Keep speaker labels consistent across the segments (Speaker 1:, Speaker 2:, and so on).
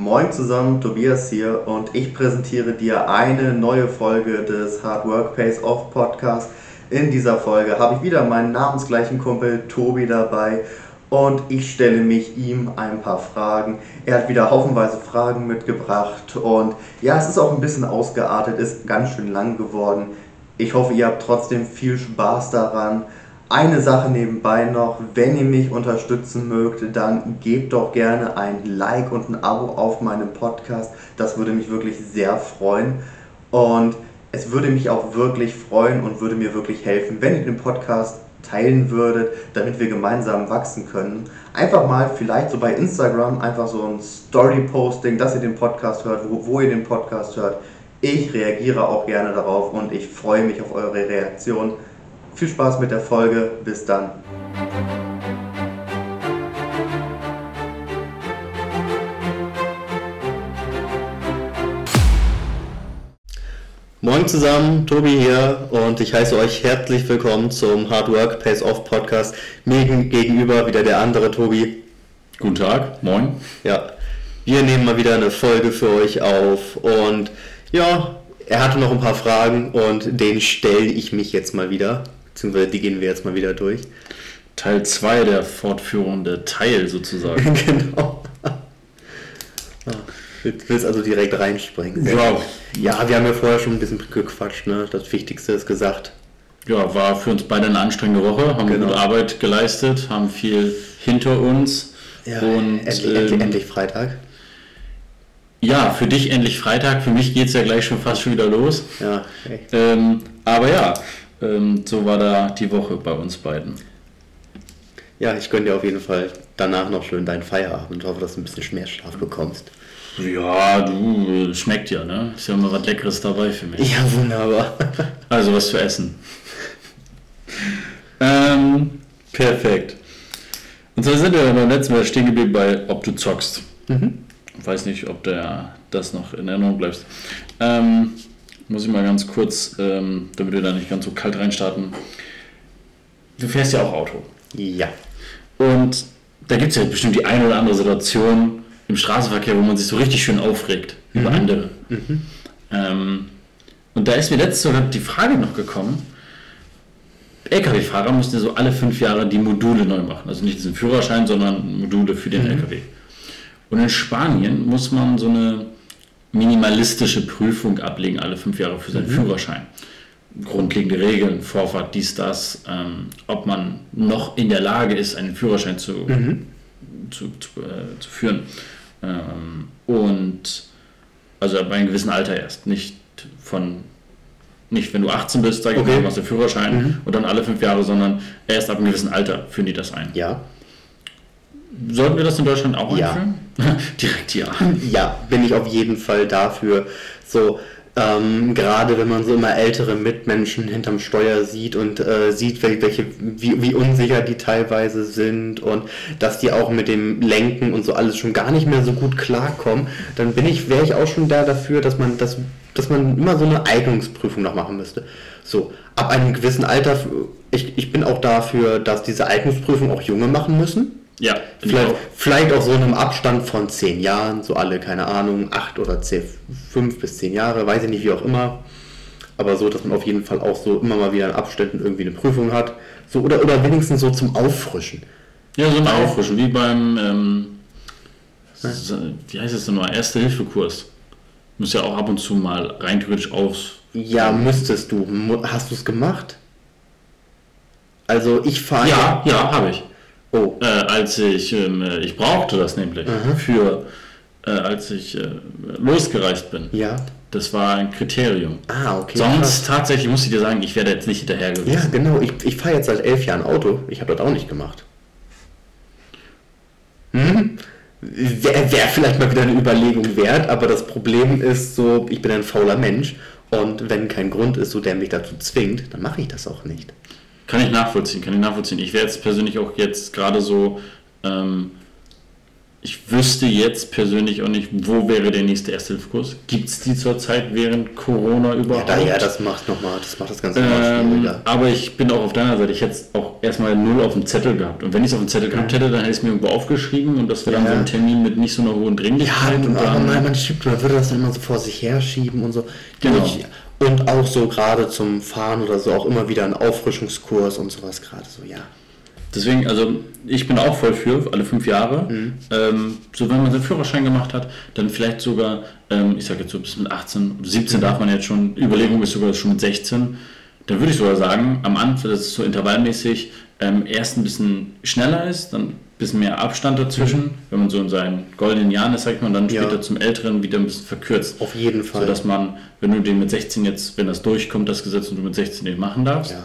Speaker 1: Moin zusammen, Tobias hier und ich präsentiere dir eine neue Folge des Hard Work Pays Off Podcast. In dieser Folge habe ich wieder meinen namensgleichen Kumpel Tobi dabei und ich stelle mich ihm ein paar Fragen. Er hat wieder haufenweise Fragen mitgebracht und ja, es ist auch ein bisschen ausgeartet, ist ganz schön lang geworden. Ich hoffe, ihr habt trotzdem viel Spaß daran. Eine Sache nebenbei noch, wenn ihr mich unterstützen mögt, dann gebt doch gerne ein Like und ein Abo auf meinem Podcast. Das würde mich wirklich sehr freuen. Und es würde mich auch wirklich freuen und würde mir wirklich helfen, wenn ihr den Podcast teilen würdet, damit wir gemeinsam wachsen können. Einfach mal vielleicht so bei Instagram einfach so ein Story-Posting, dass ihr den Podcast hört, wo, wo ihr den Podcast hört. Ich reagiere auch gerne darauf und ich freue mich auf eure Reaktion. Viel Spaß mit der Folge. Bis dann. Moin zusammen, Tobi hier und ich heiße euch herzlich willkommen zum Hard Work Pays Off Podcast. Mir gegenüber wieder der andere Tobi.
Speaker 2: Guten Tag, moin.
Speaker 1: Ja, wir nehmen mal wieder eine Folge für euch auf und ja, er hatte noch ein paar Fragen und denen stelle ich mich jetzt mal wieder. Beziehungsweise die gehen wir jetzt mal wieder durch.
Speaker 2: Teil 2 der fortführende Teil sozusagen. genau.
Speaker 1: Willst also direkt reinspringen? Ja. Ja, wir haben ja vorher schon ein bisschen gequatscht, ne? Das Wichtigste ist gesagt.
Speaker 2: Ja, war für uns beide eine anstrengende Woche, haben genau. gute Arbeit geleistet, haben viel hinter uns.
Speaker 1: Ja, und endlich, ähm, endlich, endlich Freitag.
Speaker 2: Ja, für dich endlich Freitag, für mich geht es ja gleich schon fast schon wieder los.
Speaker 1: Ja,
Speaker 2: ähm, aber ja, ähm, so war da die Woche bei uns beiden.
Speaker 1: Ja, ich gönne dir auf jeden Fall danach noch schön deinen Feierabend und hoffe, dass du ein bisschen Schmerzschlaf bekommst.
Speaker 2: Ja, du, schmeckt ja, ne? Ist ja immer was Leckeres dabei für mich.
Speaker 1: Ja, wunderbar.
Speaker 2: Also was zu essen. ähm, perfekt. Und zwar sind wir beim letzten Mal stehen geblieben bei, ob du zockst. Mhm. Ich weiß nicht, ob der das noch in Erinnerung bleibt. Ähm, muss ich mal ganz kurz, ähm, damit wir da nicht ganz so kalt reinstarten. Du fährst ja auch Auto.
Speaker 1: Ja.
Speaker 2: Und da gibt es ja bestimmt die eine oder andere Situation im Straßenverkehr, wo man sich so richtig schön aufregt mhm. über andere. Mhm. Ähm, und da ist mir letztes sogar die Frage noch gekommen, Lkw-Fahrer müssen ja so alle fünf Jahre die Module neu machen. Also nicht diesen Führerschein, sondern Module für den mhm. Lkw. Und in Spanien muss man so eine minimalistische Prüfung ablegen, alle fünf Jahre für seinen mhm. Führerschein. Grundlegende Regeln, Vorfahrt, dies, das, ähm, ob man noch in der Lage ist, einen Führerschein zu, mhm. zu, zu, äh, zu, führen. Ähm, und also ab einem gewissen Alter erst, nicht von nicht wenn du 18 bist, sag ich okay. mal, machst du Führerschein mhm. und dann alle fünf Jahre, sondern erst ab einem gewissen Alter führen die das ein.
Speaker 1: Ja.
Speaker 2: Sollten wir das in Deutschland auch
Speaker 1: ja.
Speaker 2: einführen? Direkt ja.
Speaker 1: Ja, bin ich auf jeden Fall dafür. So, ähm, gerade wenn man so immer ältere Mitmenschen hinterm Steuer sieht und äh, sieht, welche, wie, wie unsicher die teilweise sind und dass die auch mit dem Lenken und so alles schon gar nicht mehr so gut klarkommen, dann bin ich, wäre ich auch schon da dafür, dass man das, dass man immer so eine Eignungsprüfung noch machen müsste. So, ab einem gewissen Alter, ich, ich bin auch dafür, dass diese Eignungsprüfung auch Junge machen müssen
Speaker 2: ja,
Speaker 1: vielleicht, vielleicht auch so in einem Abstand von zehn Jahren, so alle, keine Ahnung, acht oder zehn, fünf bis zehn Jahre, weiß ich nicht, wie auch immer. Aber so, dass man auf jeden Fall auch so immer mal wieder in Abständen irgendwie eine Prüfung hat. So, oder, oder wenigstens so zum Auffrischen.
Speaker 2: Ja, so ein Auffrischen, wie beim, ähm, wie heißt es denn noch, Erste-Hilfe-Kurs. Muss ja auch ab und zu mal rein theoretisch aus.
Speaker 1: Ja, müsstest du. Hast du es gemacht? Also ich fahre.
Speaker 2: Ja, ja, habe ich. Oh. Äh, als ich, ähm, äh, ich brauchte das nämlich mhm. für, äh, als ich äh, losgereist bin.
Speaker 1: Ja.
Speaker 2: Das war ein Kriterium.
Speaker 1: Ah, okay.
Speaker 2: Sonst krass. tatsächlich muss ich dir sagen, ich werde jetzt nicht hinterher gewesen.
Speaker 1: Ja, genau. Ich, ich fahre jetzt seit elf Jahren Auto. Ich habe das auch nicht gemacht. Hm? Wäre wär vielleicht mal wieder eine Überlegung wert, aber das Problem ist so, ich bin ein fauler Mensch und wenn kein Grund ist, so der mich dazu zwingt, dann mache ich das auch nicht.
Speaker 2: Kann ich nachvollziehen, kann ich nachvollziehen. Ich wäre jetzt persönlich auch jetzt gerade so, ähm, ich wüsste jetzt persönlich auch nicht, wo wäre der nächste Ersthilfkurs. Gibt es die zurzeit während Corona überhaupt?
Speaker 1: Ja, ja das macht nochmal, das macht das Ganze
Speaker 2: Ähm,
Speaker 1: schwieriger.
Speaker 2: aber ich bin auch auf deiner Seite. Ich hätte es auch erstmal null auf dem Zettel gehabt. Und wenn ich es auf dem Zettel gehabt hätte, dann hätte ich es mir irgendwo aufgeschrieben und das wäre dann
Speaker 1: Ja.
Speaker 2: so ein Termin mit nicht so einer hohen
Speaker 1: Ja,
Speaker 2: Dringlichkeit. und
Speaker 1: aber
Speaker 2: dann,
Speaker 1: man, man schiebt, man würde das dann immer so vor sich herschieben und so.
Speaker 2: Genau.
Speaker 1: Ich- Und auch so gerade zum Fahren oder so auch immer wieder ein Auffrischungskurs und sowas gerade so, ja.
Speaker 2: Deswegen, also ich bin auch voll für, alle fünf Jahre.
Speaker 1: Mhm.
Speaker 2: Ähm, so wenn man seinen Führerschein gemacht hat, dann vielleicht sogar, ähm, ich sage jetzt so bis mit 18, 17 darf man jetzt schon, Überlegung ist sogar schon mit 16. Dann würde ich sogar sagen, am Anfang, das ist so intervallmäßig, ähm, erst ein bisschen schneller ist, dann bisschen mehr Abstand dazwischen, wenn man so in seinen goldenen Jahren ist, sag ich mal, und dann
Speaker 1: Mhm. Ja.
Speaker 2: später zum Älteren wieder ein bisschen verkürzt.
Speaker 1: Auf jeden Fall.
Speaker 2: So dass man, wenn du den mit 16 jetzt, wenn das durchkommt, das Gesetz, und du mit 16 den machen darfst,
Speaker 1: Ja.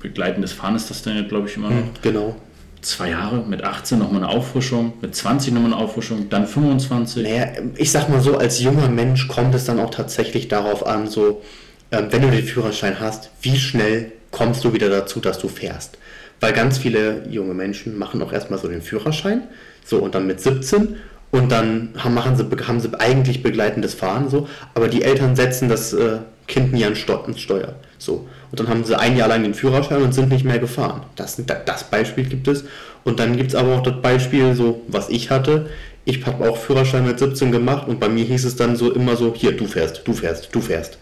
Speaker 2: begleitendes Fahren ist das dann glaube ich, immer noch
Speaker 1: Genau.
Speaker 2: zwei Jahre, mit 18 nochmal eine Auffrischung, mit 20 nochmal eine Auffrischung, dann 25.
Speaker 1: Naja, ich sag mal so, als junger Mensch kommt es dann auch tatsächlich darauf an, so, ähm, wenn du den Führerschein hast, wie schnell kommst du wieder dazu, dass du fährst. Weil ganz viele junge Menschen machen auch erstmal so den Führerschein, so und dann mit 17 und dann haben, machen sie, haben sie eigentlich begleitendes Fahren, so, aber die Eltern setzen das äh, Kind nie an Steu ins Steuer. So. Und dann haben sie ein Jahr lang den Führerschein und sind nicht mehr gefahren. Das, das Beispiel gibt es. Und dann gibt es aber auch das Beispiel, so was ich hatte. Ich habe auch Führerschein mit 17 gemacht und bei mir hieß es dann so immer so, hier, du fährst, du fährst, du fährst.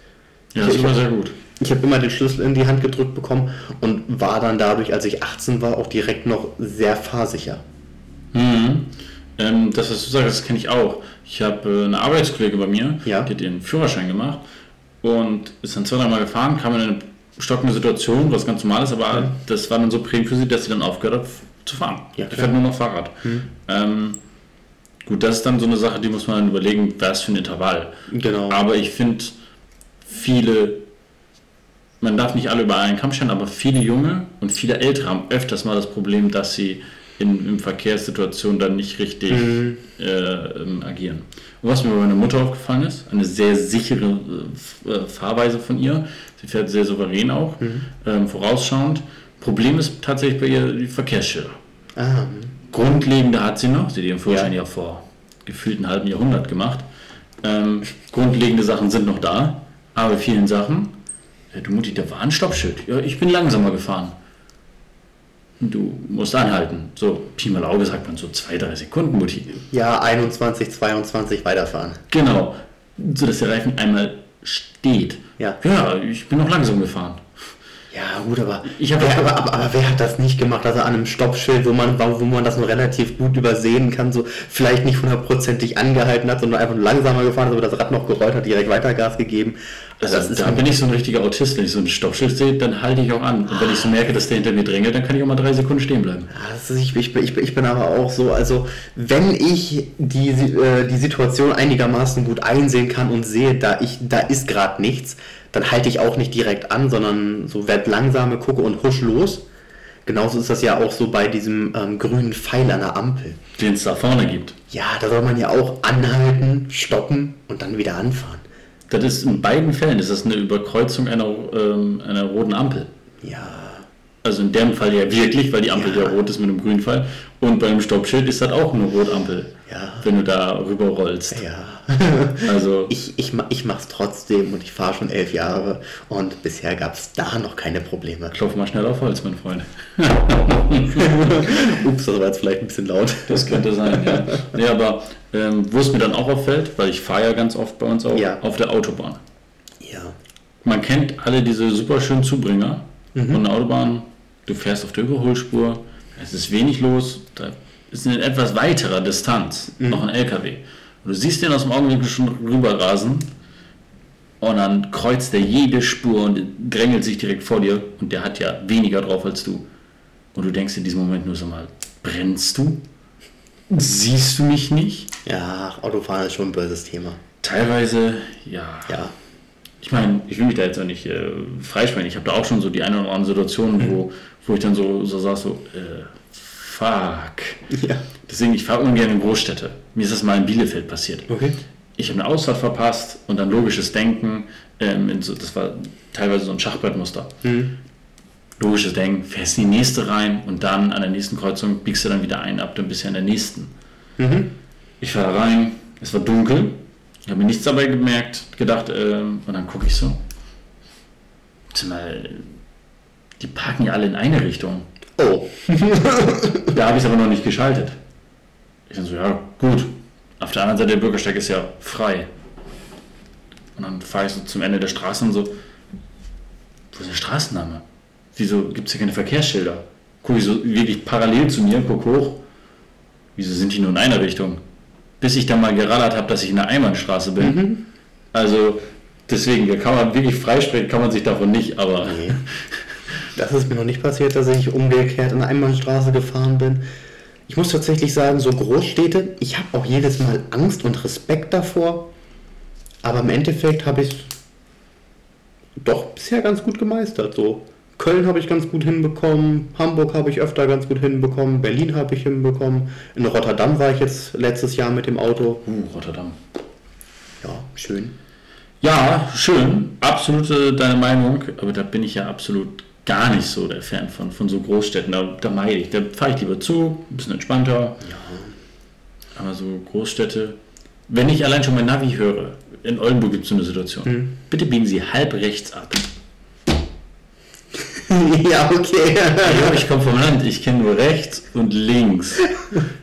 Speaker 2: ja, das
Speaker 1: ich-
Speaker 2: war sehr gut.
Speaker 1: Ich habe immer den Schlüssel in die Hand gedrückt bekommen und war dann dadurch, als ich 18 war, auch direkt noch sehr fahrsicher.
Speaker 2: Mhm. Ähm, das, was du sagst, das kenne ich auch. Ich habe äh, eine Arbeitskollege bei mir,
Speaker 1: Ja.
Speaker 2: die hat ihren Führerschein gemacht und ist dann zwei, dreimal gefahren, kam in eine stockende Situation, was ganz normal ist, aber das war dann so prägend für sie, dass sie dann aufgehört hat zu fahren.
Speaker 1: Ja,
Speaker 2: die fährt nur noch Fahrrad. Ähm, gut, das ist dann so eine Sache, die muss man dann überlegen, was für ein Intervall.
Speaker 1: Genau.
Speaker 2: Aber ich finde, viele, man darf nicht alle über einen Kamm scheren, aber viele Junge und viele Ältere haben öfters mal das Problem, dass sie in, in Verkehrssituationen dann nicht richtig äh, ähm, agieren. Und was mir bei meiner Mutter aufgefallen ist, eine sehr sichere äh, Fahrweise von ihr, sie fährt sehr souverän auch, ähm, vorausschauend. Problem ist tatsächlich bei ihr die Verkehrsschilder.
Speaker 1: Ah,
Speaker 2: Grundlegende hat sie noch. Sie hat ihren Führerschein
Speaker 1: Ja.
Speaker 2: ja, vor gefühlt einem halben Jahrhundert gemacht. Ähm, grundlegende Sachen sind noch da, aber bei vielen Sachen, äh, du Mutti, da war ein Stoppschild. Ja, ich bin langsamer gefahren. Du musst anhalten. So, Pi mal Auge sagt man so zwei, drei Sekunden, Mutti.
Speaker 1: ja, 21, 22 weiterfahren.
Speaker 2: Genau. So dass der Reifen einmal steht.
Speaker 1: Ja.
Speaker 2: Ja, ich bin noch langsam gefahren.
Speaker 1: Ja, gut, aber,
Speaker 2: Ich hab
Speaker 1: wer, aber, aber, aber wer hat das nicht gemacht? Also an einem Stoppschild, wo man, wo man das nur relativ gut übersehen kann, so vielleicht nicht hundertprozentig angehalten hat, sondern einfach langsamer gefahren ist, aber das Rad noch gerollt hat, direkt weiter Gas gegeben. Also das
Speaker 2: da bin ich so ein richtiger Autist. Wenn ich so ein Stoppschild sehe, dann halte ich auch an. Und wenn ich so merke, dass der hinter mir drängelt, dann kann ich auch mal drei Sekunden stehen bleiben.
Speaker 1: Ist, ich, ich, bin- ich, ich bin aber auch so, also wenn ich die, äh, die Situation einigermaßen gut einsehen kann und sehe, da, ich, da ist gerade nichts, dann halte ich auch nicht direkt an, sondern so werd langsame, gucke und husch los. Genauso ist das ja auch so bei diesem ähm, grünen Pfeil an der Ampel.
Speaker 2: Den es da vorne gibt.
Speaker 1: Ja, da soll man ja auch anhalten, stoppen und dann wieder anfahren.
Speaker 2: Das ist in beiden Fällen ist das eine Überkreuzung einer, ähm, einer roten Ampel.
Speaker 1: Ja,
Speaker 2: Also in dem Fall ja wirklich, weil die Ampel ja,
Speaker 1: Ja.
Speaker 2: rot ist mit einem grünen Pfeil. Und beim Stoppschild ist das auch eine Rotampel,
Speaker 1: Ja.
Speaker 2: wenn du da rüber rollst.
Speaker 1: ja.
Speaker 2: Also
Speaker 1: Ich, ich, ich mach's trotzdem und ich fahre schon elf Jahre und bisher gab es da noch keine Probleme.
Speaker 2: klopf mal schnell auf Holz, mein Freund.
Speaker 1: Ups, das war jetzt vielleicht ein bisschen laut.
Speaker 2: Das könnte sein, ja. Nee, aber ähm, wo es mir dann auch auffällt, weil ich fahre ja ganz oft bei uns auch
Speaker 1: Ja.
Speaker 2: auf der Autobahn.
Speaker 1: Ja.
Speaker 2: Man kennt alle diese super schönen Zubringer von der Autobahn. Du fährst auf der Überholspur, es ist wenig los, da ist in etwas weiterer Distanz noch ein LKW. Und du siehst den aus dem Augenwinkel schon rüberrasen und dann kreuzt er jede Spur und drängelt sich direkt vor dir und der hat ja weniger drauf als du. Und du denkst in diesem Moment nur so mal, brennst du? Siehst du mich nicht?
Speaker 1: Ja, Autofahren ist schon ein böses Thema.
Speaker 2: Teilweise, ja.
Speaker 1: Ja.
Speaker 2: Ich meine, ich will mich da jetzt auch nicht äh, freisprechen. Ich habe da auch schon so die eine oder andere Situation, wo, wo ich dann so, so saß, so, äh, fuck.
Speaker 1: Ja.
Speaker 2: Deswegen, ich fahre ungern in Großstädte. Mir ist das mal in Bielefeld passiert.
Speaker 1: Okay.
Speaker 2: Ich habe eine Ausfahrt verpasst und dann logisches Denken. Ähm, so, das war teilweise so ein Schachbrettmuster. Logisches Denken, fährst in die nächste rein und dann an der nächsten Kreuzung biegst du dann wieder ein ab, dann bist du an der nächsten. Ich fahre rein, es war dunkel, ich habe mir nichts dabei gemerkt, gedacht, äh, und dann gucke ich so. Mal, die parken ja alle in eine Richtung.
Speaker 1: Oh.
Speaker 2: da habe ich es aber noch nicht geschaltet. Ich dann so, ja, gut. Auf der anderen Seite der Bürgersteig ist ja frei. Und dann fahre ich so zum Ende der Straße und so, wo ist der Straßenname? Wieso gibt es hier keine Verkehrsschilder? Gucke ich so wirklich parallel zu mir, guck hoch. Wieso sind die nur in einer Richtung? Bis ich dann mal gerallert habe, dass ich in der Einbahnstraße bin. Mhm. Also deswegen, da kann man wirklich freisprechen, kann man sich davon nicht, aber. Nee.
Speaker 1: Das ist mir noch nicht passiert, dass ich umgekehrt in der Einbahnstraße gefahren bin. Ich muss tatsächlich sagen, so Großstädte, ich habe auch jedes Mal Angst und Respekt davor. Aber im Endeffekt habe ich es doch bisher ganz gut gemeistert. So. Köln habe ich ganz gut hinbekommen, Hamburg habe ich öfter ganz gut hinbekommen, Berlin habe ich hinbekommen. In Rotterdam war ich jetzt letztes Jahr mit dem Auto.
Speaker 2: Uh, Rotterdam.
Speaker 1: Ja, schön.
Speaker 2: Ja, schön. Absolute deine Meinung, aber da bin ich ja absolut gar nicht so der Fan von, von so Großstädten. Da, da meide ich. Da fahre ich lieber zu, ein bisschen entspannter.
Speaker 1: Ja.
Speaker 2: Aber so Großstädte. Wenn ich allein schon mein Navi höre, in Oldenburg gibt es so eine Situation. Hm. Bitte biegen Sie halb rechts ab.
Speaker 1: ja, okay.
Speaker 2: Ja, ich komme vom Land, ich kenne nur rechts und links.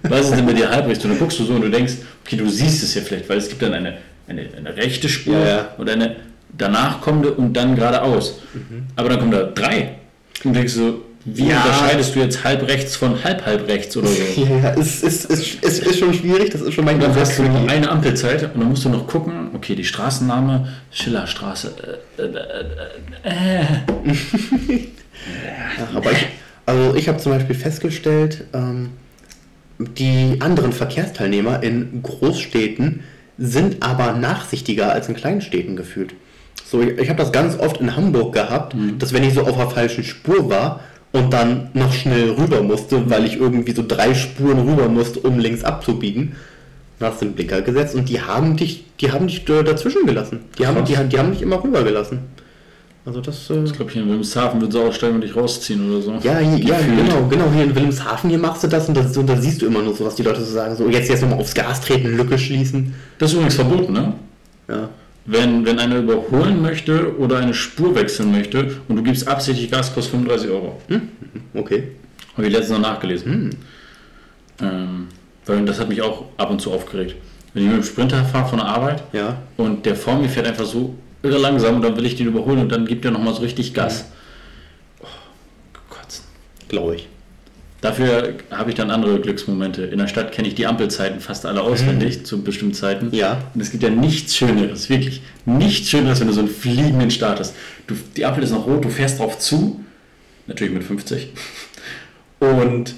Speaker 2: Was ist denn bei dir halb rechts? Und dann guckst du so und du denkst, okay, du siehst es ja vielleicht, weil es gibt dann eine, eine, eine rechte Spur ja, ja. und eine danach kommende und dann geradeaus. Mhm. Aber dann kommen da drei. Und denkst so, wie ja. unterscheidest du jetzt halb rechts von halb halb rechts oder so?
Speaker 1: Ja, es ist, ist, ist, ist schon schwierig, das ist schon
Speaker 2: manchmal Dann hast du noch eine Ampelzeit und dann musst du noch gucken, okay, die Straßenname, Schillerstraße, äh, äh, äh.
Speaker 1: ja, aber ich, also ich habe zum Beispiel festgestellt, ähm, die anderen Verkehrsteilnehmer in Großstädten sind aber nachsichtiger als in kleinen Städten gefühlt. So, ich, ich habe das ganz oft in Hamburg gehabt, mhm. dass wenn ich so auf der falschen Spur war und dann noch schnell rüber musste, weil ich irgendwie so drei Spuren rüber musste, um links abzubiegen, hast du den Blicker gesetzt und die haben dich, die haben dich dazwischen gelassen. Die haben, die, die haben dich immer rüber gelassen. Also das. Äh
Speaker 2: ich glaube, hier in Wilhelmshaven wird es auch stellen und dich rausziehen oder so.
Speaker 1: Ja, hier, ja genau, genau. Hier in Wilhelmshaven, hier machst du das und, das und da siehst du immer nur so, was die Leute so sagen. So, jetzt, jetzt nochmal aufs Gas treten, Lücke schließen.
Speaker 2: Das ist übrigens verboten, ne?
Speaker 1: Ja.
Speaker 2: Wenn, wenn einer überholen möchte oder eine Spur wechseln möchte und du gibst absichtlich Gas, kostet 35 Euro.
Speaker 1: Hm? Okay.
Speaker 2: Habe ich letztens noch nachgelesen. Hm. Ähm, weil das hat mich auch ab und zu aufgeregt. Wenn ich mit dem Sprinter fahre von der Arbeit
Speaker 1: ja.
Speaker 2: und der vor mir fährt einfach so irre langsam und dann will ich den überholen und dann gibt er nochmal so richtig Gas.
Speaker 1: Oh, kotzen. Glaube ich.
Speaker 2: Dafür habe ich dann andere Glücksmomente. In der Stadt kenne ich die Ampelzeiten fast alle auswendig mhm. zu bestimmten Zeiten.
Speaker 1: Ja.
Speaker 2: Und es gibt ja nichts Schöneres, wirklich nichts Schöneres, wenn du so einen fliegenden Start hast. Du, die Ampel ist noch rot, du fährst drauf zu, natürlich mit 50. Und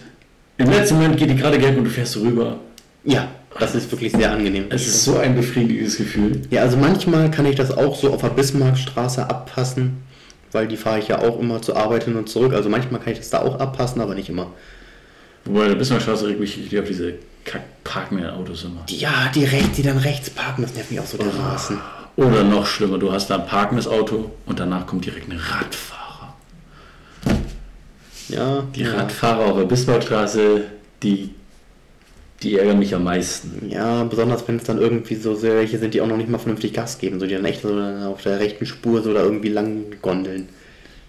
Speaker 2: im letzten Moment geht die gerade gelb und du fährst rüber.
Speaker 1: Ja, das ist wirklich sehr angenehm.
Speaker 2: Es ist so ein befriedigendes Gefühl.
Speaker 1: Ja, also manchmal kann ich das auch so auf der Bismarckstraße abpassen weil die fahre ich ja auch immer zur Arbeit hin und zurück. Also manchmal kann ich das da auch abpassen, aber nicht immer.
Speaker 2: Wobei der Bismarckstraße regt mich auf diese parkenden Autos immer.
Speaker 1: Ja, die, rechts, die dann rechts parken, das nervt mich auch so dermaßen.
Speaker 2: Oh. Oder noch schlimmer, du hast da ein parkendes Auto und danach kommt direkt ein Radfahrer.
Speaker 1: Ja.
Speaker 2: Die ja. Radfahrer auf der Bismarckstraße, die die ärgern mich am meisten.
Speaker 1: Ja, besonders wenn es dann irgendwie so welche sind, die auch noch nicht mal vernünftig Gas geben, so die dann echt so auf der rechten Spur so da irgendwie lang gondeln.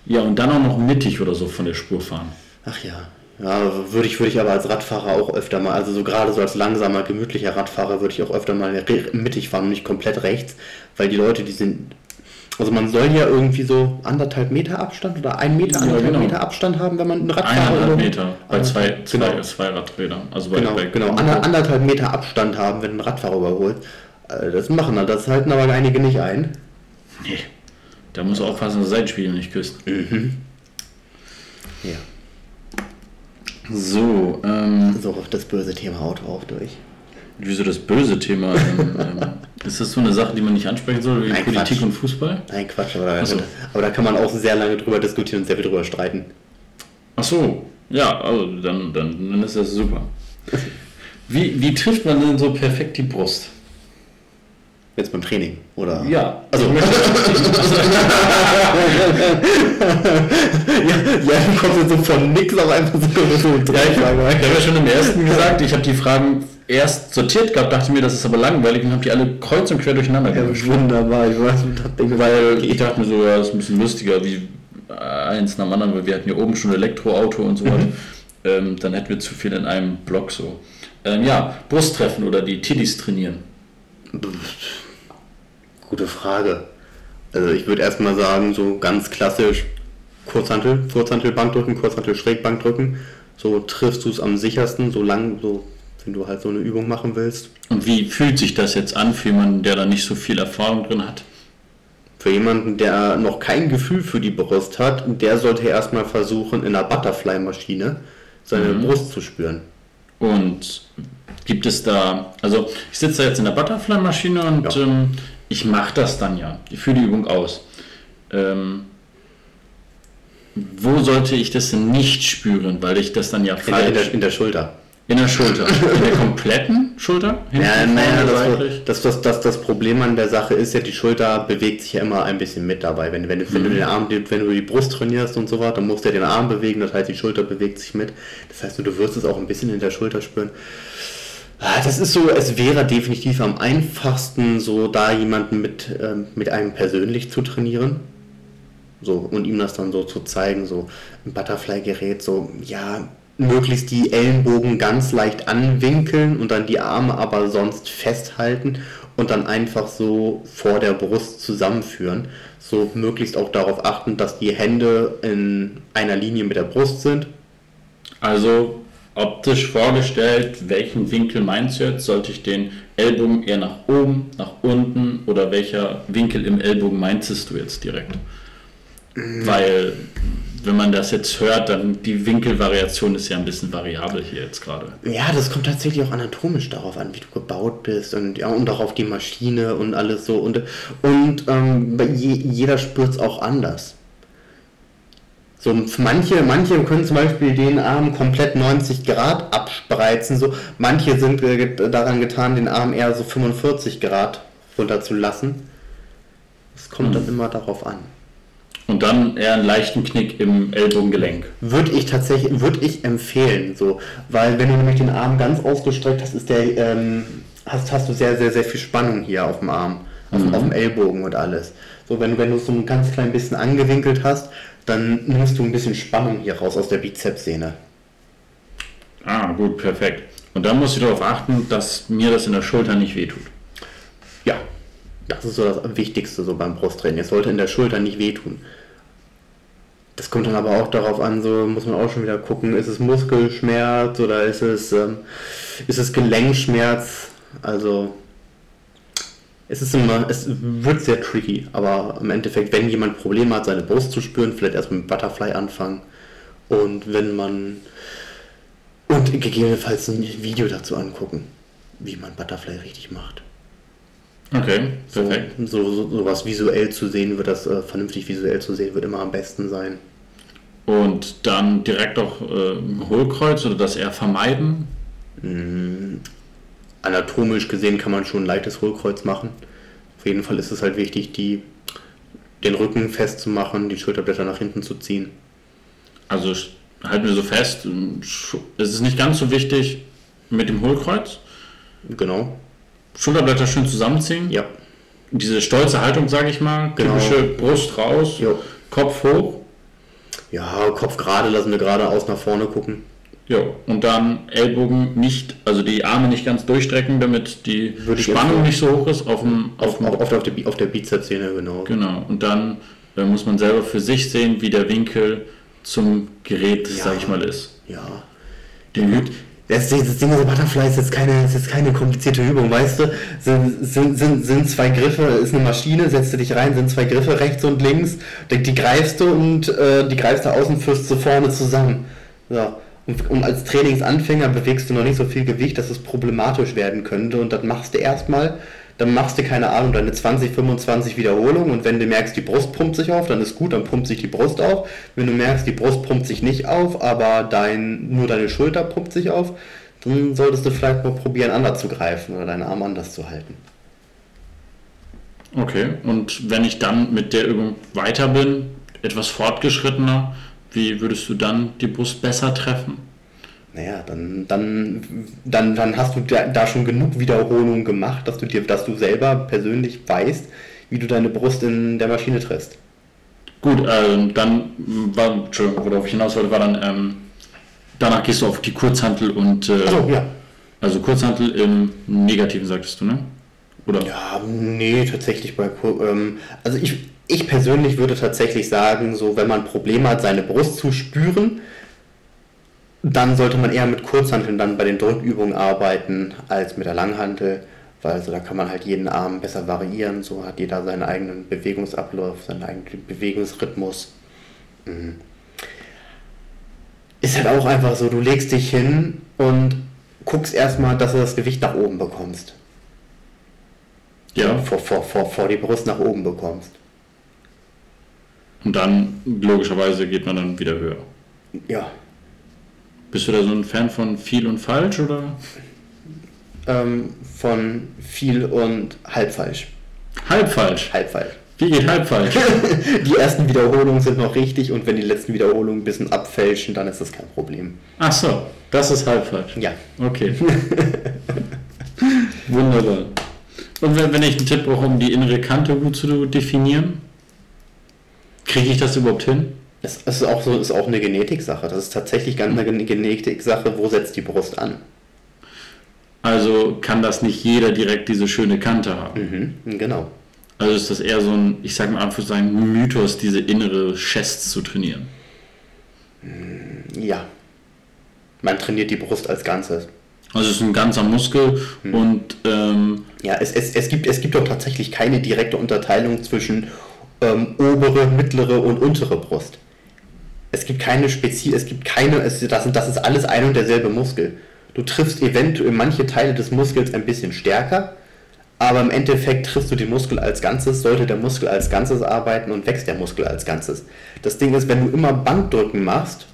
Speaker 2: Ja, und dann auch noch mittig oder so von der Spur fahren.
Speaker 1: Ach ja. Ja, würde ich, würde ich aber als Radfahrer auch öfter mal, also so gerade so als langsamer, gemütlicher Radfahrer würde ich auch öfter mal mittig fahren und nicht komplett rechts, weil die Leute, die sind also man soll ja irgendwie so anderthalb Meter Abstand oder ein Meter, anderthalb ja, genau. Meter Abstand haben, wenn man ein
Speaker 2: Radfahrer Eineinhalb Meter bei zwei, zwei, genau. zwei Radrädern. Also bei,
Speaker 1: genau,
Speaker 2: bei
Speaker 1: genau. Ander, anderthalb Meter Abstand haben, wenn ein Radfahrer überholt. Äh, das machen dann, das halten aber einige nicht ein.
Speaker 2: Nee. Da muss auch aufpassen, dass Seitenspiegel nicht küsst.
Speaker 1: Mhm. Ja.
Speaker 2: So, ähm.
Speaker 1: So, das böse Thema Auto auch durch.
Speaker 2: Wieso das böse Thema? ähm, ähm ist das so eine Sache, die man nicht ansprechen soll, wie Nein, Politik Quatsch. und Fußball?
Speaker 1: Nein, Quatsch, aber da, so. aber da kann man auch sehr lange drüber diskutieren und sehr viel drüber streiten.
Speaker 2: Ach so, ja, also dann, dann, dann ist das super. Wie, wie trifft man denn so perfekt die Brust?
Speaker 1: Jetzt beim Training, oder?
Speaker 2: Ja.
Speaker 1: Also, ja, ja, du kommst jetzt so von nix auf einfach so
Speaker 2: ja, ich, ich habe ja schon im ersten gesagt, ich habe die Fragen erst sortiert gehabt, dachte mir, das ist aber langweilig und habe die alle kreuz und quer durcheinander
Speaker 1: ja, Wunderbar, ich weiß,
Speaker 2: weil ich dachte mir so, ja, das ist ein bisschen lustiger, wie eins nach dem anderen, weil wir hatten ja oben schon Elektroauto und so weiter. Mhm. Ähm, dann hätten wir zu viel in einem Block so. Ähm, ja, Brusttreffen oder die Tiddies trainieren.
Speaker 1: Gute Frage. Also ich würde erstmal sagen, so ganz klassisch Kurzhantel, Kurzhantel Bankdrücken, Kurzhantel Schrägbankdrücken. So triffst du es am sichersten, solange so, wenn du halt so eine Übung machen willst.
Speaker 2: Und wie fühlt sich das jetzt an für jemanden, der da nicht so viel Erfahrung drin hat?
Speaker 1: Für jemanden, der noch kein Gefühl für die Brust hat, der sollte erstmal versuchen, in einer Butterfly-Maschine seine mhm. Brust zu spüren.
Speaker 2: Und gibt es da, also ich sitze da jetzt in der Butterfly-Maschine und ja. ähm, ich mache das dann ja. Ich führe die Übung aus. Ähm, wo sollte ich das denn nicht spüren, weil ich das dann ja
Speaker 1: falsch... In der, in der, Schulter.
Speaker 2: In der Schulter. In der kompletten Schulter?
Speaker 1: ja, naja, das, das, das, das, Problem an der Sache ist ja, die Schulter bewegt sich ja immer ein bisschen mit dabei. Wenn, wenn, mhm. wenn, du den Arm, wenn du die Brust trainierst und so weiter, dann musst du ja den Arm bewegen, das heißt, die Schulter bewegt sich mit. Das heißt, du wirst es auch ein bisschen in der Schulter spüren. Ah, das ist so, es wäre definitiv am einfachsten, so da jemanden mit, ähm, mit einem persönlich zu trainieren. So, und ihm das dann so zu zeigen, so ein Butterfly-Gerät, so, ja, möglichst die Ellenbogen ganz leicht anwinkeln und dann die Arme aber sonst festhalten und dann einfach so vor der Brust zusammenführen. So möglichst auch darauf achten, dass die Hände in einer Linie mit der Brust sind.
Speaker 2: Also optisch vorgestellt, welchen Winkel meinst du jetzt? Sollte ich den Ellbogen eher nach oben, nach unten oder welcher Winkel im Ellbogen meintest du jetzt direkt? Mhm. Weil, wenn man das jetzt hört, dann die Winkelvariation ist ja ein bisschen variabel hier jetzt gerade.
Speaker 1: Ja, das kommt tatsächlich auch anatomisch darauf an, wie du gebaut bist und ja, und auch auf die Maschine und alles so. Und, und ähm, je, jeder spürt es auch anders. So, manche, manche können zum Beispiel den Arm komplett 90 Grad abspreizen. So, manche sind äh, daran getan, den Arm eher so 45 Grad runterzulassen. Es kommt mhm. dann immer darauf an.
Speaker 2: Und dann eher einen leichten Knick im Ellbogengelenk.
Speaker 1: Würde ich tatsächlich, würde ich empfehlen, so, weil wenn du nämlich den Arm ganz ausgestreckt hast, ist der, ähm, hast, hast du sehr, sehr, sehr viel Spannung hier auf dem Arm, auf, mhm. auf dem Ellbogen und alles. So, wenn, wenn du es so ein ganz klein bisschen angewinkelt hast, dann nimmst du ein bisschen Spannung hier raus aus der Bizepssehne.
Speaker 2: Ah, gut, perfekt. Und dann musst du darauf achten, dass mir das in der Schulter nicht wehtut.
Speaker 1: Ja, das ist so das Wichtigste so beim Brusttraining. Es sollte in der Schulter nicht wehtun. Das kommt dann aber auch darauf an, so muss man auch schon wieder gucken, ist es Muskelschmerz oder ist es, ähm, ist es Gelenkschmerz? Also es ist immer, es wird sehr tricky, aber im Endeffekt, wenn jemand Probleme hat, seine Brust zu spüren, vielleicht erst mit Butterfly anfangen. Und wenn man und gegebenenfalls ein Video dazu angucken, wie man Butterfly richtig macht.
Speaker 2: Okay, perfekt.
Speaker 1: So, so, so was visuell zu sehen, wird das äh, vernünftig visuell zu sehen, wird immer am besten sein.
Speaker 2: Und dann direkt auch äh, Hohlkreuz oder das eher vermeiden?
Speaker 1: Anatomisch gesehen kann man schon ein leichtes Hohlkreuz machen. Auf jeden Fall ist es halt wichtig, die, den Rücken festzumachen, die Schulterblätter nach hinten zu ziehen.
Speaker 2: Also halten wir so fest, es ist nicht ganz so wichtig mit dem Hohlkreuz.
Speaker 1: Genau.
Speaker 2: Schulterblätter schön zusammenziehen.
Speaker 1: Ja.
Speaker 2: Diese stolze Haltung, sage ich mal. Genau. Typische Brust raus, jo. Kopf hoch.
Speaker 1: Ja, Kopf gerade, lassen wir gerade aus nach vorne gucken.
Speaker 2: Ja, und dann Ellbogen nicht, also die Arme nicht ganz durchstrecken, damit die Spannung nicht so hoch ist auf dem
Speaker 1: auf, auf, auf, auf der, auf der Bizepssehne, genau.
Speaker 2: Genau, und dann äh, muss man selber für sich sehen, wie der Winkel zum Gerät, ja. sag ich mal, ist.
Speaker 1: Ja. Die, das, das Ding so Butterfly ist jetzt keine, ist jetzt keine komplizierte Übung, weißt du? Sind, sind, sind, sind zwei Griffe, ist eine Maschine, setzt du dich rein, sind zwei Griffe rechts und links, die, die greifst du und äh, die greifst du außen führst zu vorne zusammen. So. Und, und, als Trainingsanfänger bewegst du noch nicht so viel Gewicht, dass es problematisch werden könnte. Und das machst du erstmal, dann machst du keine Ahnung, deine 20, 25 Wiederholungen. Und wenn du merkst, die Brust pumpt sich auf, dann ist gut, dann pumpt sich die Brust auf. Wenn du merkst, die Brust pumpt sich nicht auf, aber dein, nur deine Schulter pumpt sich auf, dann solltest du vielleicht mal probieren, anders zu greifen oder deinen Arm anders zu halten.
Speaker 2: Okay, und wenn ich dann mit der Übung weiter bin, etwas fortgeschrittener, wie würdest du dann die Brust besser treffen?
Speaker 1: Naja, dann, dann, dann, dann hast du da, da schon genug Wiederholungen gemacht, dass du dir, dass du selber persönlich weißt, wie du deine Brust in der Maschine triffst.
Speaker 2: Gut, äh, dann war, Entschuldigung, worauf ich hinaus wollte, war dann, ähm, danach gehst du auf die Kurzhantel und, äh,
Speaker 1: Achso, ja.
Speaker 2: also Kurzhantel im Negativen, sagtest du, ne? Oder?
Speaker 1: Ja, nee, tatsächlich bei ähm, also ich, ich persönlich würde tatsächlich sagen, so wenn man Probleme hat, seine Brust zu spüren, dann sollte man eher mit Kurzhanteln dann bei den Drückübungen arbeiten als mit der Langhantel, weil also da kann man halt jeden Arm besser variieren, so hat jeder seinen eigenen Bewegungsablauf, seinen eigenen Bewegungsrhythmus. Mhm. Ist halt auch einfach so, du legst dich hin und guckst erstmal, dass du das Gewicht nach oben bekommst
Speaker 2: Ja.
Speaker 1: vor, vor, vor, vor die Brust nach oben bekommst.
Speaker 2: Und dann, logischerweise, geht man dann wieder höher.
Speaker 1: Ja.
Speaker 2: Bist du da so ein Fan von viel und falsch, oder?
Speaker 1: Ähm, von viel und halb falsch.
Speaker 2: Halb falsch.
Speaker 1: Halb falsch.
Speaker 2: Wie geht halb falsch?
Speaker 1: Die ersten Wiederholungen sind noch richtig und wenn die letzten Wiederholungen ein bisschen abfälschen, dann ist das kein Problem.
Speaker 2: Ach so, das ist halb falsch.
Speaker 1: Ja.
Speaker 2: Okay. Wunderbar. Und wenn, wenn ich einen Tipp brauche, um die innere Kante gut zu definieren, kriege ich das überhaupt hin?
Speaker 1: Es ist auch so, ist auch eine Genetiksache. Das ist tatsächlich ganz eine Gen- Genetiksache, wo setzt die Brust an.
Speaker 2: Also kann das nicht jeder direkt diese schöne Kante haben.
Speaker 1: Mhm, genau.
Speaker 2: Also ist das eher so ein, ich sage mal einfach ein Mythos, diese innere Chest zu trainieren.
Speaker 1: Ja. Man trainiert die Brust als Ganzes.
Speaker 2: Also es ist ein ganzer Muskel und ähm,
Speaker 1: Ja, es, es, es, gibt, es gibt doch tatsächlich keine direkte Unterteilung zwischen ähm, obere, mittlere und untere Brust. Es gibt keine Spezi es gibt keine, es, das, das ist alles ein und derselbe Muskel. Du triffst eventuell manche Teile des Muskels ein bisschen stärker, aber im Endeffekt triffst du den Muskel als Ganzes, sollte der Muskel als Ganzes arbeiten und wächst der Muskel als Ganzes. Das Ding ist, wenn du immer Bankdrücken machst,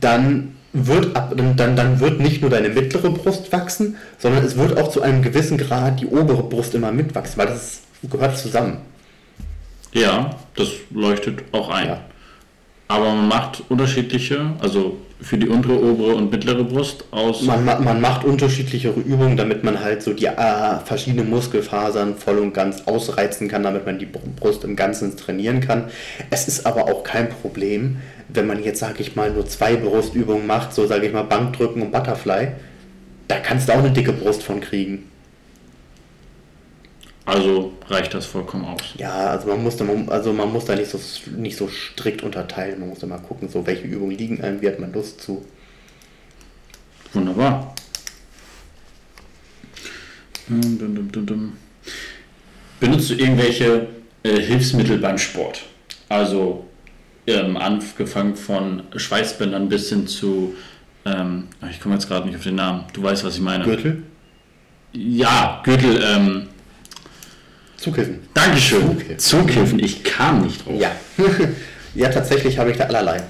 Speaker 1: dann wird, ab, dann, dann wird nicht nur deine mittlere Brust wachsen, sondern es wird auch zu einem gewissen Grad die obere Brust immer mitwachsen, weil das gehört zusammen.
Speaker 2: Ja, das leuchtet auch ein.
Speaker 1: Ja.
Speaker 2: Aber man macht unterschiedliche, also für die untere, obere und mittlere Brust aus.
Speaker 1: Man, ma- man macht unterschiedlichere Übungen, damit man halt so die äh, verschiedenen Muskelfasern voll und ganz ausreizen kann, damit man die Br- Brust im Ganzen trainieren kann. Es ist aber auch kein Problem, wenn man jetzt, sage ich mal, nur zwei Brustübungen macht, so sage ich mal Bankdrücken und Butterfly. Da kannst du auch eine dicke Brust von kriegen.
Speaker 2: Also reicht das vollkommen aus.
Speaker 1: Ja, also man muss da, also man muss da nicht so, nicht so strikt unterteilen. Man muss da mal gucken, so welche Übungen liegen einem, wie hat man Lust zu.
Speaker 2: Wunderbar. Benutzt du irgendwelche äh, Hilfsmittel beim Sport? Also ähm, angefangen von Schweißbändern bis hin zu, ähm, ach, ich komme jetzt gerade nicht auf den Namen, du weißt, was ich meine.
Speaker 1: Gürtel?
Speaker 2: Ja, Gürtel, ähm,
Speaker 1: Zukiffen.
Speaker 2: Dankeschön.
Speaker 1: Zughilfen.
Speaker 2: Zughilfen, ich kam nicht drauf.
Speaker 1: Ja. ja, tatsächlich habe ich da allerlei.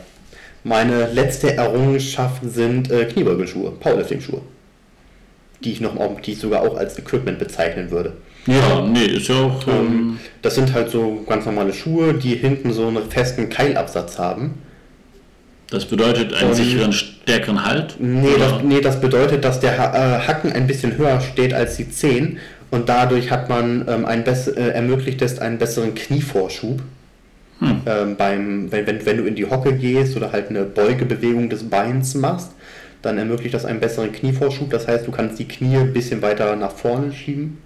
Speaker 1: Meine letzte Errungenschaft sind äh, Kniebeugelschuhe, Powerlifting-Schuhe. Die ich noch, die ich sogar auch als Equipment bezeichnen würde.
Speaker 2: Ja, nee, ist ja auch. Ähm,
Speaker 1: Ähm, das sind halt so ganz normale Schuhe, die hinten so einen festen Keilabsatz haben.
Speaker 2: das bedeutet einen
Speaker 1: ähm,
Speaker 2: sicheren, stärkeren Halt.
Speaker 1: Nee das, nee, das bedeutet, dass der äh, Hacken ein bisschen höher steht als die Zehen und dadurch hat man ähm, ein äh, ermöglicht es einen besseren Knievorschub.
Speaker 2: Hm.
Speaker 1: Ähm, beim, wenn, wenn, wenn du in die Hocke gehst oder halt eine Beugebewegung des Beins machst, dann ermöglicht das einen besseren Knievorschub. Das heißt, du kannst die Knie ein bisschen weiter nach vorne schieben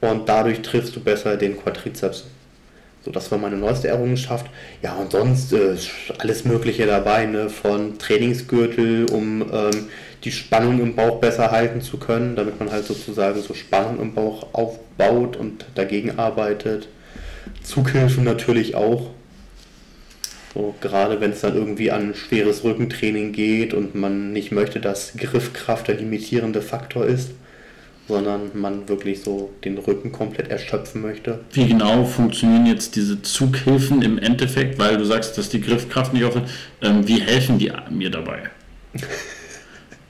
Speaker 1: und dadurch triffst du besser den Quadrizeps. So, das war meine neueste Errungenschaft. Ja, und sonst äh, alles Mögliche dabei, ne? von Trainingsgürtel, um ähm, die Spannung im Bauch besser halten zu können, damit man halt sozusagen so Spannung im Bauch aufbaut und dagegen arbeitet. Zughilfen natürlich auch. So, gerade wenn es dann irgendwie an schweres Rückentraining geht und man nicht möchte, dass Griffkraft der limitierende Faktor ist, sondern man wirklich so den Rücken komplett erschöpfen möchte.
Speaker 2: Wie genau funktionieren jetzt diese Zughilfen im Endeffekt, weil du sagst, dass die Griffkraft nicht aufhört? Ähm, wie helfen die mir dabei?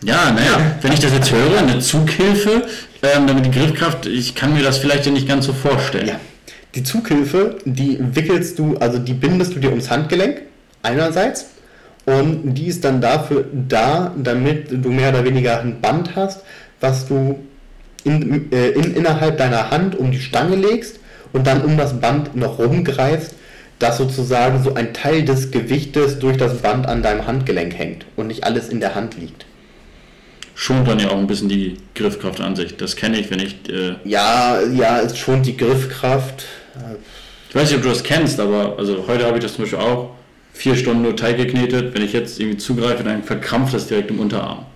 Speaker 2: Ja, naja, wenn ich das jetzt höre, eine Zughilfe, Ähm, damit die Griffkraft, ich kann mir das vielleicht ja nicht ganz so vorstellen.
Speaker 1: Ja. Die Zughilfe, die wickelst du, also die bindest du dir ums Handgelenk einerseits und die ist dann dafür da, damit du mehr oder weniger ein Band hast, was du in, äh, in, innerhalb deiner Hand um die Stange legst und dann um das Band noch rumgreifst, dass sozusagen so ein Teil des Gewichtes durch das Band an deinem Handgelenk hängt und nicht alles in der Hand liegt.
Speaker 2: Schont dann ja auch ein bisschen die Griffkraft an sich. Das kenne ich, wenn ich. Äh
Speaker 1: Ja, ja, es schont die Griffkraft.
Speaker 2: ich weiß nicht, ob du das kennst, aber also heute habe ich das zum Beispiel auch. Vier Stunden nur Teig geknetet. Wenn ich jetzt irgendwie zugreife, dann verkrampft das direkt im Unterarm.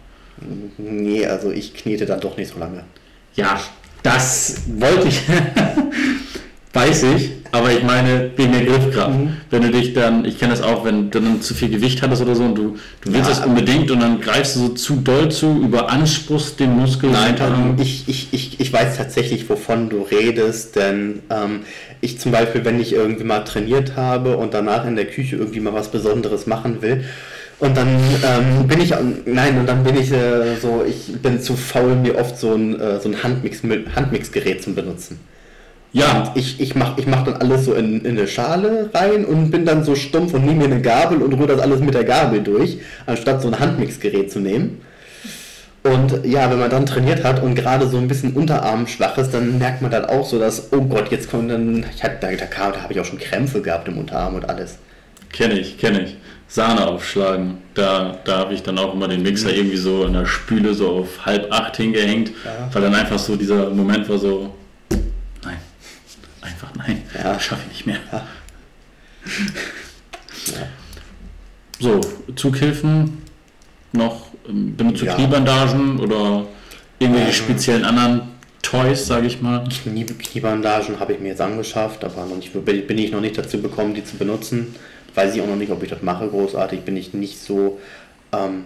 Speaker 1: Nee, also ich knete dann doch nicht so lange.
Speaker 2: Ja, das wollte ich. Weiß ich, aber ich meine wegen der Griffkraft. Wenn du dich dann, ich kenne das auch, wenn du dann zu viel Gewicht hattest oder so und du, du willst
Speaker 1: Ja,
Speaker 2: das unbedingt und dann greifst du so zu doll zu, überanspruchst den Muskel.
Speaker 1: Nein, ähm, ich, ich, ich, ich weiß tatsächlich, wovon du redest, denn ähm, ich zum Beispiel, wenn ich irgendwie mal trainiert habe und danach in der Küche irgendwie mal was Besonderes machen will, und dann ähm, bin ich, nein, und dann bin ich äh, so, ich bin zu faul, mir oft so ein, äh, so ein Handmix, Handmixgerät zu benutzen.
Speaker 2: Ja,
Speaker 1: Und ich, ich mache ich mach dann alles so in, in eine Schale rein und bin dann so stumpf und nehme mir eine Gabel und rühre das alles mit der Gabel durch, anstatt so ein Handmixgerät zu nehmen. Und ja, wenn man dann trainiert hat und gerade so ein bisschen Unterarm schwach ist, dann merkt man dann auch so, dass, oh Gott, jetzt kommt dann, ich hatte, da, da, da habe ich auch schon Krämpfe gehabt im Unterarm und alles.
Speaker 2: kenne ich, kenne ich. Sahne aufschlagen. Da, da habe ich dann auch immer den Mixer irgendwie so in der Spüle so auf halb acht hingehängt,
Speaker 1: Ja.
Speaker 2: weil dann einfach so dieser Moment war so, nein,
Speaker 1: Ja.
Speaker 2: schaffe ich nicht mehr.
Speaker 1: Ja.
Speaker 2: So, Zughilfen noch, ähm, benutzt du
Speaker 1: Ja.
Speaker 2: Kniebandagen oder irgendwelche
Speaker 1: Ähm.
Speaker 2: speziellen anderen Toys, sage ich mal?
Speaker 1: Knie, Kniebandagen habe ich mir jetzt angeschafft, aber noch nicht, bin ich noch nicht dazu gekommen, die zu benutzen. Weiß ich auch noch nicht, ob ich das mache, großartig. Bin ich nicht so. Ähm,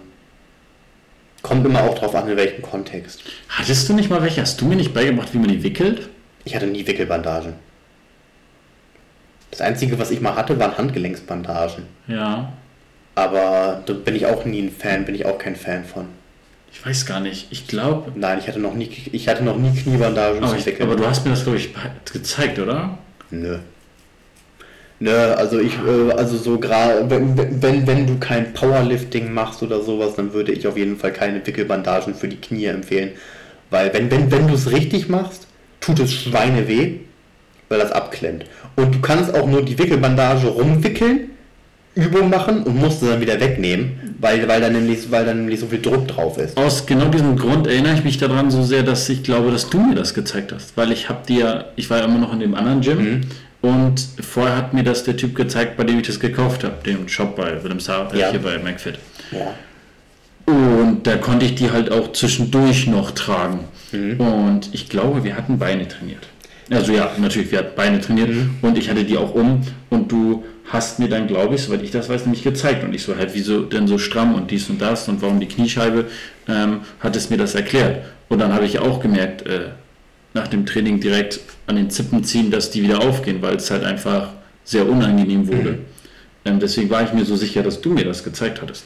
Speaker 1: kommt immer auch drauf an, in welchem Kontext.
Speaker 2: Hattest du nicht mal welche? Hast du mir nicht beigebracht, wie man die wickelt?
Speaker 1: Ich hatte nie Wickelbandagen. Das Einzige, was ich mal hatte, waren Handgelenksbandagen.
Speaker 2: Ja,
Speaker 1: Aber da bin ich auch nie ein Fan, bin ich auch kein Fan von.
Speaker 2: ich weiß gar nicht. Ich glaube,
Speaker 1: Nein, ich hatte noch nie, ich hatte noch nie Kniebandagen
Speaker 2: aber, ich- aber du hast mir das, glaube ich, gezeigt, oder?
Speaker 1: Nö. Nö, also ich, äh, also so gerade, wenn, wenn, wenn du kein Powerlifting machst oder sowas, dann würde ich auf jeden Fall keine Wickelbandagen für die Knie empfehlen. Weil wenn, wenn, wenn du es richtig machst, tut es Schweine weh, weil das abklemmt. Und du kannst auch nur die Wickelbandage rumwickeln, Übung machen und musst sie dann wieder wegnehmen, weil, weil, dann nämlich, weil dann nämlich so viel Druck drauf ist.
Speaker 2: Aus genau diesem Grund erinnere ich mich daran so sehr, dass ich glaube, dass du mir das gezeigt hast. Weil ich habe dir, ich war ja immer noch in dem anderen Gym
Speaker 1: Mhm.
Speaker 2: und vorher hat mir das der Typ gezeigt, bei dem ich das gekauft habe, dem Shop bei Willem Saar, äh,
Speaker 1: Ja.
Speaker 2: hier bei McFit.
Speaker 1: Ja.
Speaker 2: Und da konnte ich die halt auch zwischendurch noch tragen.
Speaker 1: Mhm.
Speaker 2: Und ich glaube, wir hatten Beine trainiert. Also ja, natürlich, wir hatten Beine trainiert
Speaker 1: Mhm.
Speaker 2: und ich hatte die auch um und du hast mir dann, glaube ich, soweit ich das weiß, nämlich gezeigt und ich so halt, wieso denn so stramm und dies und das und warum die Kniescheibe, ähm, hat es mir das erklärt. Und dann habe ich auch gemerkt, äh, nach dem Training direkt an den Zippen ziehen, dass die wieder aufgehen, weil es halt einfach sehr unangenehm wurde. Ähm, deswegen war ich mir so sicher, dass du mir das gezeigt hattest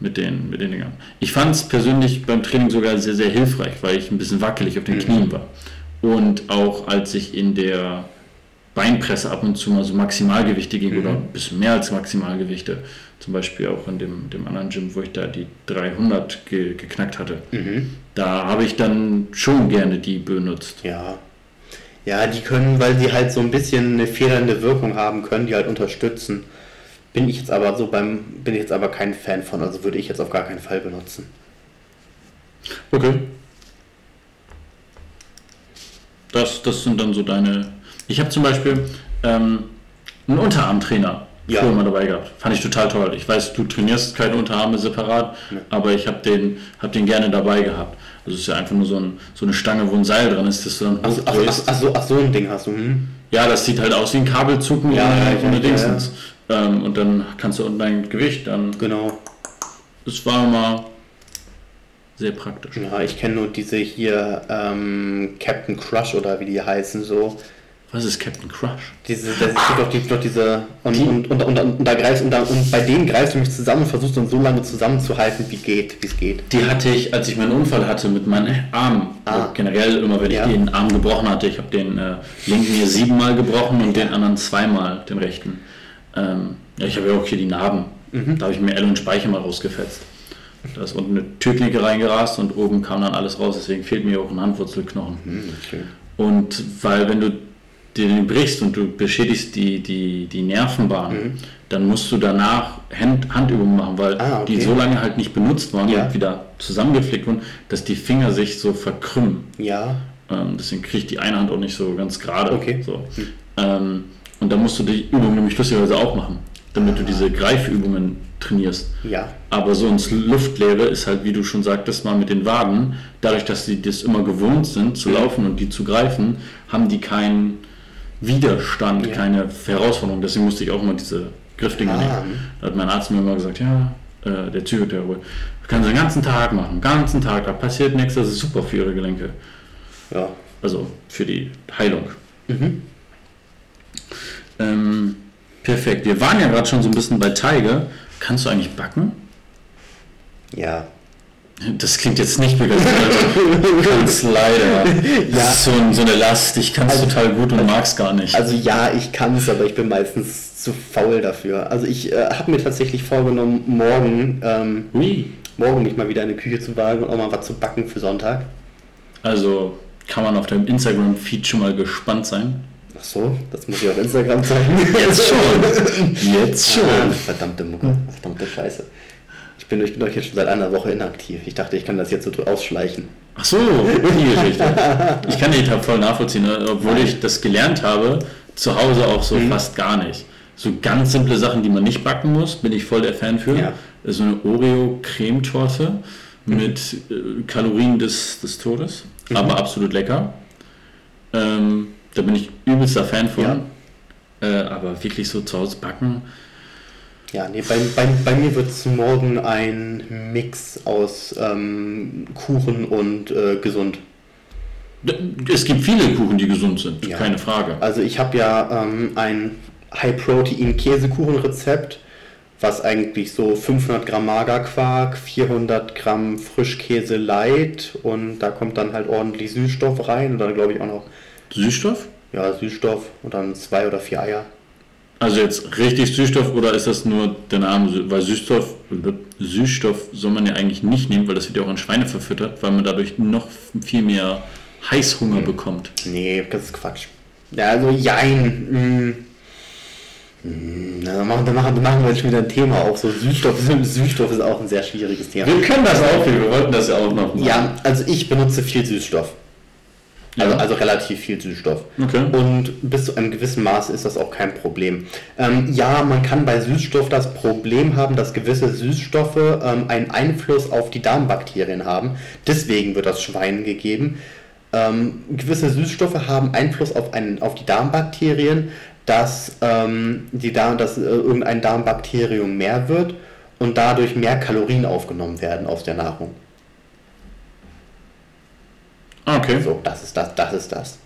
Speaker 2: mit den, mit den Dingern. Ich fand es persönlich beim Training sogar sehr, sehr hilfreich, weil ich ein bisschen wackelig auf den Knien war. Und auch als ich in der Beinpresse ab und zu mal so Maximalgewichte ging oder ein bisschen mehr als Maximalgewichte, zum Beispiel auch in dem, dem anderen Gym, wo ich da die 300 ge, geknackt hatte,
Speaker 1: Mhm.
Speaker 2: da habe ich dann schon gerne die benutzt.
Speaker 1: Ja. Ja, die können, weil sie halt so ein bisschen eine federnde Wirkung haben, können die halt unterstützen. Bin ich jetzt aber so beim, bin ich jetzt aber kein Fan von, also würde ich jetzt auf gar keinen Fall benutzen.
Speaker 2: Okay. Das, das sind dann so deine. Ich habe zum Beispiel ähm, einen Unterarmtrainer
Speaker 1: Ja.
Speaker 2: früher mal dabei gehabt. Fand ich total toll. Ich weiß, du trainierst keine Unterarme separat, aber ich habe den, hab den gerne dabei gehabt. Also es ist ja einfach nur so, ein, so eine Stange, wo ein Seil dran ist, das du dann
Speaker 1: Ach, ach, ach, so, ach so ein Ding hast du. Hm?
Speaker 2: Ja, das sieht halt aus wie ein Kabelzucken
Speaker 1: Ja, ja,
Speaker 2: ohne
Speaker 1: ja,
Speaker 2: Dingsens. Ähm, und dann kannst du unten dein Gewicht dann.
Speaker 1: Genau.
Speaker 2: Das war mal sehr praktisch.
Speaker 1: Ja, ich kenne nur diese hier ähm, Captain Crush oder wie die heißen so.
Speaker 2: Was ist Captain Crush?
Speaker 1: Diese, das gibt doch, die, doch diese. Und, und, und, und, und, da greifst, und, da, und bei denen greifst du mich zusammen und versuchst uns so lange zusammenzuhalten, wie geht, wie es geht.
Speaker 2: Die hatte ich, als ich meinen Unfall hatte mit meinem Arm.
Speaker 1: Ah.
Speaker 2: Generell immer, wenn ich
Speaker 1: Ja.
Speaker 2: den Arm gebrochen hatte. Ich habe den äh, linken hier siebenmal gebrochen und den anderen zweimal, den rechten. Ähm, ja, ich habe ja auch hier die Narben.
Speaker 1: Mhm.
Speaker 2: Da habe ich mir Elle und Speicher mal rausgefetzt. Da ist unten eine Türklinke reingerast und oben kam dann alles raus. Deswegen fehlt mir auch ein Handwurzelknochen.
Speaker 1: Hm, schön.
Speaker 2: Und weil wenn du den brichst und du beschädigst die, die, die Nervenbahn, dann musst du danach Hand, Handübungen machen, weil
Speaker 1: Mhm. Ah, okay.
Speaker 2: die so lange halt nicht benutzt waren
Speaker 1: Ja.
Speaker 2: und wieder zusammengeflickt wurden, dass die Finger sich so verkrümmen.
Speaker 1: Ja,
Speaker 2: Ähm, deswegen kriegt die eine Hand auch nicht so ganz gerade.
Speaker 1: Okay.
Speaker 2: So. Ähm, und da musst du die Übung nämlich lustigerweise auch machen, damit du diese Greifübungen trainierst.
Speaker 1: ja.
Speaker 2: Aber so ins Luftleere ist halt, wie du schon sagtest, mal mit den Waden, dadurch, dass sie das immer gewohnt sind zu laufen und die zu greifen, haben die keinen Widerstand,
Speaker 1: Ja.
Speaker 2: keine Herausforderung. Deswegen musste ich auch immer diese Griffdinger
Speaker 1: Ah.
Speaker 2: nehmen. Da hat mein Arzt mir immer gesagt, ja, äh, der Psychotherapeut, Sie den ganzen Tag machen, den ganzen Tag, da passiert nichts, das ist super für Ihre Gelenke.
Speaker 1: Ja.
Speaker 2: Also für die Heilung.
Speaker 1: Mhm.
Speaker 2: Ähm, perfekt. Wir waren ja gerade schon so ein bisschen bei Tiger. Kannst du eigentlich backen?
Speaker 1: Ja.
Speaker 2: Das klingt jetzt nicht begeistert. Kannst leider.
Speaker 1: Ja.
Speaker 2: Das ist so, so eine Last. Ich kann es
Speaker 1: Also-
Speaker 2: total gut und mag es gar nicht.
Speaker 1: Also ja, ich kann es, aber ich bin meistens zu faul dafür. Also ich äh, habe mir tatsächlich vorgenommen, morgen, ähm,
Speaker 2: Ui.
Speaker 1: morgen mich mal wieder in die Küche zu wagen und auch mal was zu backen für Sonntag.
Speaker 2: Also kann man auf deinem Instagram-Feed schon mal gespannt sein.
Speaker 1: Ach so, das muss ich auf Instagram zeigen.
Speaker 2: Jetzt schon. Jetzt
Speaker 1: Ah,
Speaker 2: schon.
Speaker 1: verdammte Mucke, verdammte Scheiße. Ich bin, ich bin euch jetzt schon seit einer Woche inaktiv. Ich dachte, ich kann das jetzt so ausschleichen.
Speaker 2: Ach so, die Geschichte. Ich kann die voll nachvollziehen, ne? obwohl ich das gelernt habe, zu Hause auch so fast gar nicht. So ganz simple Sachen, die man nicht backen muss, bin ich voll der Fan für.
Speaker 1: Ja.
Speaker 2: So eine Oreo-Cremetorte mit äh, Kalorien des, des Todes, aber absolut lecker. Ähm, da bin ich übelster Fan von.
Speaker 1: Ja.
Speaker 2: Äh, aber wirklich so zu Hause backen,
Speaker 1: Ja, nee, bei, bei, bei mir wird es morgen ein Mix aus ähm, Kuchen und äh, gesund.
Speaker 2: es gibt viele Kuchen, die gesund sind,
Speaker 1: Ja.
Speaker 2: keine Frage.
Speaker 1: Also ich habe ja ähm, ein High-Protein-Käsekuchenrezept, was eigentlich so 500 Gramm Magerquark, 400 Gramm Frischkäse light und da kommt dann halt ordentlich Süßstoff rein und dann glaube ich auch noch
Speaker 2: Süßstoff?
Speaker 1: ja, Süßstoff und dann zwei oder vier Eier.
Speaker 2: Also jetzt richtig Süßstoff oder ist das nur der Name? Weil Süßstoff, Süßstoff soll man ja eigentlich nicht nehmen, weil das wird ja auch an Schweine verfüttert, weil man dadurch noch viel mehr Heißhunger bekommt.
Speaker 1: Nee, das ist Quatsch. Ja, also jein. Mm, na, Dann machen, dann, machen, dann machen wir jetzt schon wieder ein Thema auf. So Süßstoff, Süßstoff ist auch ein sehr schwieriges Thema.
Speaker 2: können das auch, wir wollten das ja auch noch machen.
Speaker 1: Ja, also ich benutze viel Süßstoff. Also,
Speaker 2: Ja.
Speaker 1: also relativ viel Süßstoff.
Speaker 2: Okay.
Speaker 1: Und bis zu einem gewissen Maß ist das auch kein Problem. Ähm, ja, man kann bei Süßstoff das Problem haben, dass gewisse Süßstoffe ähm, einen Einfluss auf die Darmbakterien haben. Deswegen wird das Schwein gegeben. Ähm, gewisse Süßstoffe haben Einfluss auf, einen, auf die Darmbakterien, dass, ähm, die Darm, dass äh, irgendein Darmbakterium mehr wird und dadurch mehr Kalorien aufgenommen werden aus der Nahrung.
Speaker 2: Ah, Okay,
Speaker 1: So, das ist das, das ist das.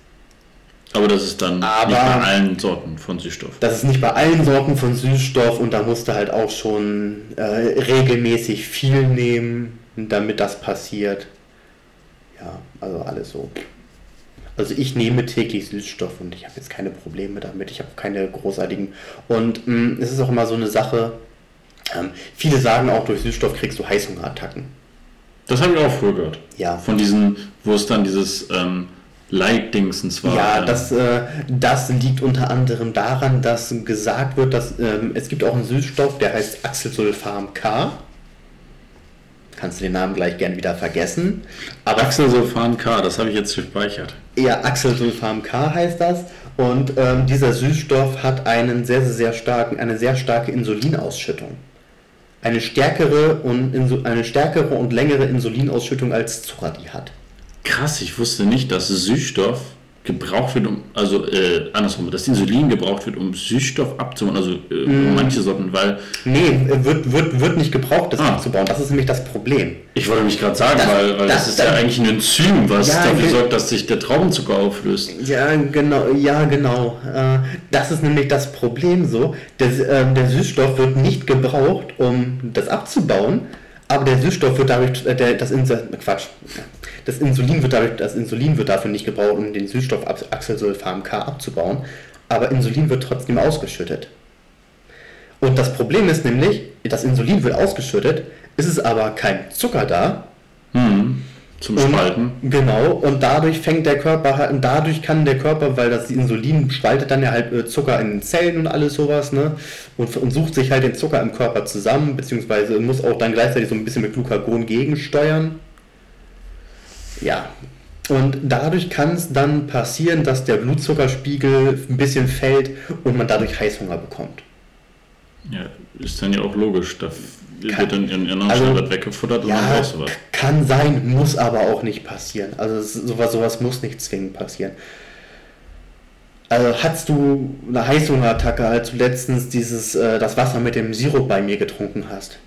Speaker 2: aber das ist dann
Speaker 1: Aber-
Speaker 2: nicht bei allen Sorten von Süßstoff.
Speaker 1: Das ist nicht bei allen Sorten von Süßstoff und da musst du halt auch schon äh, regelmäßig viel nehmen, damit das passiert. Ja, also alles so. Also ich nehme täglich Süßstoff und ich habe jetzt keine Probleme damit. Ich habe keine großartigen. Und mh, es ist auch immer so eine Sache. Ähm, viele sagen auch, durch Süßstoff kriegst du Heißhungerattacken.
Speaker 2: Das habe ich auch früher gehört.
Speaker 1: Ja.
Speaker 2: Von diesen, wo es dann dieses ähm, Light-Dingsens war.
Speaker 1: Ja,
Speaker 2: ähm,
Speaker 1: das, äh, das liegt unter anderem daran, dass gesagt wird, dass ähm, es gibt auch einen Süßstoff, der heißt Acetylsulfam K. Kannst du den Namen gleich gern wieder vergessen. Aber
Speaker 2: Axelsulfan K, das habe ich jetzt gespeichert.
Speaker 1: ja, Acetylsulfam K heißt das. Und ähm, dieser Süßstoff hat einen sehr, sehr, sehr starken, eine sehr starke Insulinausschüttung. Eine stärkere und eine stärkere und längere Insulinausschüttung als Zucker hat.
Speaker 2: Krass, ich wusste nicht, dass Süßstoff gebraucht wird, um, also äh, andersrum, dass Insulin gebraucht wird, um Süßstoff abzubauen, also äh,
Speaker 1: Mhm.
Speaker 2: manche Sorten, weil
Speaker 1: Nee, wird, wird, wird nicht gebraucht, das
Speaker 2: Ah.
Speaker 1: abzubauen. Das ist nämlich das Problem.
Speaker 2: ich wollte mich gerade sagen,
Speaker 1: Das-
Speaker 2: weil, weil das,
Speaker 1: das-
Speaker 2: ist ja
Speaker 1: das-
Speaker 2: eigentlich ein Enzym, was
Speaker 1: Ja,
Speaker 2: dafür sorgt, dass sich der Traubenzucker auflöst.
Speaker 1: Ja, genau, ja, genau. Äh, Das ist nämlich das Problem so. Der, ähm, der Süßstoff wird nicht gebraucht, um das abzubauen, aber der Süßstoff wird dadurch, äh, der, das Insul Quatsch, das Insulin wird dadurch, das Insulin wird dafür nicht gebraucht, um den Süßstoffachselsulfam K abzubauen, aber Insulin wird trotzdem ausgeschüttet. Und das Problem ist nämlich, das Insulin wird ausgeschüttet, ist es aber kein Zucker da,
Speaker 2: Hm. Zum Spalten.
Speaker 1: und, genau, und dadurch fängt der Körper halt, und dadurch kann der Körper, weil das Insulin spaltet dann ja halt äh, Zucker in den Zellen und alles sowas, ne? Und, und sucht sich halt den Zucker im Körper zusammen, beziehungsweise muss auch dann gleichzeitig so ein bisschen mit Glucagon gegensteuern. Ja. Und dadurch kann es dann passieren, dass der Blutzuckerspiegel ein bisschen fällt und man dadurch Heißhunger bekommt.
Speaker 2: Ja, ist dann ja auch logisch. Da wird dann in Ihren
Speaker 1: also-
Speaker 2: also, weggefuttert und dann
Speaker 1: Ja,
Speaker 2: brauchst du was.
Speaker 1: kann sein, muss aber auch nicht passieren. Also sowas, sowas muss nicht zwingend passieren. Also hattest du eine Heißhungerattacke, als du letztens dieses, äh, das Wasser mit dem Sirup bei mir getrunken hast?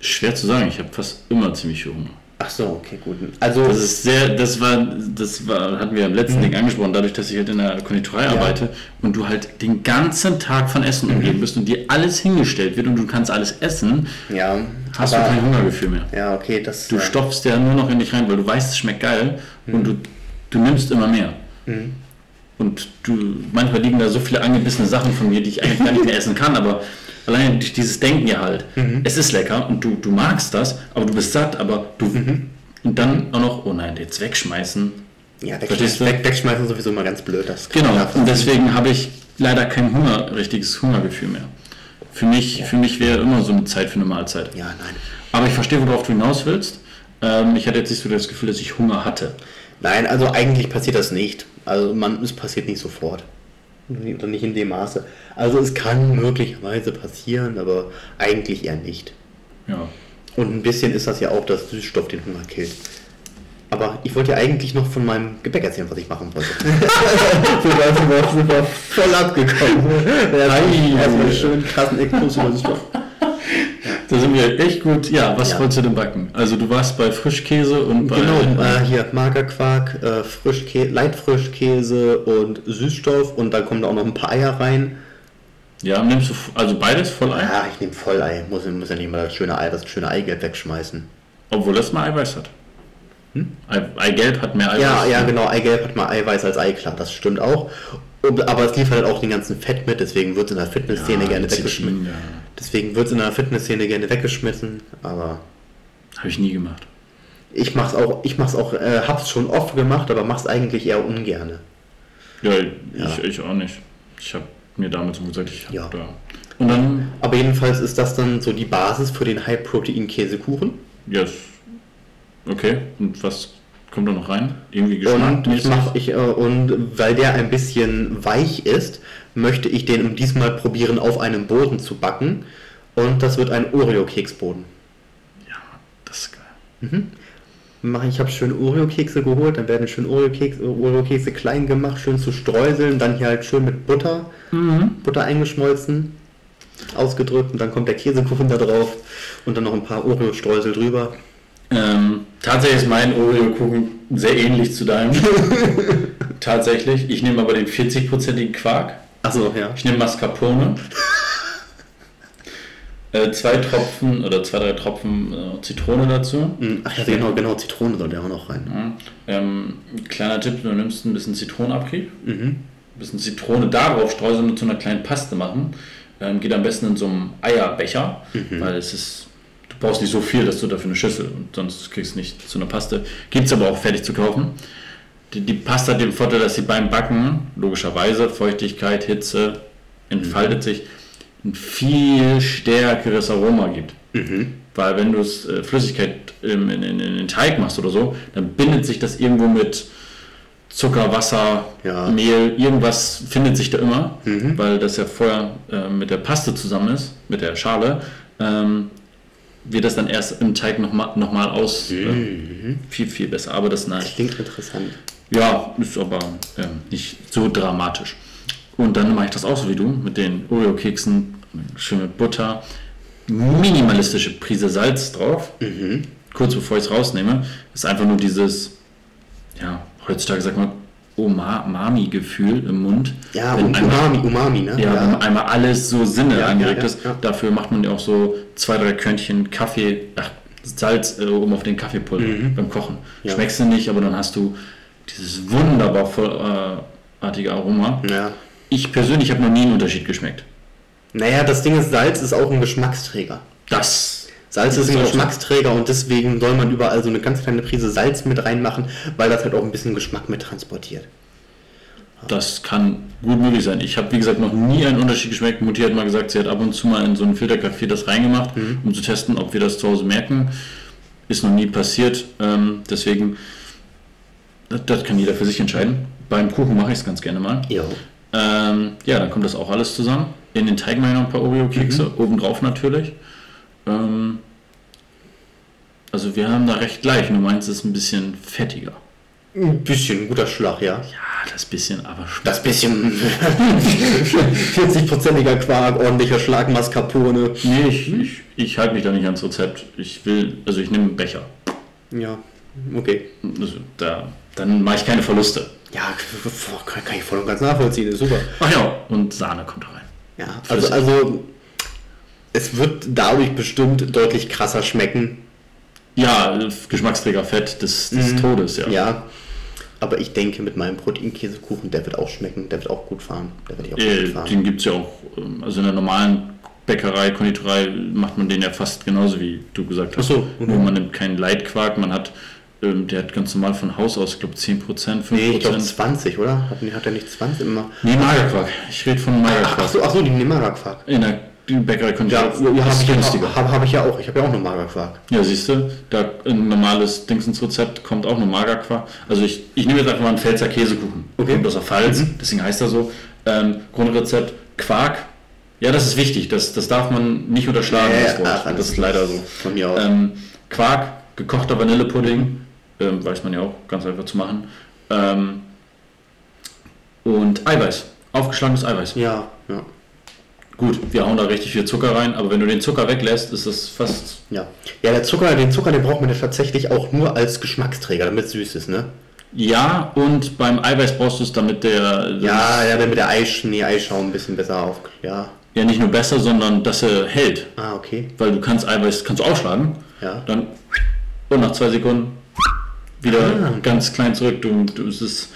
Speaker 2: Schwer zu sagen, ich habe fast immer ziemlich viel Hunger.
Speaker 1: Ach so, okay, gut. Also,
Speaker 2: Das ist sehr, das war, das war, hatten wir im letzten Ding angesprochen, dadurch, dass ich halt in der Konditorei
Speaker 1: Mhm. Ja. Mhm.
Speaker 2: arbeite und du halt den ganzen Tag von Essen umgeben bist und dir alles hingestellt wird und du kannst alles essen,
Speaker 1: ja,
Speaker 2: hast
Speaker 1: aber,
Speaker 2: du kein Hungergefühl mehr.
Speaker 1: Ja, okay, das.
Speaker 2: Du
Speaker 1: ja.
Speaker 2: stopfst ja nur noch in dich rein, weil du weißt, es schmeckt geil und du, du nimmst immer mehr.
Speaker 1: Mhm.
Speaker 2: Und du, manchmal liegen da so viele angebissene Sachen von mir, die ich eigentlich gar nicht mehr essen kann, aber allein durch dieses Denken ja halt.
Speaker 1: Mhm.
Speaker 2: Es ist lecker und du, du magst das, aber du bist satt, aber du.
Speaker 1: Mhm.
Speaker 2: Und dann auch noch, oh nein, jetzt wegschmeißen.
Speaker 1: Ja, wegschmeißen, weg, wegschmeißen ist sowieso immer ganz blöd. Das
Speaker 2: Genau, und deswegen habe ich leider kein Hunger, richtiges Hungergefühl mehr. Für mich, für mich wäre immer so eine Zeit für eine Mahlzeit.
Speaker 1: Ja, nein.
Speaker 2: Aber ich verstehe, worauf du hinaus willst. Ähm, ich hatte jetzt nicht so das Gefühl, dass ich Hunger hatte.
Speaker 1: Nein, also eigentlich passiert das nicht. Also man, es passiert nicht sofort. Oder nicht in dem Maße. Also es kann möglicherweise passieren, aber eigentlich eher nicht.
Speaker 2: Ja.
Speaker 1: Und ein bisschen ist das ja auch, dass Süßstoff den Hunger killt. Aber ich wollte ja eigentlich noch von meinem Gebäck erzählen, was ich machen wollte. wir, sind voll abgekommen.
Speaker 2: Ei.
Speaker 1: Erstmal schön krassen Exkurs über Süßstoff.
Speaker 2: Da sind wir echt gut. Ja, was
Speaker 1: Ja.
Speaker 2: wolltest du denn backen? Also du warst bei Frischkäse und bei...
Speaker 1: Genau, äh, hier Magerquark, äh, Frischkäse, Leitfrischkäse und Süßstoff und dann kommen da auch noch ein paar Eier rein.
Speaker 2: Ja, nimmst du also beides voll ein?
Speaker 1: Ja, ich nehme Vollei, muss, muss ja nicht mal das schöne Ei, das schöne Eigelb wegschmeißen.
Speaker 2: Obwohl das mal Eiweiß hat. Ei, Eigelb hat mehr Eiweiß.
Speaker 1: Hm? Ja, ja, genau, Eigelb hat mal Eiweiß als Ei, klar, das stimmt auch. Aber es liefert halt auch den ganzen Fett mit, deswegen wird es in der Fitnessszene
Speaker 2: Ja,
Speaker 1: gerne weggeschmissen.
Speaker 2: ja.
Speaker 1: Deswegen wird es in der Fitnessszene gerne weggeschmissen, aber
Speaker 2: Habe ich nie gemacht.
Speaker 1: ich mach's auch, ich mach's auch, äh, hab's schon oft gemacht, aber mach's eigentlich eher ungerne.
Speaker 2: Ja,
Speaker 1: Ja.
Speaker 2: Ich, ich auch nicht. Ich habe mir damals so gesagt, ich habe
Speaker 1: Ja.
Speaker 2: da... Und dann,
Speaker 1: Aber jedenfalls ist das dann so die Basis für den High-Protein-Käsekuchen.
Speaker 2: ja, ist- okay. Und was kommt da noch rein? Irgendwie
Speaker 1: Und, ich
Speaker 2: geschmackmäßig?
Speaker 1: mach, ich, äh, und weil der ein bisschen weich ist, möchte ich den diesmal probieren, auf einem Boden zu backen. Und das wird ein Oreo-Keksboden.
Speaker 2: Ja, das ist geil.
Speaker 1: Mach- Ich habe schön Oreo-Kekse geholt, dann werden schön Oreo-Kekse Oreo -Kekse klein gemacht, schön zu streuseln, dann hier halt schön mit Butter, Butter eingeschmolzen, ausgedrückt und dann kommt der Käsekuchen da drauf und dann noch ein paar Oreo-Streusel drüber.
Speaker 2: Ähm, tatsächlich ist mein Oreo-Kuchen sehr ähnlich zu deinem. tatsächlich. Ich nehme aber den 40-prozentigen Quark.
Speaker 1: Achso, ja.
Speaker 2: Ich nehme Mascarpone. äh, zwei Tropfen oder zwei, drei Tropfen äh, Zitrone dazu.
Speaker 1: Hm, Ach ja, genau, genau, Zitrone soll der auch noch rein.
Speaker 2: Ja. Ähm, kleiner Tipp, du nimmst ein bisschen Zitronenabrieb,
Speaker 1: Mhm.
Speaker 2: ein bisschen Zitrone darauf streuseln und zu einer kleinen Paste machen. Ähm, geht am besten in so einem Eierbecher,
Speaker 1: Mhm.
Speaker 2: weil es ist, du brauchst nicht so viel, dass du dafür eine Schüssel und sonst kriegst du nicht zu einer Paste. Gibt es aber auch fertig zu kaufen. Die, die Paste hat den Vorteil, dass sie beim Backen, logischerweise, Feuchtigkeit, Hitze, entfaltet sich, ein viel stärkeres Aroma gibt. Weil wenn du es äh, Flüssigkeit in, in, in den Teig machst oder so, dann bindet sich das irgendwo mit Zucker, Wasser,
Speaker 1: Ja.
Speaker 2: Mehl, irgendwas findet sich da immer, weil das ja vorher äh, mit der Paste zusammen ist, mit der Schale, ähm, wird das dann erst im Teig nochmal noch mal aus. Äh, viel, viel besser. Aber das nein.
Speaker 1: Klingt interessant.
Speaker 2: Ja, ist aber ähm, nicht so dramatisch. Und dann mache ich das auch so wie du, mit den Oreo-Keksen, schön mit Butter, minimalistische Prise Salz drauf. Kurz bevor ich es rausnehme, ist einfach nur dieses, ja, heutzutage sagt man Umami-Gefühl im Mund.
Speaker 1: Ja,
Speaker 2: Wenn
Speaker 1: und
Speaker 2: einmal-
Speaker 1: Umami, Umami, ne?
Speaker 2: ja, wenn einmal alles so Sinne
Speaker 1: Ja,
Speaker 2: angeregt
Speaker 1: ja, ja,
Speaker 2: ist.
Speaker 1: ja.
Speaker 2: Dafür macht man ja auch so zwei, drei Körnchen Kaffee, ach, Salz äh, oben auf den Kaffeepulver beim Kochen.
Speaker 1: Mhm. Ja.
Speaker 2: Schmeckst du nicht, aber dann hast du dieses wunderbar vollartige Aroma.
Speaker 1: ja.
Speaker 2: Ich persönlich habe noch nie einen Unterschied geschmeckt.
Speaker 1: Naja, das Ding ist, Salz ist auch ein Geschmacksträger.
Speaker 2: Das.
Speaker 1: Salz ist ein. Geschmacksträger und deswegen soll man überall so eine ganz kleine Prise Salz mit reinmachen, weil das halt auch ein bisschen Geschmack mit transportiert.
Speaker 2: Das kann gut möglich sein. Ich habe, wie gesagt, noch nie einen Unterschied geschmeckt. Mutti hat mal gesagt, sie hat ab und zu mal in so einen Filterkaffee das reingemacht,
Speaker 1: Mhm.
Speaker 2: um zu testen, ob wir das zu Hause merken. Ist noch nie passiert. Ähm, deswegen, das, das kann jeder für sich entscheiden. Beim Kuchen mache ich es ganz gerne mal.
Speaker 1: Ja.
Speaker 2: Ähm, ja, dann kommt das auch alles zusammen. In den Teig ich noch ein paar Oreo-Kekse,
Speaker 1: Mhm.
Speaker 2: obendrauf natürlich. Ähm, also wir haben da recht gleich, nur meins ist ein bisschen fettiger.
Speaker 1: Ein bisschen, ein guter Schlag, ja.
Speaker 2: Ja, das bisschen, aber schmeckt.
Speaker 1: Das bisschen 40-prozentiger Quark, ordentlicher Schlag Mascarpone.
Speaker 2: Nee, ich, ich, ich halte mich da nicht ans Rezept. Ich will, also ich nehme einen Becher.
Speaker 1: Ja, okay.
Speaker 2: Also da, dann mache ich keine Verluste.
Speaker 1: Ja, kann, kann ich voll und ganz nachvollziehen, ist super.
Speaker 2: Ach ja, und Sahne kommt da rein.
Speaker 1: Ja, also, also es wird dadurch bestimmt deutlich krasser schmecken.
Speaker 2: Ja, Geschmacksträger Fett des, des Todes, ja.
Speaker 1: Ja. Aber ich denke, mit meinem Proteinkäsekuchen, der wird auch schmecken, der wird auch gut fahren. Der wird auch
Speaker 2: Äh,
Speaker 1: gut fahren.
Speaker 2: den gibt es ja auch, ähm, also in der normalen Bäckerei, Konditorei macht man den ja fast genauso wie du gesagt hast.
Speaker 1: Ach so, mhm.
Speaker 2: Nur man nimmt keinen Leitquark, man hat, ähm, der hat ganz normal von Haus aus, ich glaube 10%, 5%.
Speaker 1: Nee, ich glaube 20, oder? Hat, hat er nicht 20 immer?
Speaker 2: nee, Magerquark. Ich rede von
Speaker 1: Ach,
Speaker 2: Magerquark.
Speaker 1: ach so, ach so, die Nemaga-Quark.
Speaker 2: In der Bäckerei
Speaker 1: Ja,
Speaker 2: Konditorei
Speaker 1: ja habe ich,
Speaker 2: günstiger.
Speaker 1: hab, hab ich ja auch. Ich habe ja auch noch Magerquark.
Speaker 2: Ja, siehst du, da ein normales Dingsens-Rezept kommt auch nur Magerquark. Also ich, ich nehme jetzt einfach mal einen Pfälzer Käsekuchen.
Speaker 1: Okay.
Speaker 2: Kommt aus der Pfalz, deswegen heißt er so. Ähm, Grundrezept Quark. Ja, das ist wichtig. Das, das darf man nicht unterschlagen.
Speaker 1: Ja,
Speaker 2: das,
Speaker 1: ach,
Speaker 2: das ist leider so.
Speaker 1: Von mir aus.
Speaker 2: Ähm, Quark, gekochter Vanillepudding, ähm, weiß man ja auch, ganz einfach zu machen. Ähm, und Eiweiß, aufgeschlagenes Eiweiß.
Speaker 1: ja, ja,
Speaker 2: Gut, wir hauen da richtig viel Zucker rein, aber wenn du den Zucker weglässt, ist das fast
Speaker 1: ja. Ja, der Zucker, den Zucker, den braucht man ja tatsächlich auch nur als Geschmacksträger, damit es süß ist, ne?
Speaker 2: Ja, und beim Eiweiß brauchst du es, damit der
Speaker 1: Ja, ja, damit der Eisch, nee, Eischaum ein bisschen besser auf. Ja.
Speaker 2: ja nicht nur besser, sondern dass er hält.
Speaker 1: Ah, okay.
Speaker 2: Weil du kannst Eiweiß kannst du aufschlagen,
Speaker 1: Ja.
Speaker 2: dann und nach zwei Sekunden wieder
Speaker 1: Ah.
Speaker 2: ganz klein zurück. Du, du es ist,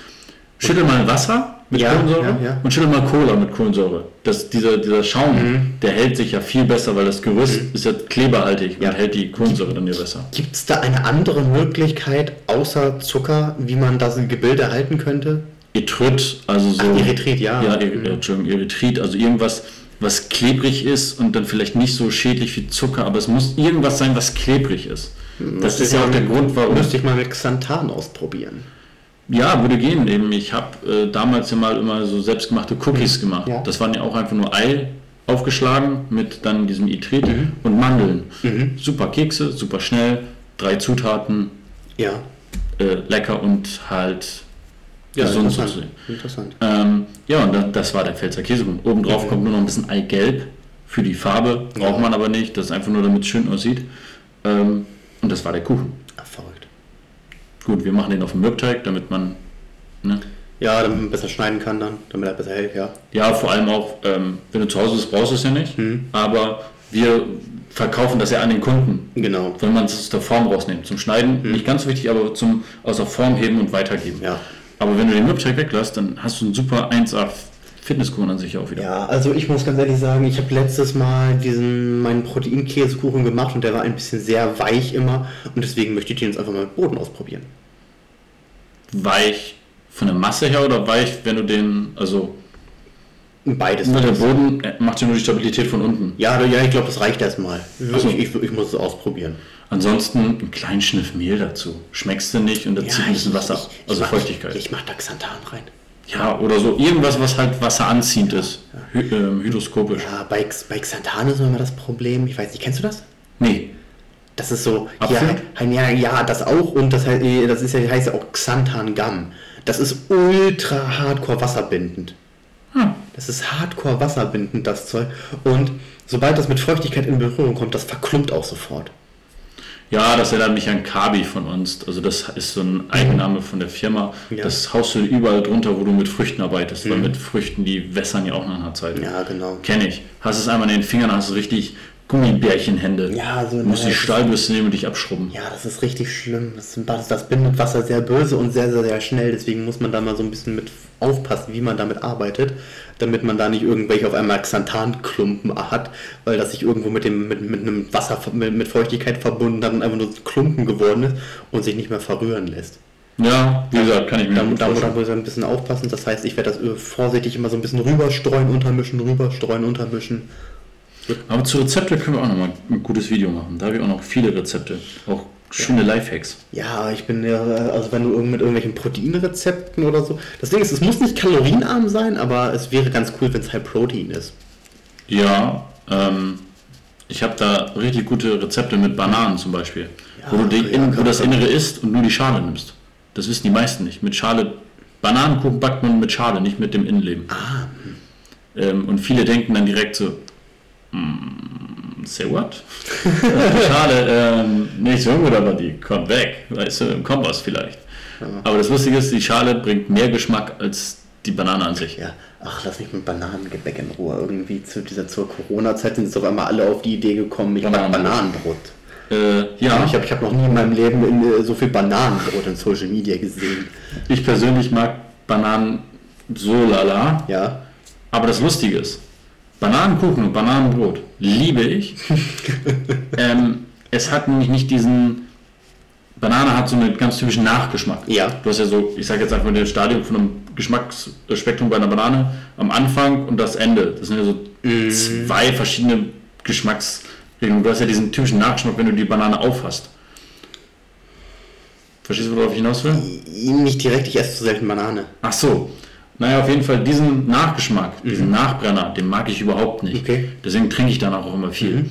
Speaker 2: schüttel mal Wasser mit
Speaker 1: Ja,
Speaker 2: Kohlensäure
Speaker 1: ja,
Speaker 2: und schüttel mal Cola mit Kohlensäure. Das, dieser, dieser Schaum,
Speaker 1: Mhm.
Speaker 2: der hält sich ja viel besser, weil das Gerüst ist ja kleberhaltig
Speaker 1: Ja.
Speaker 2: und hält die Kohlensäure dann ja besser.
Speaker 1: Gibt es da eine andere Möglichkeit außer Zucker, wie man das Gebilde halten könnte?
Speaker 2: Erythrit, also so.
Speaker 1: Ach, Erythrit, ja.
Speaker 2: Ja, er, äh, Entschuldigung, Erythrit, also irgendwas, was klebrig ist und dann vielleicht nicht so schädlich wie Zucker, aber es muss irgendwas sein, was klebrig ist. Das ist ja auch der Grund, warum.
Speaker 1: Müsste ich mal mit Xanthan ausprobieren.
Speaker 2: Ja, würde gehen. Eben, ich habe äh, damals ja mal immer so selbstgemachte Cookies gemacht.
Speaker 1: Ja.
Speaker 2: Das waren ja auch einfach nur Ei aufgeschlagen mit dann diesem Itrit und Mandeln. Super Kekse, super schnell, drei Zutaten,
Speaker 1: Ja.
Speaker 2: äh, lecker und halt gesund
Speaker 1: interessant.
Speaker 2: sozusagen.
Speaker 1: interessant.
Speaker 2: Ähm, ja, und da, das war der Pfälzer Käsekuchen. Obendrauf kommt nur noch ein bisschen Eigelb für die Farbe. Braucht
Speaker 1: Ja.
Speaker 2: man aber nicht. Das ist einfach nur, damit es schön aussieht. Ähm, und das war der Kuchen. Gut, wir machen den auf dem Mürbteig, damit man. Ne?
Speaker 1: Ja, damit man besser schneiden kann dann, damit er besser hält, ja.
Speaker 2: Ja, vor allem auch, ähm, wenn du zu Hause bist, brauchst du es ja nicht.
Speaker 1: Mhm.
Speaker 2: Aber wir verkaufen das ja an den Kunden.
Speaker 1: Genau.
Speaker 2: Wenn man es aus der Form rausnimmt. Zum Schneiden nicht ganz so wichtig, aber zum aus der Form heben und weitergeben.
Speaker 1: Mhm. Ja.
Speaker 2: Aber wenn du den Mürbteig weglässt, dann hast du einen super 1A Fitnesskuchen an sich auch wieder.
Speaker 1: Ja, also ich muss ganz ehrlich sagen, ich habe letztes Mal diesen meinen Proteinkäsekuchen gemacht und der war ein bisschen sehr weich immer und deswegen möchte ich den jetzt einfach mal mit Boden ausprobieren.
Speaker 2: weich von der Masse her oder weich, wenn du den, also
Speaker 1: Beides.
Speaker 2: nur der Boden äh, macht ja nur die Stabilität von unten.
Speaker 1: Ja, ja, ich glaube, das reicht erstmal.
Speaker 2: Ach so.
Speaker 1: Ich, ich, ich muss es ausprobieren.
Speaker 2: Ansonsten einen kleinen Schniff Mehl dazu. Schmeckst du nicht und da zieht ein bisschen Wasser, also
Speaker 1: mach-
Speaker 2: Feuchtigkeit.
Speaker 1: Ich, ich mache da Xanthan rein.
Speaker 2: Ja, oder so irgendwas, was halt wasseranziehend ist. Hy ähm, hydroskopisch.
Speaker 1: Ja, bei, bei Xanthan ist immer das Problem. Ich weiß nicht, kennst du das?
Speaker 2: Nee.
Speaker 1: Das ist so, ja, ja, ja, das auch und das, heißt, das ist ja, heißt ja auch Xanthan Gum. Das ist ultra hardcore wasserbindend.
Speaker 2: Hm.
Speaker 1: Das ist hardcore wasserbindend, das Zeug. Und sobald das mit Feuchtigkeit in Berührung kommt, das verklumpt auch sofort.
Speaker 2: Ja, das erinnert mich an Kabi von uns. Also das ist so ein Eigenname von der Firma.
Speaker 1: Ja.
Speaker 2: Das haust du überall drunter, wo du mit Früchten arbeitest. Weil mit Früchten, die wässern ja auch nach einer Zeit.
Speaker 1: Ja, genau.
Speaker 2: Kenne ich. Hast es einmal in den Fingern, hast du richtig Gummibärchenhände.
Speaker 1: Ja, so
Speaker 2: Du musst die Stahlbürste nehmen und dich abschrubben.
Speaker 1: Ja, das ist richtig schlimm. Das, das, bindet Wasser sehr böse und sehr, sehr, sehr schnell. Deswegen muss man da mal so ein bisschen mit aufpassen, wie man damit arbeitet, damit man da nicht irgendwelche auf einmal Xanthanklumpen hat, weil das sich irgendwo mit, dem, mit, mit einem Wasser, mit, mit Feuchtigkeit verbunden hat und einfach nur Klumpen geworden ist und sich nicht mehr verrühren lässt.
Speaker 2: Ja, wie gesagt, kann ich mir
Speaker 1: Da,
Speaker 2: gut
Speaker 1: da, da muss ich ein bisschen aufpassen. Das heißt, ich werde das äh, vorsichtig immer so ein bisschen rüberstreuen, untermischen, rüberstreuen, untermischen.
Speaker 2: Aber zu Rezepte können wir auch nochmal ein gutes Video machen. Da habe ich auch noch viele Rezepte. Auch schöne Lifehacks.
Speaker 1: Ja, ich bin ja, also wenn du irgend mit irgendwelchen Proteinrezepten oder so. Das Ding ist, es muss nicht kalorienarm sein, aber es wäre ganz cool, wenn es High Protein ist.
Speaker 2: Ja, ähm, ich habe da richtig gute Rezepte mit Bananen zum Beispiel.
Speaker 1: Ja,
Speaker 2: wo du die
Speaker 1: ja,
Speaker 2: wo das Innere isst und nur die Schale nimmst. Das wissen die meisten nicht. Mit Schale, Bananenkuchen backt man mit Schale, nicht mit dem Innenleben.
Speaker 1: Ah,
Speaker 2: Ähm, und viele denken dann direkt so, mm, say what? die Schale, ähm, nicht so gut, aber die kommt weg. Weißt du, im Kompost vielleicht. Aber das Lustige ist, die Schale bringt mehr Geschmack als die Banane an sich.
Speaker 1: ja. Ach, lass mich mit Bananengebäck in Ruhe. Irgendwie zu dieser zur Corona-Zeit sind jetzt auf einmal alle auf die Idee gekommen, ich mag
Speaker 2: Bananenbrot.
Speaker 1: Bananenbrot.
Speaker 2: Äh, ja,
Speaker 1: Ich habe ich hab noch nie in meinem Leben in, äh, so viel Bananenbrot in Social Media gesehen.
Speaker 2: Ich persönlich mag Bananen so lala,
Speaker 1: Ja.
Speaker 2: aber das Lustige ist, Bananenkuchen und Bananenbrot liebe ich. ähm, es hat nämlich nicht diesen. Banane hat so einen ganz typischen Nachgeschmack.
Speaker 1: Ja.
Speaker 2: Du hast ja so, ich sage jetzt einfach das Stadium von einem Geschmacksspektrum bei einer Banane am Anfang und das Ende. Das sind ja so zwei verschiedene Geschmacksrichtungen. Du hast ja diesen typischen Nachgeschmack, wenn du die Banane aufhast. Verstehst du, worauf ich hinaus will?
Speaker 1: Nicht direkt, ich esse zu selten Banane.
Speaker 2: Ach so. Naja, auf jeden Fall diesen Nachgeschmack, diesen Nachbrenner, den mag ich überhaupt nicht.
Speaker 1: Okay.
Speaker 2: Deswegen trinke ich danach auch immer viel.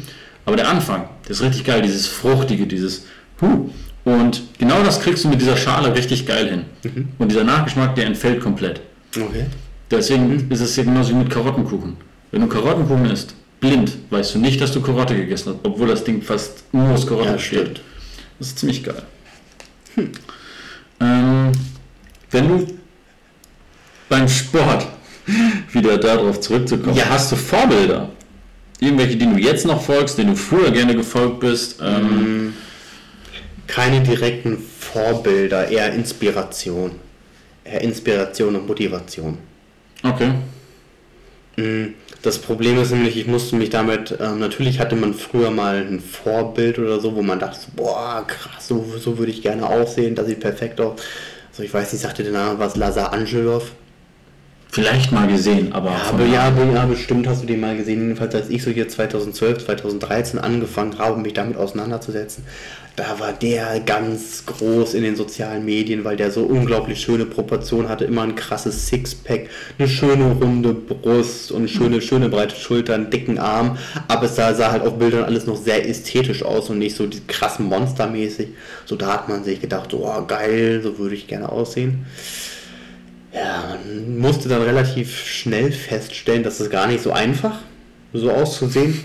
Speaker 2: Aber der Anfang, der ist richtig geil, dieses Fruchtige, dieses Huh. Und genau das kriegst du mit dieser Schale richtig geil hin. Und dieser Nachgeschmack, der entfällt komplett.
Speaker 1: Okay.
Speaker 2: Deswegen ist es ja genauso wie mit Karottenkuchen. Wenn du Karottenkuchen isst, blind, weißt du nicht, dass du Karotte gegessen hast, obwohl das Ding fast nur aus Karotte
Speaker 1: Ja,
Speaker 2: besteht.
Speaker 1: stimmt.
Speaker 2: Das ist ziemlich geil. Ähm, wenn du beim Sport wieder darauf zurückzukommen,
Speaker 1: Ja.
Speaker 2: hast du Vorbilder? Irgendwelche, die du jetzt noch folgst, denen du früher gerne gefolgt bist? Ähm,
Speaker 1: Keine direkten Vorbilder, eher Inspiration. Eher Inspiration und Motivation.
Speaker 2: Okay.
Speaker 1: Mm, Das Problem ist nämlich, ich musste mich damit, ähm, natürlich hatte man früher mal ein Vorbild oder so, wo man dachte, boah, krass, so, so würde ich gerne aussehen, das sieht perfekt aus. Also ich weiß nicht, sagte der Name was, Lazar Angelov?
Speaker 2: Vielleicht mal gesehen, aber
Speaker 1: Ja, ja, aber ja, bestimmt hast du den mal gesehen. Jedenfalls, als ich so hier 2012, 2013 angefangen habe, mich damit auseinanderzusetzen, da war der ganz groß in den sozialen Medien, weil der so unglaublich schöne Proportionen hatte. Immer ein krasses Sixpack, eine schöne runde Brust und schöne, schöne breite Schultern, einen dicken Arm. Aber es sah, sah halt auf Bildern alles noch sehr ästhetisch aus und nicht so die krassen Monstermäßig. So da hat man sich gedacht, oh geil, so würde ich gerne aussehen. Ja, man musste dann relativ schnell feststellen, dass es gar nicht so einfach, so auszusehen.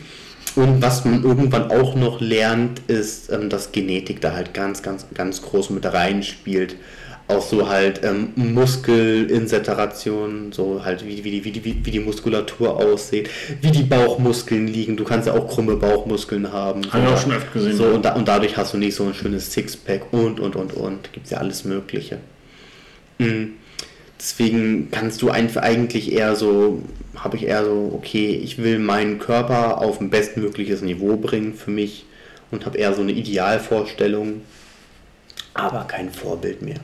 Speaker 1: Und was man irgendwann auch noch lernt, ist, ähm, dass Genetik da halt ganz, ganz, ganz groß mit reinspielt. Auch so halt ähm, Muskelinseration, so halt wie, wie, die, wie, die, wie die Muskulatur aussieht, wie die Bauchmuskeln liegen. Du kannst ja auch krumme Bauchmuskeln haben.
Speaker 2: Hab ich
Speaker 1: So,
Speaker 2: auch schon öfter gesehen.
Speaker 1: So, und, da, und dadurch hast du nicht so ein schönes Sixpack und, und, und, und. Gibt ja alles Mögliche. Mhm. Deswegen kannst du einfach eigentlich eher so, habe ich eher so, okay, ich will meinen Körper auf ein bestmögliches Niveau bringen für mich und habe eher so eine Idealvorstellung, aber kein Vorbild mehr.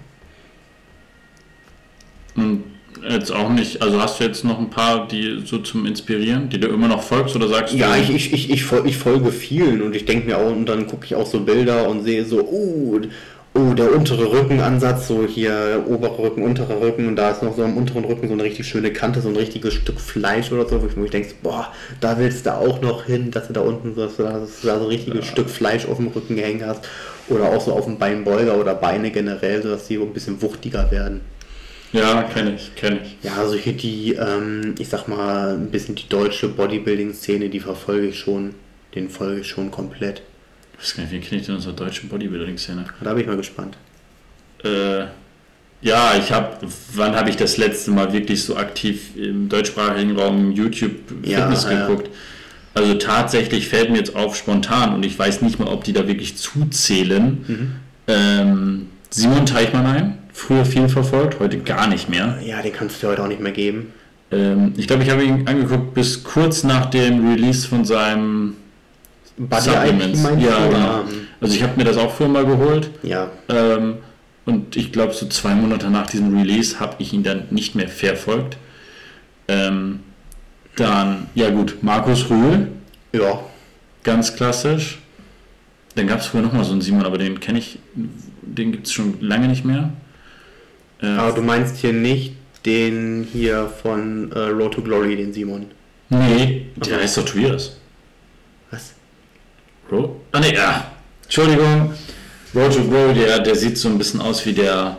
Speaker 2: Und jetzt auch nicht, also hast du jetzt noch ein paar, die so zum Inspirieren, die du immer noch folgst oder sagst
Speaker 1: Ja,
Speaker 2: du?
Speaker 1: ich, ich, ich, ich, ich folge vielen und ich denke mir auch, und dann gucke ich auch so Bilder und sehe so, oh, oh, der untere Rückenansatz, so hier oberer Rücken, unterer Rücken und da ist noch so am unteren Rücken so eine richtig schöne Kante, so ein richtiges Stück Fleisch oder so, wo ich mir denke, boah, da willst du auch noch hin, dass du da unten so, dass du da so ein richtiges Stück Fleisch auf dem Rücken gehängt hast oder auch so auf dem Beinbeuger oder Beine generell, so dass die so ein bisschen wuchtiger werden.
Speaker 2: Ja, kenne ich, kenne ich.
Speaker 1: Ja, also hier die, ähm, ich sag mal, ein bisschen die deutsche Bodybuilding-Szene, die verfolge ich schon, den folge ich schon komplett.
Speaker 2: Ich weiß gar nicht, wie kenne ich denn unsere deutsche Bodybuilding-Szene?
Speaker 1: Da bin ich mal gespannt.
Speaker 2: Äh, ja, ich habe, wann habe ich das letzte Mal wirklich so aktiv im deutschsprachigen Raum YouTube
Speaker 1: Ja,
Speaker 2: Fitness
Speaker 1: ja.
Speaker 2: geguckt? Also tatsächlich fällt mir jetzt auf spontan und ich weiß nicht mal, ob die da wirklich zuzählen.
Speaker 1: Mhm.
Speaker 2: Ähm, Simon Teichmannheim, früher viel verfolgt, heute gar nicht mehr.
Speaker 1: Ja, den kannst du heute auch nicht mehr geben.
Speaker 2: Ähm, ich glaube, ich habe ihn angeguckt bis kurz nach dem Release von seinem
Speaker 1: Body
Speaker 2: Supplements. Ja, genau. Also ich habe mir das auch früher mal geholt.
Speaker 1: Ja,
Speaker 2: Ähm, und ich glaube, so zwei Monate nach diesem Release habe ich ihn dann nicht mehr verfolgt. Ähm, dann, ja gut, Markus Rühl,
Speaker 1: ja.
Speaker 2: ganz klassisch. Dann gab es früher nochmal so einen Simon, aber den kenne ich, den gibt es schon lange nicht mehr. Äh,
Speaker 1: Aber du meinst hier nicht den hier von äh, Road to Glory, den Simon.
Speaker 2: nee, der heißt doch Tobias. Bro? Ah ne, ja. Entschuldigung. Road to Glory, der, der sieht so ein bisschen aus wie der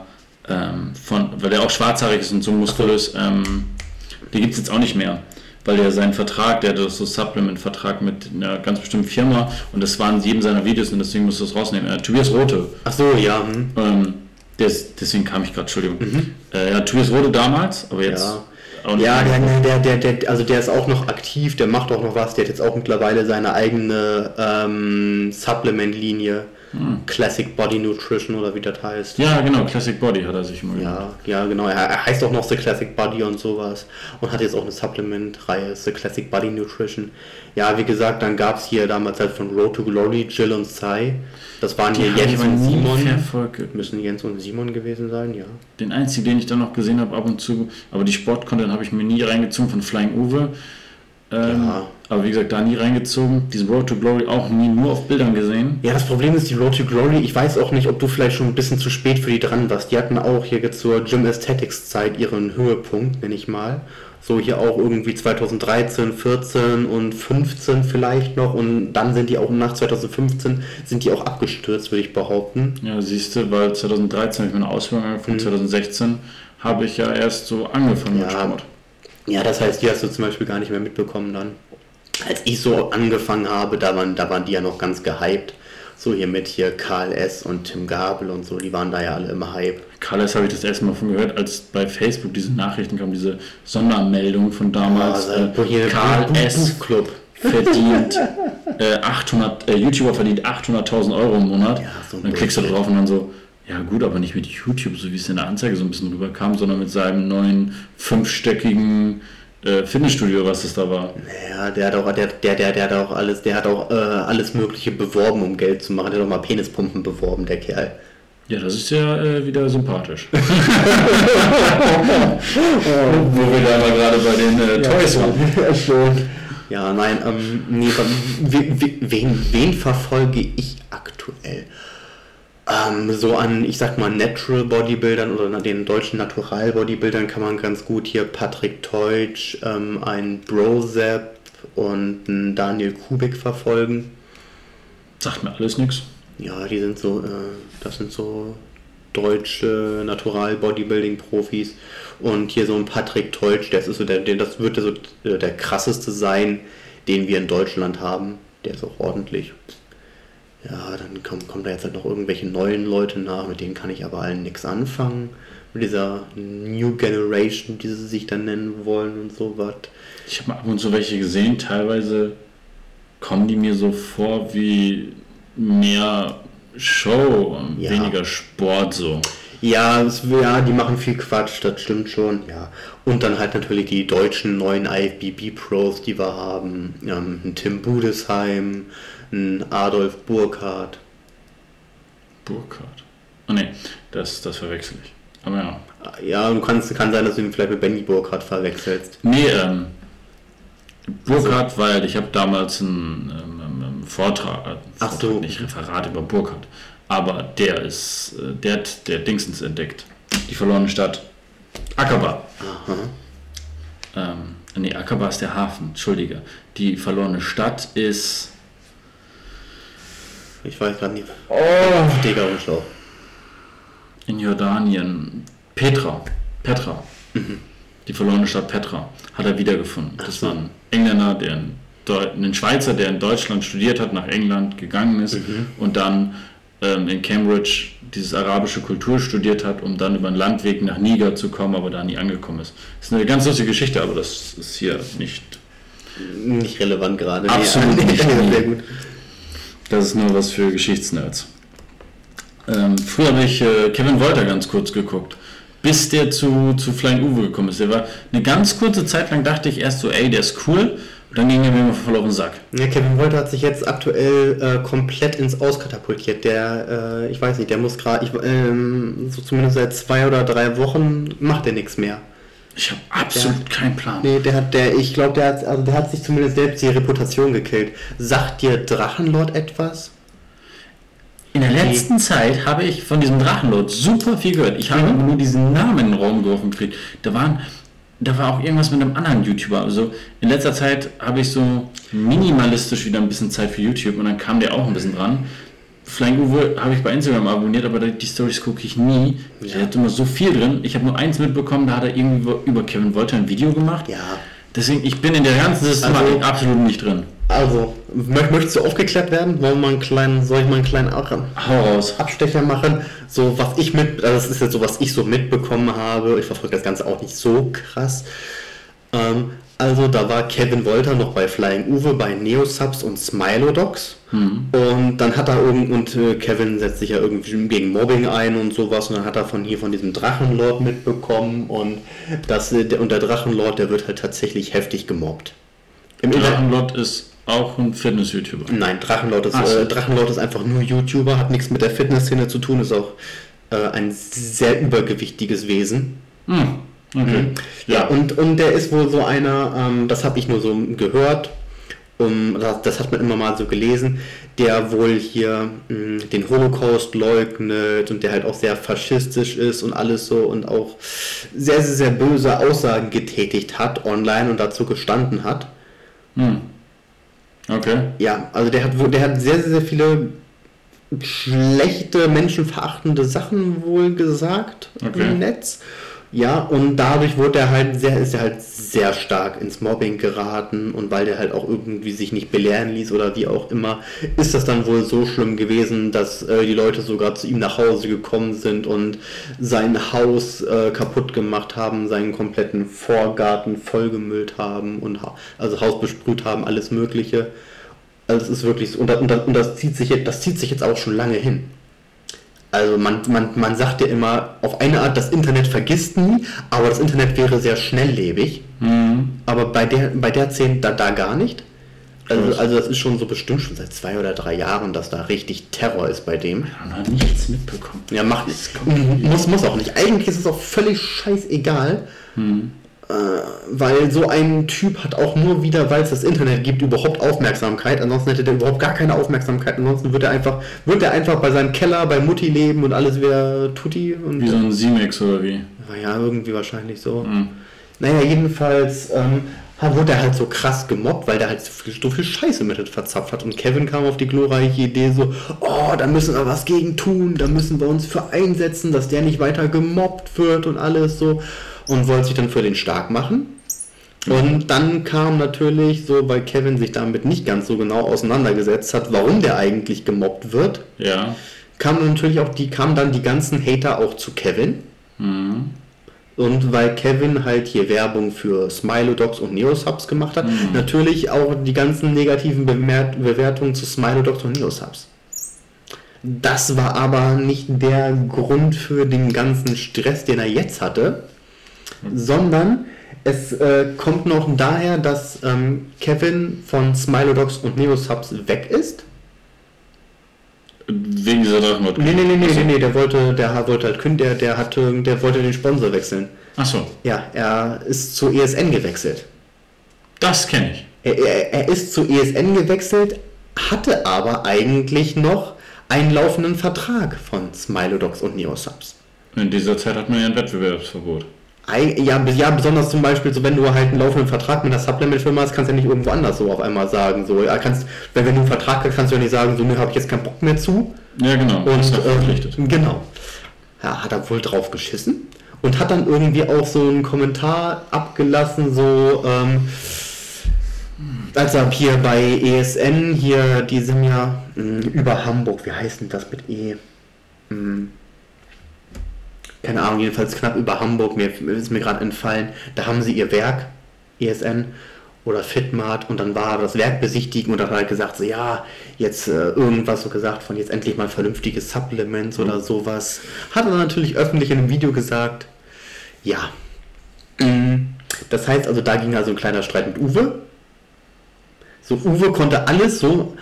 Speaker 2: ähm, von, weil der auch schwarzhaarig ist und so muskulös. Ähm, den gibt es jetzt auch nicht mehr. Weil der seinen Vertrag, der hat so Supplement-Vertrag mit einer ganz bestimmten Firma und das waren jedem seiner Videos und deswegen musst du das rausnehmen. Äh, Tobias Rote.
Speaker 1: Ach so, ja. Hm.
Speaker 2: Ähm, der ist, deswegen kam ich gerade, Entschuldigung. Äh, ja, Tobias Rote damals, aber jetzt.
Speaker 1: Ja. Ja, der, der, der, also der ist auch noch aktiv, der macht auch noch was, der hat jetzt auch mittlerweile seine eigene ähm, Supplement-Linie. Classic Body Nutrition oder wie das heißt.
Speaker 2: Ja, genau, Classic Body hat er sich immer genannt.
Speaker 1: Ja, ja, genau. Er, heißt auch noch The Classic Body und sowas. Und hat jetzt auch eine Supplement-Reihe, The Classic Body Nutrition. Ja, wie gesagt, dann gab es hier damals halt von Road to Glory, Jill und Sai. Das waren
Speaker 2: Die
Speaker 1: hier Jens und Simon.
Speaker 2: verfolgt.
Speaker 1: Müssen Jens und Simon gewesen sein, ja.
Speaker 2: Den einzigen, den ich dann noch gesehen habe, ab und zu, aber die Sport-Content habe ich mir nie reingezogen von Flying Uwe. Ähm,
Speaker 1: Ja.
Speaker 2: Aber wie gesagt, da nie reingezogen. Diesen Road to Glory auch nie nur auf Bildern gesehen.
Speaker 1: Ja, das Problem ist, die Road to Glory, ich weiß auch nicht, ob du vielleicht schon ein bisschen zu spät für die dran warst. Die hatten auch hier zur Gym Aesthetics Zeit ihren Höhepunkt, nenne ich mal. So hier auch irgendwie 2013, 14 und 15 vielleicht noch und dann sind die auch nach 2015 sind die auch abgestürzt, würde ich behaupten.
Speaker 2: Ja, siehst du, weil 2013 habe ich meine Ausbildung angefangen, 2016 habe ich ja erst so angefangen mit
Speaker 1: Mhm. Ja.
Speaker 2: Sport.
Speaker 1: Ja, das heißt, die hast du zum Beispiel gar nicht mehr mitbekommen dann. Als ich so angefangen habe, da waren, da waren die ja noch ganz gehypt. So hier mit hier Karl S. und Tim Gabel und so, die waren da ja alle im Hype.
Speaker 2: Karl habe ich das erste Mal von gehört, als bei Facebook diese Nachrichten kamen, diese Sondermeldung von damals.
Speaker 1: Also,
Speaker 2: äh,
Speaker 1: hier
Speaker 2: Karl
Speaker 1: Bu- Bu-
Speaker 2: S.
Speaker 1: Buchclub.
Speaker 2: verdient äh, 800, äh, YouTuber verdient 800.000 Euro im Monat.
Speaker 1: Ja, so
Speaker 2: dann klickst du drauf und dann so, ja gut, aber nicht mit YouTube, so wie es in der Anzeige so ein bisschen rüberkam, sondern mit seinem neuen fünfstöckigen äh, Fitnessstudio, was es da war.
Speaker 1: Ja, der hat auch, der, der, der, der hat auch alles, der hat auch äh, alles Mögliche beworben, um Geld zu machen. Der hat auch mal Penispumpen beworben, der Kerl.
Speaker 2: Ja, das ist ja äh, wieder sympathisch. Wo wir da mal gerade bei den äh, Toys waren.
Speaker 1: Ja, nein, ähm, nee, wen, wen verfolge ich aktuell? Ähm, so an, ich sag mal, Natural Bodybuildern oder den deutschen Natural Bodybuildern kann man ganz gut hier Patrick Teutsch, ähm, ein Brozap und einen Daniel Kubik verfolgen.
Speaker 2: Sagt mir alles nichts.
Speaker 1: Ja, die sind so, äh, das sind so deutsche Natural Bodybuilding Profis und hier so ein Patrick Teutsch, das ist so der, der das wird so der krasseste sein, den wir in Deutschland haben. Der ist auch ordentlich. Ja, dann kommen, kommen da jetzt halt noch irgendwelche neuen Leute nach, mit denen kann ich aber allen nichts anfangen. Mit dieser New Generation, die sie sich dann nennen wollen und so was.
Speaker 2: Ich habe mal ab und zu welche gesehen, teilweise kommen die mir so vor wie mehr Show und
Speaker 1: Ja.
Speaker 2: weniger Sport so.
Speaker 1: Ja, es, ja, die machen viel Quatsch, das stimmt schon, ja. Und dann halt natürlich die deutschen neuen IFBB-Pros, die wir haben. Ähm, Tim Budesheim, ein Adolf Burkhardt.
Speaker 2: Burkhardt. Oh ne, das, das verwechsel ich. Aber ja.
Speaker 1: Ja, du kannst, kann sein, dass du ihn vielleicht mit Benny Burkhardt verwechselst.
Speaker 2: Nee, ähm, Burkhardt, weil ich habe damals einen ähm, ähm, Vortrag, äh,
Speaker 1: Ach
Speaker 2: Vortrag
Speaker 1: so.
Speaker 2: nicht Referat über Burkhardt, aber der ist, äh, der hat der Dingsens entdeckt. Die verlorene Stadt. Akaba.
Speaker 1: Aha.
Speaker 2: Ähm, nee, Akaba ist der Hafen, entschuldige. Die verlorene Stadt ist.
Speaker 1: Ich weiß gerade nicht.
Speaker 2: Oh.
Speaker 1: Digga und Schlauch.
Speaker 2: In Jordanien. Petra. Petra. Die verlorene Stadt Petra hat er wiedergefunden. Das war ein Engländer, der in ein Schweizer, der in Deutschland studiert hat, nach England gegangen ist und dann ähm, in Cambridge dieses arabische Kultur studiert hat, um dann über einen Landweg nach Niger zu kommen, aber da nie angekommen ist. Das ist eine ganz lustige Geschichte, aber das ist hier nicht.
Speaker 1: Nicht relevant gerade.
Speaker 2: Absolut
Speaker 1: nee,
Speaker 2: nicht. Das ist nur was für Geschichtsnerds. Ähm, früher habe ich äh, Kevin Wolter ganz kurz geguckt, bis der zu, zu Flying Uwe gekommen ist. Der war eine ganz kurze Zeit lang, dachte ich erst so, ey, der ist cool. Und dann ging er mir immer voll auf den Sack.
Speaker 1: Ja, Kevin Wolter hat sich jetzt aktuell äh, komplett ins Auskatapultiert. Der, äh, ich weiß nicht, der muss gerade, ähm, so zumindest seit zwei oder drei Wochen macht er nichts mehr.
Speaker 2: Ich habe absolut keinen Plan.
Speaker 1: Nee, der hat, der, ich glaube, der hat, also der hat sich zumindest selbst die Reputation gekillt. Sagt dir Drachenlord etwas?
Speaker 2: In der letzten Zeit habe ich von diesem Drachenlord super viel gehört. Ich habe
Speaker 1: Mhm.
Speaker 2: nur diesen Namen in den Raum geworfen gekriegt. Da waren, da war auch irgendwas mit einem anderen YouTuber. Also in letzter Zeit habe ich so minimalistisch wieder ein bisschen Zeit für YouTube und dann kam der auch ein bisschen dran. Flying Uwe habe ich bei Instagram abonniert, aber die Stories gucke ich nie. Der hat immer so viel drin. Ich habe nur eins mitbekommen, da hat er irgendwie über Kevin Wolter ein Video gemacht.
Speaker 1: Ja.
Speaker 2: Deswegen, ich bin in der ganzen Systematik
Speaker 1: Also-
Speaker 2: absolut nicht drin.
Speaker 1: Also, mö- möchtest du aufgeklärt werden? Wollen wir mal einen kleinen, soll ich mal einen kleinen. Abstecher machen? So, was ich mit, also das ist jetzt so, was ich so mitbekommen habe. Ich verfolge das Ganze auch nicht so krass. Ähm, also, da war Kevin Wolter noch bei Flying Uwe, bei Neosubs und Smilodogs. Und dann hat er irgend und äh, Kevin setzt sich ja irgendwie gegen Mobbing ein und sowas und dann hat er von hier von diesem Drachenlord mitbekommen und das äh, der, und der Drachenlord, der wird halt tatsächlich heftig gemobbt. Im
Speaker 2: Drachenlord ist auch ein Fitness-YouTuber.
Speaker 1: Nein, Drachenlord ist,
Speaker 2: so.
Speaker 1: äh, Drachenlord ist einfach nur YouTuber, hat nichts mit der Fitnessszene zu tun, ist auch äh, ein sehr übergewichtiges Wesen.
Speaker 2: Hm. Okay.
Speaker 1: Ja, und, und der ist wohl so einer, ähm, das habe ich nur so gehört, um, das, das hat man immer mal so gelesen, der wohl hier mh, den Holocaust leugnet und der halt auch sehr faschistisch ist und alles so und auch sehr, sehr, sehr böse Aussagen getätigt hat online und dazu gestanden hat.
Speaker 2: Hm. Okay.
Speaker 1: Ja, also der hat, wohl- der hat sehr, sehr, sehr viele schlechte, menschenverachtende Sachen wohl gesagt
Speaker 2: Okay.
Speaker 1: im Netz. Ja, und dadurch wurde er halt sehr, ist er halt sehr stark ins Mobbing geraten und weil der halt auch irgendwie sich nicht belehren ließ oder wie auch immer, ist das dann wohl so schlimm gewesen, dass äh, die Leute sogar zu ihm nach Hause gekommen sind und sein Haus äh, kaputt gemacht haben, seinen kompletten Vorgarten vollgemüllt haben und ha also Haus besprüht haben, alles Mögliche. Also es ist wirklich so, und, und, und das zieht sich jetzt, das zieht sich jetzt auch schon lange hin. Also man, man, man sagt ja immer, auf eine Art, das Internet vergisst nie, aber das Internet wäre sehr schnelllebig.
Speaker 2: Hm.
Speaker 1: Aber bei der, bei der 10 da, da gar nicht. Also, also das ist schon so bestimmt schon seit zwei oder drei Jahren, dass da richtig Terror ist bei dem.
Speaker 2: Man hat nichts mitbekommen.
Speaker 1: Ja, macht
Speaker 2: kommt
Speaker 1: muss, muss auch nicht. Eigentlich ist es auch völlig scheißegal, äh, weil so ein Typ hat auch nur wieder, weil es das Internet gibt, überhaupt Aufmerksamkeit. Ansonsten hätte der überhaupt gar keine Aufmerksamkeit. Ansonsten würde er einfach, würde er einfach bei seinem Keller bei Mutti leben und alles wäre Tutti und
Speaker 2: Wie so ein C-Max oder wie?
Speaker 1: ja, irgendwie wahrscheinlich so.
Speaker 2: Hm.
Speaker 1: Naja, jedenfalls ähm, wurde er halt so krass gemobbt, weil der halt so viel, so viel Scheiße mit verzapft hat. Und Kevin kam auf die glorreiche Idee so, oh, da müssen wir was gegen tun, da müssen wir uns für einsetzen, dass der nicht weiter gemobbt wird und alles so. Und wollte sich dann für den stark machen. Und dann kam natürlich so, weil Kevin sich damit nicht ganz so genau auseinandergesetzt hat, warum der eigentlich gemobbt wird,
Speaker 2: Ja.
Speaker 1: kamen natürlich auch die, kamen dann die ganzen Hater auch zu Kevin.
Speaker 2: Hm.
Speaker 1: Und weil Kevin halt hier Werbung für Smilodogs und Neosubs gemacht hat, natürlich auch die ganzen negativen Bemer Bewertungen zu Smilodogs und Neosubs. Das war aber nicht der Grund für den ganzen Stress, den er jetzt hatte, sondern es äh, kommt noch daher, dass ähm, Kevin von Smilodogs und Neosubs weg ist.
Speaker 2: Wegen dieser Drachenlord.
Speaker 1: Nee, nee, nee, nee, nee, nee, der wollte, der wollte halt kündigen, der, der hatte, der wollte den Sponsor wechseln.
Speaker 2: Achso,
Speaker 1: Ja, er ist zu ESN gewechselt.
Speaker 2: das kenne ich.
Speaker 1: Er, er, er ist zu ESN gewechselt, hatte aber eigentlich noch einen laufenden Vertrag von Smilodogs und Neosubs.
Speaker 2: In dieser Zeit hat man ja ein Wettbewerbsverbot.
Speaker 1: Ja, ja, besonders zum Beispiel, so wenn du halt einen laufenden Vertrag mit einer Supplement-Firma hast, kannst du ja nicht irgendwo anders so auf einmal sagen. So, ja, kannst, wenn, wenn du einen Vertrag hast, kannst du ja nicht sagen, so, ne, habe ich jetzt keinen Bock mehr zu.
Speaker 2: Ja, genau.
Speaker 1: Und
Speaker 2: ist ja verpflichtet.
Speaker 1: ähm, genau. Ja, hat er wohl drauf geschissen. und hat dann irgendwie auch so einen Kommentar abgelassen, so, ähm, als er hier bei ESN, hier, die sind ja mh, über Hamburg, wie heißt denn das mit E? Mh, keine Ahnung, jedenfalls knapp über Hamburg, mir ist mir gerade entfallen, da haben sie ihr Werk, ESN oder Fitmart und dann war das Werk besichtigen und dann hat er gesagt, so ja, jetzt äh, irgendwas so gesagt von jetzt endlich mal vernünftige Supplements oder sowas. Hat er natürlich öffentlich in einem Video gesagt, ja. Mm, Das heißt also, da ging also ein kleiner Streit mit Uwe. So, Uwe konnte alles so,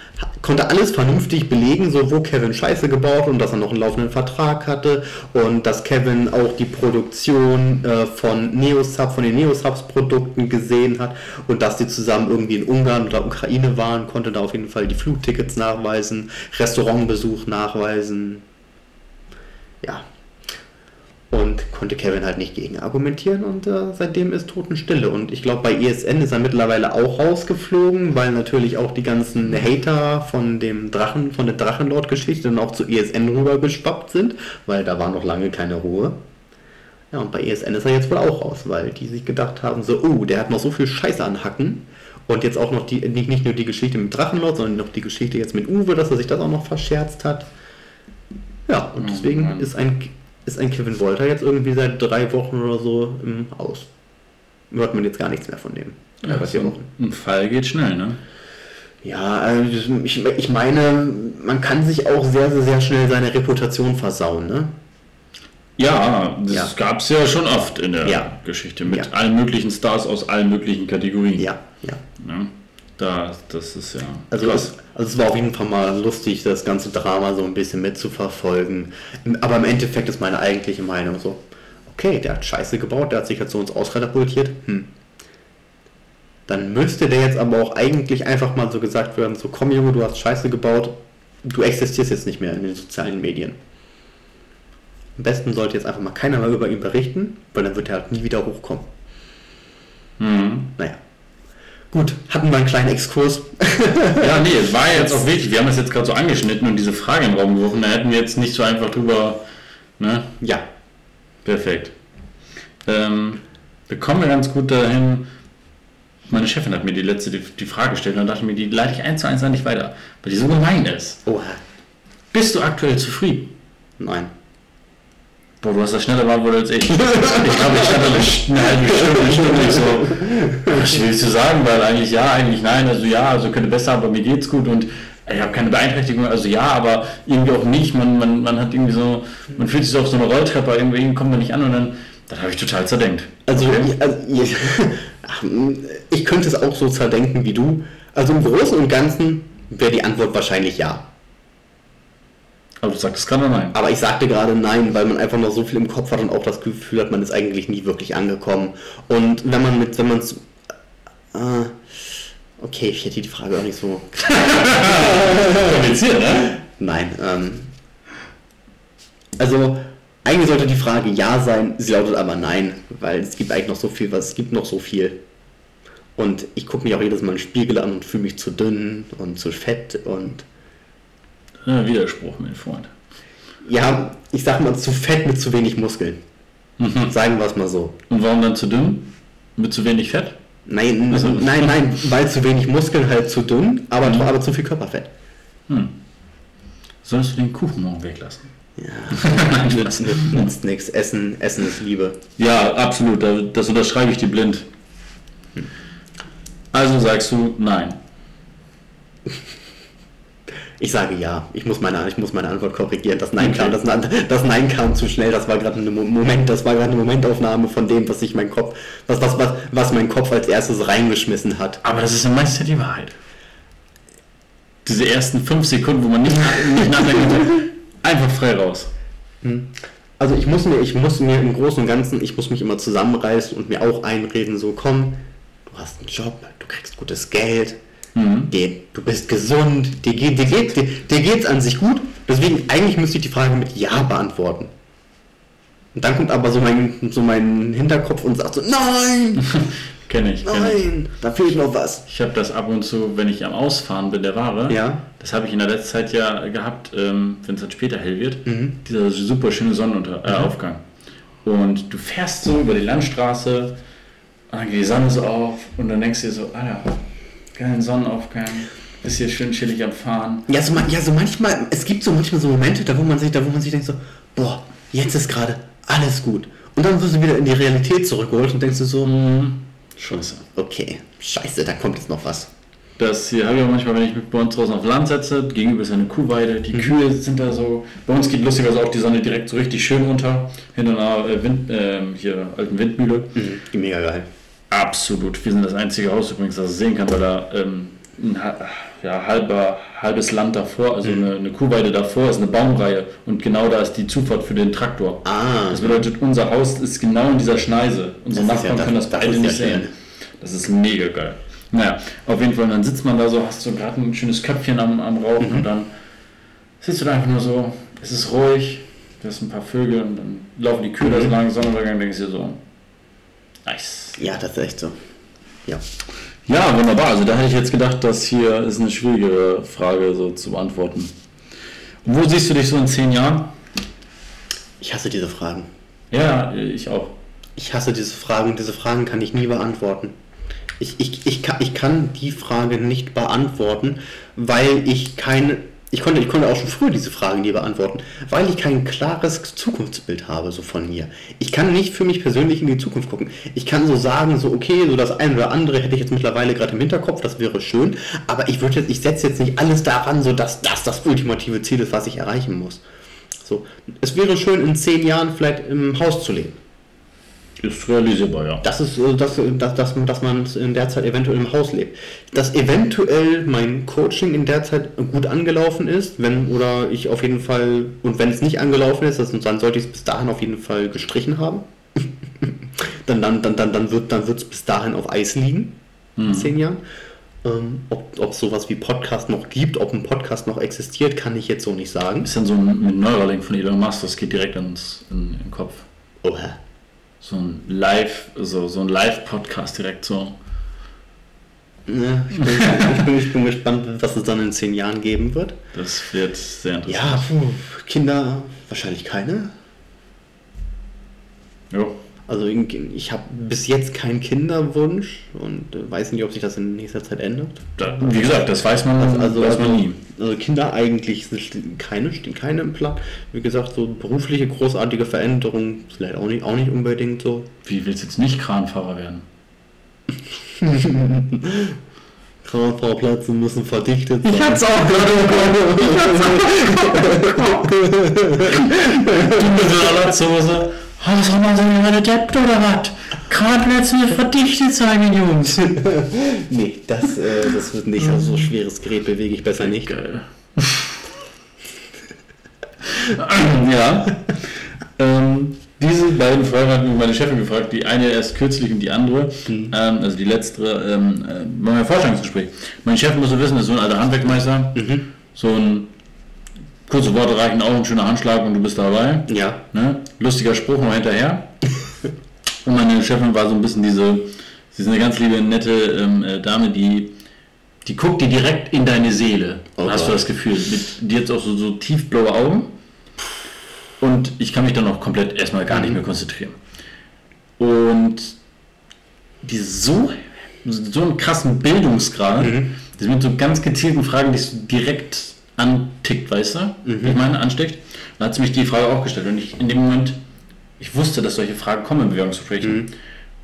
Speaker 1: konnte alles vernünftig belegen, so wo Kevin Scheiße gebaut und dass er noch einen laufenden Vertrag hatte und dass Kevin auch die Produktion äh, von Neosub, von den Neosubs Produkten gesehen hat und dass die zusammen irgendwie in Ungarn oder Ukraine waren, konnte da auf jeden Fall die Flugtickets nachweisen, Restaurantbesuch nachweisen. Ja. Und konnte Kevin halt nicht gegen argumentieren und äh, seitdem ist Totenstille. Und ich glaube, bei ESN ist er mittlerweile auch rausgeflogen, weil natürlich auch die ganzen Hater von dem Drachen, von der Drachenlord-Geschichte dann auch zu ESN rübergeschwappt sind, weil da war noch lange keine Ruhe. Ja, und bei ESN ist er jetzt wohl auch raus, weil die sich gedacht haben, so, oh, der hat noch so viel Scheiße an Hacken. Und jetzt auch noch die, nicht, nicht nur die Geschichte mit Drachenlord, sondern noch die Geschichte jetzt mit Uwe, dass er sich das auch noch verscherzt hat. Ja, und
Speaker 2: Oh
Speaker 1: deswegen
Speaker 2: Mann.
Speaker 1: ist ein, ist ein Kevin Wolter jetzt irgendwie seit drei Wochen oder so im Aus. Hört man jetzt gar nichts mehr von dem. Drei oder vier
Speaker 2: so
Speaker 1: Wochen.
Speaker 2: ein Fall geht schnell, ne?
Speaker 1: Ja, also ich, ich meine, man kann sich auch sehr, sehr, sehr schnell seine Reputation versauen, ne?
Speaker 2: Ja, das
Speaker 1: Ja.
Speaker 2: gab es ja schon oft in der
Speaker 1: Ja.
Speaker 2: Geschichte mit
Speaker 1: Ja.
Speaker 2: allen möglichen Stars aus allen möglichen Kategorien.
Speaker 1: Ja, ja.
Speaker 2: Da, das ist ja.
Speaker 1: Also
Speaker 2: krass.
Speaker 1: es, also es war auf jeden Fall mal lustig, das ganze Drama so ein bisschen mitzuverfolgen. Aber im Endeffekt ist meine eigentliche Meinung so, okay, der hat Scheiße gebaut, der hat sich jetzt so uns auskatapultiert. Hm. Dann müsste der jetzt aber auch eigentlich einfach mal so gesagt werden, so komm Junge, du hast Scheiße gebaut, du existierst jetzt nicht mehr in den sozialen Medien. Am besten sollte jetzt einfach mal keiner mehr über ihn berichten, weil dann wird er halt nie wieder hochkommen.
Speaker 2: Mhm.
Speaker 1: Naja. Gut, hatten wir einen kleinen Exkurs.
Speaker 2: Ja, nee, es war jetzt auch wichtig. Wir haben das jetzt gerade so angeschnitten und diese Frage in den Raum geworfen. Da hätten wir jetzt nicht so einfach drüber. Ne?
Speaker 1: ja,
Speaker 2: Perfekt. Ähm, wir kommen ja ganz gut dahin. Meine Chefin hat mir die letzte die, die Frage gestellt und dann dachte ich mir, die leite ich eins zu eins an dich weiter, weil die so gemein ist.
Speaker 1: oha,
Speaker 2: Bist du aktuell zufrieden?
Speaker 1: nein.
Speaker 2: Boah, du hast das schneller beantwortet als ich. Ich glaube, ich hatte eine, eine halbe Stunde, eine Stunde ich so. Was willst du sagen? Weil eigentlich ja, eigentlich nein. Also ja, also könnte besser, aber mir geht's gut und ich habe keine Beeinträchtigung. Also ja, aber irgendwie auch nicht. Man, man, man hat irgendwie so, man fühlt sich so auf so eine Rolltreppe, irgendwie kommt man nicht an und dann, dann habe ich total zerdenkt.
Speaker 1: Also,
Speaker 2: Okay.
Speaker 1: ich, also ich, ich könnte es auch so zerdenken wie du. Also im Großen und Ganzen wäre die Antwort wahrscheinlich ja.
Speaker 2: Aber du sagst gerade nein.
Speaker 1: Aber ich sagte gerade nein, weil man einfach noch so viel im Kopf hat und auch das Gefühl hat, man ist eigentlich nie wirklich angekommen. Und wenn man mit, wenn man es. Äh, okay, ich hätte die Frage auch nicht so.
Speaker 2: Kompliziert, ne?
Speaker 1: Nein. Ähm, also eigentlich sollte die Frage ja sein, sie lautet aber nein, weil es gibt eigentlich noch so viel, was es gibt noch so viel. Und ich gucke mich auch jedes Mal im Spiegel an und fühle mich zu dünn und zu fett und
Speaker 2: Ja, Widerspruch, mein Freund.
Speaker 1: ja, ich sag mal zu fett mit zu wenig Muskeln.
Speaker 2: Mhm.
Speaker 1: Sagen wir es mal so.
Speaker 2: Und warum dann zu dünn? Mit zu wenig Fett?
Speaker 1: Nein,
Speaker 2: Also-
Speaker 1: nein, nein, weil zu wenig Muskeln halt zu dünn, aber,
Speaker 2: Mhm.
Speaker 1: aber zu viel Körperfett.
Speaker 2: Hm. Solltest du den Kuchen morgen weglassen?
Speaker 1: Ja, nützt, nützt, nichts. Essen, Essen ist Liebe.
Speaker 2: Ja, absolut. da- Das unterschreibe ich dir blind. Also sagst du nein.
Speaker 1: Ich sage ja. Ich muss meine, ich muss meine Antwort korrigieren. Das Nein, kam, das, das Nein kam zu schnell. Das war gerade ein Mo- Moment, das war gerade eine Momentaufnahme von dem, was sich mein Kopf, was, was, was, was mein Kopf als erstes reingeschmissen hat.
Speaker 2: Aber das ist ja meistens die Wahrheit. Diese ersten fünf Sekunden, wo man nicht, nicht nachdenkt, einfach frei raus.
Speaker 1: Also ich muss mir, ich muss mir im Großen und Ganzen, ich muss mich immer zusammenreißen und mir auch einreden, so komm, du hast einen Job, du kriegst gutes Geld,
Speaker 2: Mhm.
Speaker 1: dir, du bist gesund, dir, geht, dir, geht, dir, dir geht's an sich gut. Deswegen eigentlich müsste ich die Frage mit Ja beantworten. Und dann kommt aber so mein, so mein Hinterkopf und sagt so, nein,
Speaker 2: Kenne ich, kenn ich.
Speaker 1: nein, da fehlt noch was.
Speaker 2: Ich habe das ab und zu, wenn ich am Ausfahren bin der Ware.
Speaker 1: Ja.
Speaker 2: Das habe ich in der letzten Zeit ja gehabt, ähm, wenn es dann später hell wird.
Speaker 1: Mhm.
Speaker 2: Dieser super schöne Sonnenaufgang. Und du fährst so über die Landstraße, und dann geht die Sonne so auf und dann denkst du dir so, Alter, geilen Sonnenaufgang, bist hier schön chillig am Fahren.
Speaker 1: Ja, so, ja, so manchmal, es gibt so manchmal so Momente, da wo man sich, da wo man sich denkt so, boah, jetzt ist gerade alles gut. Und dann wirst du wieder in die Realität zurückgeholt und denkst du so,
Speaker 2: Scheiße.
Speaker 1: okay, scheiße, da kommt jetzt noch was.
Speaker 2: Das hier habe ich auch manchmal, wenn ich mich bei uns draußen auf Land setze, gegenüber ist eine Kuhweide, die Kühe sind da so, bei uns geht lustigerweise auch die Sonne direkt so richtig schön runter, hinter einer äh, Wind, ähm, hier alten Windmühle.
Speaker 1: Mhm, mega geil.
Speaker 2: Absolut. Wir sind das einzige Haus übrigens, das es sehen kann, weil da ähm, ein ja, halber, halbes Land davor, also eine, eine Kuhweide davor, ist eine Baumreihe und genau da ist die Zufahrt für den Traktor.
Speaker 1: Ah,
Speaker 2: Das bedeutet, unser Haus ist genau in dieser Schneise. Unsere
Speaker 1: Das ja-
Speaker 2: Nachbarn
Speaker 1: das-
Speaker 2: können das
Speaker 1: das
Speaker 2: beide
Speaker 1: ja
Speaker 2: nicht sehen. Das ist mega geil. Naja, auf jeden Fall, dann sitzt man da so, hast so gerade ein schönes Köpfchen am, am Rauchen
Speaker 1: Mhm.
Speaker 2: und dann sitzt du da einfach nur so, es ist ruhig, du hast ein paar Vögel und dann laufen die Kühe da so
Speaker 1: Mhm.
Speaker 2: lang, Sonnenuntergang, denkst du dir so, nice.
Speaker 1: ja, das ist echt so. Ja.
Speaker 2: Ja, wunderbar. Also da hätte ich jetzt gedacht, das hier ist eine schwierigere Frage so zu beantworten. Und wo siehst du dich so in zehn Jahren?
Speaker 1: Ich hasse diese Fragen.
Speaker 2: Ja, ich auch.
Speaker 1: Ich hasse diese Fragen. Diese Fragen kann ich nie beantworten. Ich, ich, ich, kann, ich kann die Frage nicht beantworten, weil ich keine. Ich konnte, ich konnte auch schon früher diese Frage nie beantworten, weil ich kein klares Zukunftsbild habe, so von mir. Ich kann nicht für mich persönlich in die Zukunft gucken. Ich kann so sagen, so okay, so das eine oder andere hätte ich jetzt mittlerweile gerade im Hinterkopf, das wäre schön, aber ich würde jetzt, ich setze jetzt nicht alles daran, so dass das das ultimative Ziel ist, was ich erreichen muss. So, es wäre schön, in zehn Jahren vielleicht im Haus zu leben.
Speaker 2: Ist realisierbar, ja.
Speaker 1: Das ist, äh, dass, dass, dass, dass man in der Zeit eventuell im Haus lebt. Dass eventuell mein Coaching in der Zeit gut angelaufen ist, wenn oder ich auf jeden Fall, und wenn es nicht angelaufen ist, also dann sollte ich es bis dahin auf jeden Fall gestrichen haben. dann dann, dann, dann, dann wird dann es bis dahin auf Eis liegen, in zehn Jahren. Ähm, ob ob es sowas wie Podcast noch gibt, ob ein Podcast noch existiert, kann ich jetzt so nicht sagen.
Speaker 2: Ist dann so ein mit Neuralink von Elon Musk, das geht direkt ins, in, in den Kopf.
Speaker 1: Oha.
Speaker 2: So ein Live, so, so ein Live-Podcast direkt so.
Speaker 1: Ja, ich, bin, ich, bin, ich bin gespannt, was es dann in zehn Jahren geben wird.
Speaker 2: Das wird sehr interessant.
Speaker 1: Ja, puh, Kinder wahrscheinlich keine.
Speaker 2: Jo.
Speaker 1: Also ich, ich habe bis jetzt keinen Kinderwunsch und äh, weiß nicht, ob sich das in nächster Zeit ändert.
Speaker 2: Da, wie gesagt, das weiß man,
Speaker 1: Also,
Speaker 2: weiß man nie.
Speaker 1: also Kinder eigentlich sind keine, stehen keine im Plan. Wie gesagt, so berufliche großartige Veränderungen vielleicht auch nicht, auch nicht unbedingt so.
Speaker 2: Wie willst du jetzt nicht Kranfahrer werden?
Speaker 1: Kranfahrplätze müssen verdichtet sein.
Speaker 2: hat's auch gerade Du mit der Latzhose. Was haben wir so eine Depp oder was? Kranplätze mit verdichtet sein, Jungs.
Speaker 1: Nee, das, äh, das wird nicht. Also so schweres Gerät bewege ich besser nicht.
Speaker 2: Geil. ja. Ähm, diese beiden Fragen hat mich meine Chefin gefragt, die eine erst kürzlich und die andere, ähm, also die letztere, ähm, äh, bei meinem Vorstellungsgespräch. Mein Chef muss so wissen, ist so ein alter Handwerkmeister, so ein kurze Worte reichen auch, ein schöner Handschlag und du bist dabei.
Speaker 1: Ja.
Speaker 2: Ne? Lustiger Spruch noch hinterher. Und meine Chefin war so ein bisschen diese, sie ist eine ganz liebe, nette ähm, äh, Dame, die, die guckt dir direkt in deine Seele.
Speaker 1: Oh
Speaker 2: hast du das Gefühl. Mit, die hat auch so, so tiefblaue Augen. Und ich kann mich dann auch komplett erstmal gar nicht mehr konzentrieren. Und die so, so einen krassen Bildungsgrad, die mit so ganz gezielten Fragen, die so direkt antickt, weißt du? Wie ich meine, ansteckt. Dann hat sie mich die Frage auch gestellt. Und ich in dem Moment, ich wusste, dass solche Fragen kommen in Bewerbungsgesprächen. Und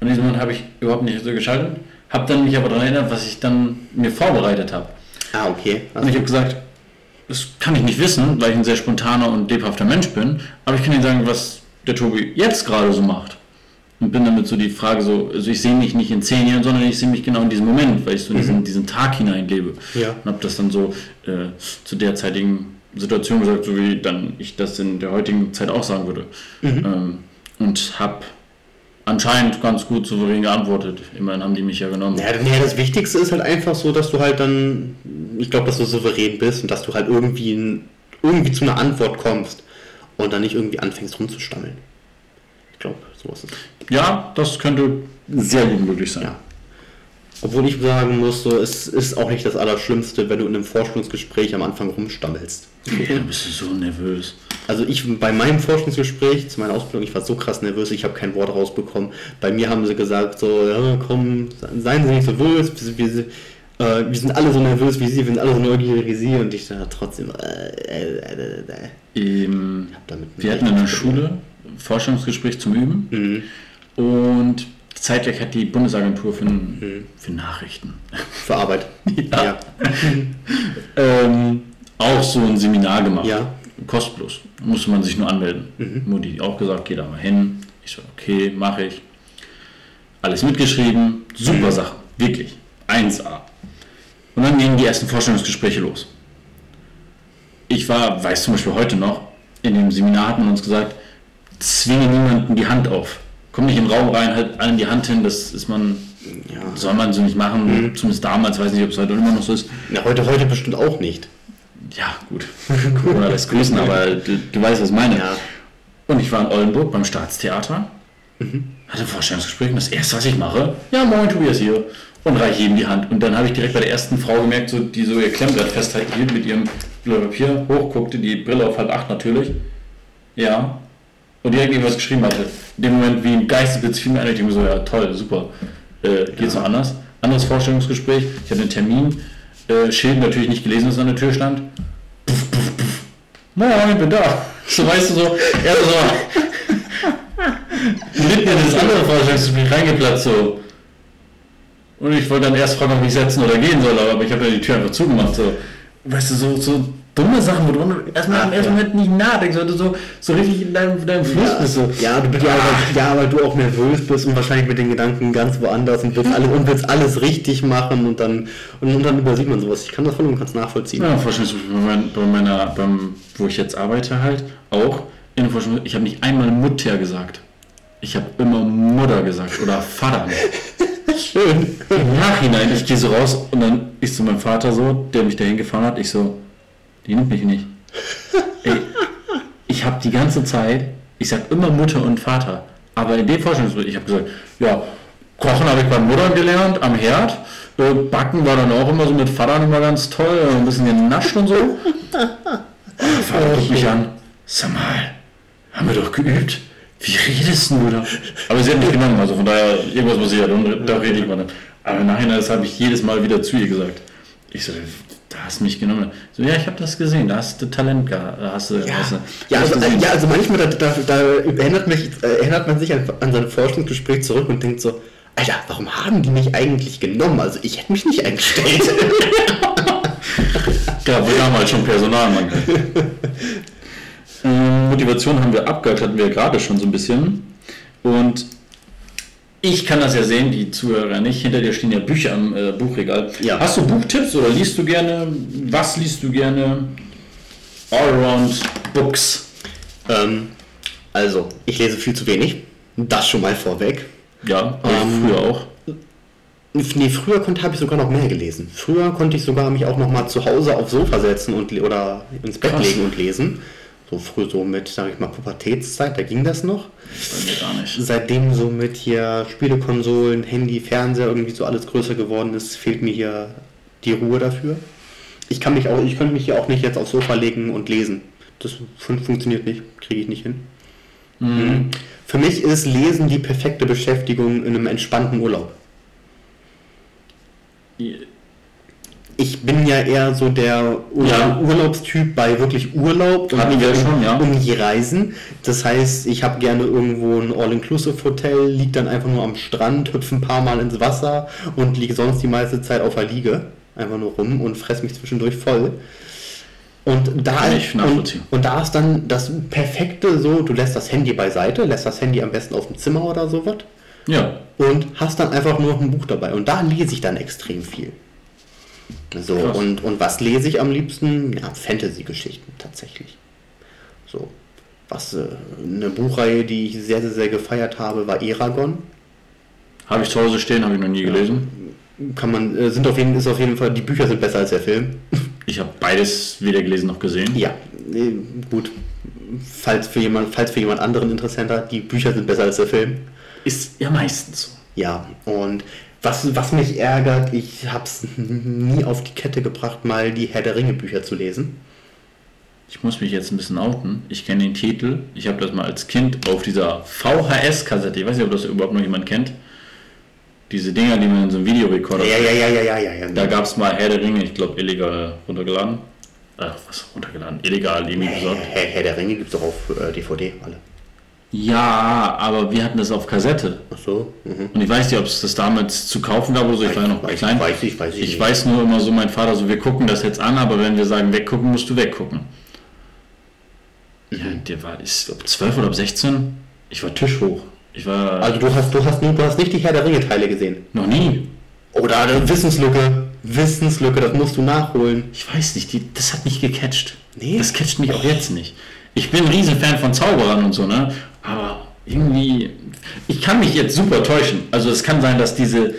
Speaker 2: in diesem Moment habe ich überhaupt nicht so geschaltet, habe dann mich aber daran erinnert, was ich dann mir vorbereitet habe.
Speaker 1: Ah, okay.
Speaker 2: Und ich habe gesagt, das kann ich nicht wissen, weil ich ein sehr spontaner und lebhafter Mensch bin, aber ich kann Ihnen sagen, was der Tobi jetzt gerade so macht. Und bin damit so die Frage so, also ich sehe mich nicht in zehn Jahren, sondern ich sehe mich genau in diesem Moment, weil ich so in diesen, diesen Tag hineinlebe.
Speaker 1: Ja.
Speaker 2: Und habe das dann so äh, zu derzeitigen Situation gesagt, so wie dann ich das in der heutigen Zeit auch sagen würde. Ähm, und habe anscheinend ganz gut souverän geantwortet. Immerhin haben die mich ja genommen.
Speaker 1: Ja, nee, das Wichtigste ist halt einfach so, dass du halt dann, ich glaube, dass du souverän bist und dass du halt irgendwie, irgendwie zu einer Antwort kommst und dann nicht irgendwie anfängst rumzustammeln. Ich so ist.
Speaker 2: Ja, das könnte sehr gut möglich sein.
Speaker 1: Ja. Obwohl ich sagen muss, so, es ist auch nicht das Allerschlimmste, wenn du in einem Forschungsgespräch am Anfang rumstammelst.
Speaker 2: Ja, bist du so nervös.
Speaker 1: Also ich bei meinem Forschungsgespräch zu meiner Ausbildung, ich war so krass nervös, ich habe kein Wort rausbekommen. Bei mir haben sie gesagt so, ja, komm, seien Sie nicht so nervös, wir, wir, äh, wir sind alle so nervös wie Sie, wir sind alle so neugierig wie Sie und ich dachte trotzdem, äh, äh, äh, äh.
Speaker 2: Ähm,
Speaker 1: damit
Speaker 2: wir hatten in der. Schule Forschungsgespräch zum Üben
Speaker 1: Mhm.
Speaker 2: und zeitgleich hat die Bundesagentur für, für Nachrichten
Speaker 1: Für Arbeit.
Speaker 2: Ja. ähm, auch so ein Seminar gemacht.
Speaker 1: Ja.
Speaker 2: Kostenlos. Musste man sich nur anmelden. Mutti auch gesagt, geh da mal hin. Ich so, okay, mache ich. Alles mitgeschrieben. Super Sache. Wirklich. 1A. Und dann gingen die ersten Vorstellungsgespräche los. Ich war, weiß zum Beispiel heute noch, in dem Seminar hat man uns gesagt, zwinge niemanden die Hand auf. Komm nicht in den Raum rein, halt allen die Hand hin, das ist man,
Speaker 1: Ja.
Speaker 2: soll man so nicht machen, zumindest damals, weiß nicht, ob es heute immer noch so ist.
Speaker 1: Na, heute, heute bestimmt auch nicht.
Speaker 2: Ja, gut. Corona lässt grüßen, aber du, du weißt, was ich meine.
Speaker 1: Ja.
Speaker 2: Und ich war in Oldenburg beim Staatstheater, hatte ein Vorstellungsgespräch und das erste, was ich mache, ja, moin, Tobias hier. Und reiche ihm die Hand. Und dann habe ich direkt bei der ersten Frau gemerkt, so, die so ihr Klemmbrett festhielt mit ihrem Blatt Papier, hochguckte, die Brille auf halb acht natürlich. Ja. Und direkt irgendwas geschrieben hatte. In dem Moment wie ein Geistesblitz fiel mir ein, ich denke so, ja toll, super. Äh, geht's noch anders? Anderes Vorstellungsgespräch, ich hatte einen Termin, äh, Schild natürlich nicht gelesen, was an der Tür stand. Puff, puff, puff. Moin, ich bin da. So weißt du so, er so mitten in das andere Vorstellungsgespräch reingeplatzt so. Und ich wollte dann erst fragen, ob ich setzen oder gehen soll, aber ich habe ja die Tür einfach zugemacht. So. Weißt du, so, so dumme Sachen, wo du erstmal im ersten
Speaker 1: ja.
Speaker 2: Moment nicht nachdenkst, weil du so, so richtig in deinem, deinem Fluss
Speaker 1: Ja,
Speaker 2: bist. So.
Speaker 1: ja, du bist ja, aber, ja, weil du auch nervös bist und wahrscheinlich mit den Gedanken ganz woanders und willst alles, und willst alles richtig machen und dann, und, und dann übersieht man sowas. Ich kann das voll und ganz nachvollziehen.
Speaker 2: Ja, Vorstellungsgespräch bei, mein, bei meiner, beim, wo ich jetzt arbeite halt, auch in der Forschung, ich habe nicht einmal Mutter gesagt. Ich habe immer Mutter gesagt oder Vater.
Speaker 1: Schön.
Speaker 2: Im Nachhinein, ich gehe so raus und dann ist so mein Vater so, der mich dahin gefahren hat, ich so, die nimmt mich nicht. Ey, ich habe die ganze Zeit, ich sag immer Mutter und Vater, aber in dem Forschungsgespräch, ich habe gesagt, ja, Kochen habe ich bei Mutter gelernt, am Herd, äh, Backen war dann auch immer so mit Vater immer ganz toll, äh, ein bisschen genascht und so. Vater guckt mich an, sag mal, haben wir doch geübt. Wie redest du da? Aber sie hat mich genommen, also von daher, irgendwas muss ich ja, da rede ich mal. Aber im Nachhinein, das habe ich jedes Mal wieder zu ihr gesagt. Ich so, da hast du mich genommen. So, ja, ich habe das gesehen, da hast du Talent gehabt. Da hast du,
Speaker 1: Ja,
Speaker 2: hast du
Speaker 1: ja, also,
Speaker 2: gesehen.
Speaker 1: ja, also manchmal da, da, da erinnert, mich, äh, erinnert man sich an, an sein Forschungsgespräch zurück und denkt so, Alter, warum haben die mich eigentlich genommen? Also ich hätte mich nicht eingestellt.
Speaker 2: Wir haben halt schon Personalmangel. ähm, Motivation haben wir abgehört, hatten wir gerade schon so ein bisschen. Und ich kann das ja sehen, die Zuhörer nicht. Hinter dir stehen ja Bücher am äh, Buchregal.
Speaker 1: Ja.
Speaker 2: Hast du Buchtipps oder liest du gerne? Was liest du gerne? Allround Books.
Speaker 1: ähm, also, ich lese viel zu wenig. Das schon mal vorweg.
Speaker 2: Ja,
Speaker 1: Ähm,
Speaker 2: früher auch.
Speaker 1: Nee, früher konnte habe ich sogar noch mehr gelesen. Früher konnte ich sogar mich auch noch mal zu Hause aufs Sofa setzen und oder ins Bett
Speaker 2: Krass.
Speaker 1: legen und lesen. So früh so mit, sag ich mal, Pubertätszeit, da ging das noch.
Speaker 2: Bei mir gar nicht.
Speaker 1: Seitdem so mit hier Spielekonsolen, Handy, Fernseher irgendwie so alles größer geworden ist, fehlt mir hier die Ruhe dafür. Ich kann mich auch, ich könnte mich hier auch nicht jetzt aufs Sofa legen und lesen. Das fun funktioniert nicht, kriege ich nicht hin.
Speaker 2: Mhm.
Speaker 1: Für mich ist Lesen die perfekte Beschäftigung in einem entspannten Urlaub. Ich bin ja eher so der Ur
Speaker 2: Ja.
Speaker 1: Urlaubstyp bei wirklich Urlaub und
Speaker 2: wir schon, ja.
Speaker 1: und nicht Reisen. Das heißt, ich habe gerne irgendwo ein All-Inclusive-Hotel, liege dann einfach nur am Strand, hüpfe ein paar Mal ins Wasser und liege sonst die meiste Zeit auf der Liege. Einfach nur rum und fress mich zwischendurch voll. Und da, und, und da ist dann das Perfekte so, du lässt das Handy beiseite, lässt das Handy am besten auf dem Zimmer oder sowas
Speaker 2: Ja,
Speaker 1: und hast dann einfach nur noch ein Buch dabei. Und da lese ich dann extrem viel. So,
Speaker 2: Krass.
Speaker 1: und, und was lese ich am liebsten? Ja, Fantasy-Geschichten tatsächlich. So, was äh, eine Buchreihe, die ich sehr, sehr, sehr gefeiert habe, war Eragon.
Speaker 2: habe ich zu Hause stehen, habe ich noch nie gelesen.
Speaker 1: Kann man, äh, sind auf jeden, ist auf jeden Fall, die Bücher sind besser als der Film.
Speaker 2: Ich habe beides weder gelesen noch gesehen.
Speaker 1: ja, äh, gut. Falls für, jemand, falls für jemand anderen interessant hat, die Bücher sind besser als der Film.
Speaker 2: Ist ja meistens so.
Speaker 1: Ja, und Was, was mich ärgert, ich habe es nie auf die Kette gebracht, mal die Herr der Ringe Bücher zu lesen.
Speaker 2: Ich muss mich jetzt ein bisschen outen. Ich kenne den Titel. Ich habe das mal als Kind auf dieser VHS-Kassette, ich weiß nicht, ob das überhaupt noch jemand kennt. Diese Dinger, die man in so einem Videorekorder.
Speaker 1: Ja, ja, ja, ja, ja, ja. ja.
Speaker 2: Da gab es mal Herr der Ringe, ich glaube, illegal runtergeladen. Ach, was runtergeladen? Illegal, irgendwie besorgt.
Speaker 1: Herr, Herr der Ringe gibt es doch auf äh, DVD alle.
Speaker 2: Ja, aber wir hatten das auf Kassette.
Speaker 1: Ach so. Mhm.
Speaker 2: Und ich weiß nicht, ob es das damals zu kaufen gab oder so. Ich war ja noch
Speaker 1: Weiß-
Speaker 2: klein.
Speaker 1: weiß ich, weiß ich
Speaker 2: ich
Speaker 1: nicht.
Speaker 2: weiß nur immer so, mein Vater so, wir gucken das jetzt an, aber wenn wir sagen weggucken, musst du weggucken. Ja, der war, ist ob 12 oder ob 16? Ich war tischhoch. Ich war
Speaker 1: Also du hast, du hast, nur, du hast nicht die Herr der Ringe Teile gesehen.
Speaker 2: noch nie.
Speaker 1: Oder eine Wissenslücke. Wissenslücke, das musst du nachholen.
Speaker 2: Ich weiß nicht, die, das hat mich gecatcht.
Speaker 1: Nee?
Speaker 2: Das catcht mich auch jetzt nicht. Ich bin ein Riesenfan von Zauberern und so, ne? Aber irgendwie, ich kann mich jetzt super täuschen. Also es kann sein, dass diese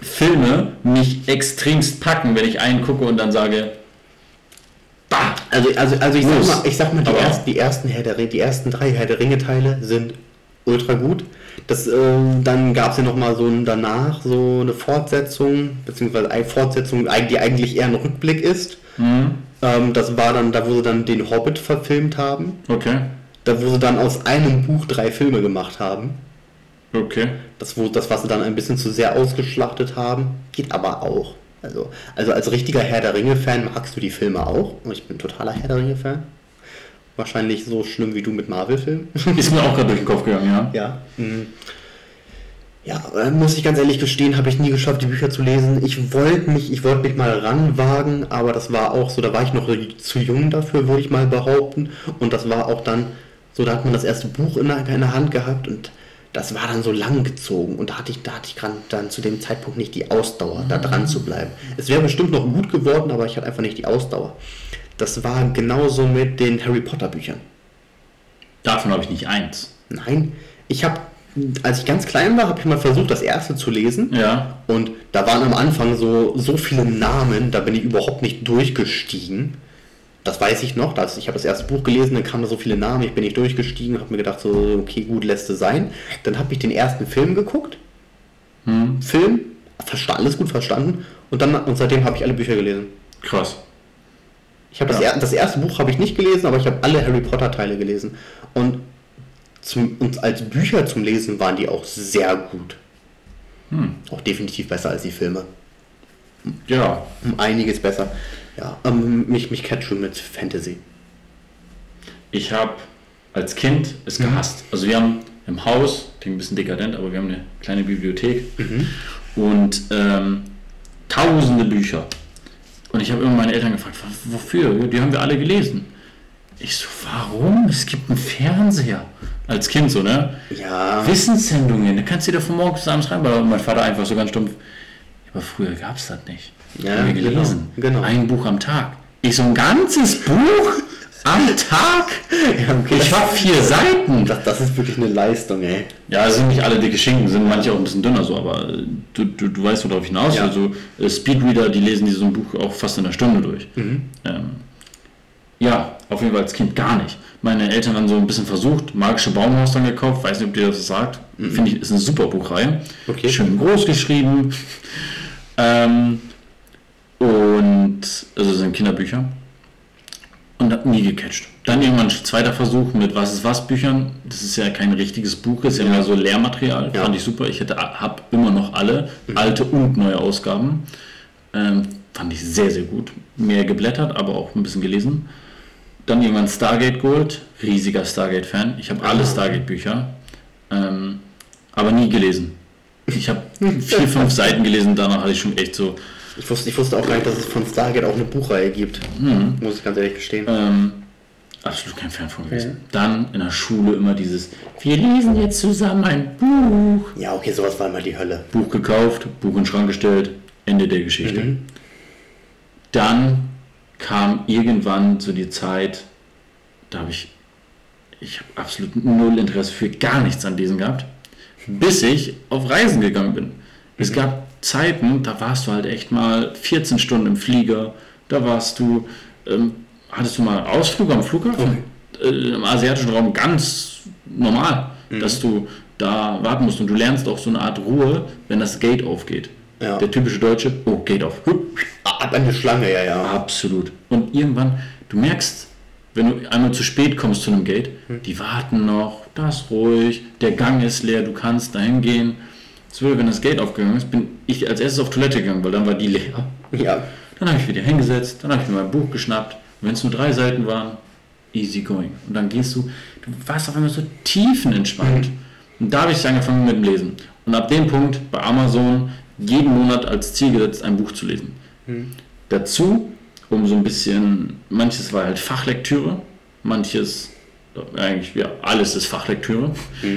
Speaker 2: Filme mich extremst packen, wenn ich einen gucke und dann sage, bah,
Speaker 1: Also, also, also ich, sag mal, ich sag mal, die, ersten, die ersten Herr der die ersten drei Herr der Ringe Teile sind ultra gut. Das, ähm, dann gab es ja noch mal so ein, danach so eine Fortsetzung, beziehungsweise eine Fortsetzung, die eigentlich eher ein Rückblick ist. Ähm, das war dann, da wo sie dann den Hobbit verfilmt haben.
Speaker 2: okay,
Speaker 1: Da wo sie dann aus einem Buch drei Filme gemacht haben.
Speaker 2: okay.
Speaker 1: Das, wo, das, was sie dann ein bisschen zu sehr ausgeschlachtet haben, geht aber auch. Also, also als richtiger Herr der Ringe-Fan magst du die Filme auch. Und ich bin totaler Herr der Ringe-Fan. Wahrscheinlich so schlimm wie du mit Marvel-Filmen.
Speaker 2: Ist mir auch gerade durch den Kopf gegangen, ja.
Speaker 1: ja. mhm. Ja, äh, muss ich ganz ehrlich gestehen, habe ich nie geschafft, die Bücher zu lesen. Ich wollte mich, ich wollte mich mal ranwagen, aber das war auch so, da war ich noch zu jung dafür, würde ich mal behaupten. Und das war auch dann, so da hat man das erste Buch in der, in der Hand gehabt und das war dann so lang gezogen und da hatte ich, da hatte ich grad dann zu dem Zeitpunkt nicht die Ausdauer, da dran zu bleiben. Es wäre bestimmt noch gut geworden, aber ich hatte einfach nicht die Ausdauer. Das war genauso mit den Harry Potter Büchern.
Speaker 2: Davon habe ich nicht eins.
Speaker 1: Nein, ich habe, als ich ganz klein war, habe ich mal versucht, das erste zu lesen.
Speaker 2: Ja,
Speaker 1: Und da waren am Anfang so, so viele Namen, da bin ich überhaupt nicht durchgestiegen. Das weiß ich noch. Das, ich habe das erste Buch gelesen, dann kamen da so viele Namen, ich bin nicht durchgestiegen, habe mir gedacht, so, okay, gut, lässt es sein. Dann habe ich den ersten Film geguckt. Film, versta alles gut verstanden. Und, dann, und seitdem habe ich alle Bücher gelesen.
Speaker 2: krass.
Speaker 1: Ich habe das,
Speaker 2: Ja.
Speaker 1: er, das erste Buch habe ich nicht gelesen, aber ich habe alle Harry Potter Teile gelesen. Und, zum, und als Bücher zum Lesen waren die auch sehr gut. Auch definitiv besser als die Filme.
Speaker 2: Ja,
Speaker 1: Um einiges besser. Ja, ähm, mich, mich catcht schon mit Fantasy.
Speaker 2: Ich habe als Kind es gehasst. Also wir haben im Haus, klingt ein bisschen dekadent, aber wir haben eine kleine Bibliothek und ähm, tausende Bücher. Und ich habe immer meine Eltern gefragt, "W- wofür? Die haben wir alle gelesen. Ich so, warum? Es gibt einen Fernseher. Als Kind so, ne?
Speaker 1: Ja,
Speaker 2: Wissenssendungen, da kannst du dir von morgens bis abends reinballern. Und mein Vater einfach so ganz stumpf, aber früher gab es das nicht.
Speaker 1: Ja,
Speaker 2: haben wir gelesen.
Speaker 1: genau, genau.
Speaker 2: Ein Buch am Tag. Ich so ein ganzes Buch am Tag?
Speaker 1: Ja, okay.
Speaker 2: Ich war vier Seiten.
Speaker 1: das, das ist wirklich eine Leistung, ey.
Speaker 2: Ja, es sind nicht alle dicke Schinken, sind manche auch ein bisschen dünner so, aber du, du, du weißt, worauf ich hinaus.
Speaker 1: Ja.
Speaker 2: Also Speedreader, die lesen dieses Buch auch fast in einer Stunde durch.
Speaker 1: Mhm.
Speaker 2: Ähm, ja, auf jeden Fall als Kind gar nicht. Meine Eltern haben so ein bisschen versucht, Magische Baumhaus dann gekauft, weiß nicht, ob dir das sagt. Finde ich, ist eine super Buchreihe.
Speaker 1: Mhm. Okay.
Speaker 2: Schön groß geschrieben. ähm, und, also sind Kinderbücher. Und hat nie gecatcht. Dann irgendwann ein zweiter Versuch mit Was ist was Büchern. Das ist ja kein richtiges Buch, ist ja, mehr so Lehrmaterial.
Speaker 1: Ja.
Speaker 2: Fand ich super. Ich hätte, habe immer noch alle, alte und neue Ausgaben. Ähm, fand ich sehr, sehr gut. Mehr geblättert, aber auch ein bisschen gelesen. Dann irgendwann Stargate geholt. Riesiger Stargate-Fan. Ich habe alle Stargate-Bücher. Ähm, aber nie gelesen. Ich habe vier, fünf Seiten gelesen, danach hatte ich schon echt so,
Speaker 1: Ich wusste, ich wusste auch gar nicht, dass es von Stargate auch eine Buchreihe gibt. Muss ich ganz ehrlich gestehen.
Speaker 2: ähm, absolut kein Fan von gewesen. Dann in der Schule immer dieses, wir lesen jetzt zusammen ein Buch.
Speaker 1: Ja, okay, sowas war immer die Hölle.
Speaker 2: Buch gekauft, Buch in den Schrank gestellt, Ende der Geschichte. Dann kam irgendwann so die Zeit, da habe ich, ich habe absolut null Interesse für gar nichts an diesen gehabt, bis ich auf Reisen gegangen bin. Es gab Zeiten, da warst du halt echt mal 14 Stunden im Flieger, da warst du, ähm, hattest du mal Ausflug am Flughafen? Äh, Im asiatischen Raum ganz normal, dass du da warten musst und du lernst auch so eine Art Ruhe, wenn das Gate aufgeht.
Speaker 1: Ja.
Speaker 2: Der typische Deutsche, oh, Gate auf.
Speaker 1: Ab an die Schlange, ja, ja.
Speaker 2: Absolut. Und irgendwann, du merkst, wenn du einmal zu spät kommst zu einem Gate, die warten noch, da ist ruhig, der Gang ist leer, du kannst dahin gehen. So, wenn das Gate aufgegangen ist, bin ich als erstes auf Toilette gegangen, weil dann war die leer.
Speaker 1: Ja.
Speaker 2: Dann habe ich wieder hingesetzt, dann habe ich mir mein Buch geschnappt. Wenn es nur drei Seiten waren, easy going. Und dann gehst du, du warst auf einmal so tiefenentspannt. Und da habe ich angefangen mit dem Lesen. Und ab dem Punkt bei Amazon jeden Monat als Ziel gesetzt, ein Buch zu lesen. Dazu, um so ein bisschen, manches war halt Fachlektüre, manches, eigentlich, ja, alles ist Fachlektüre.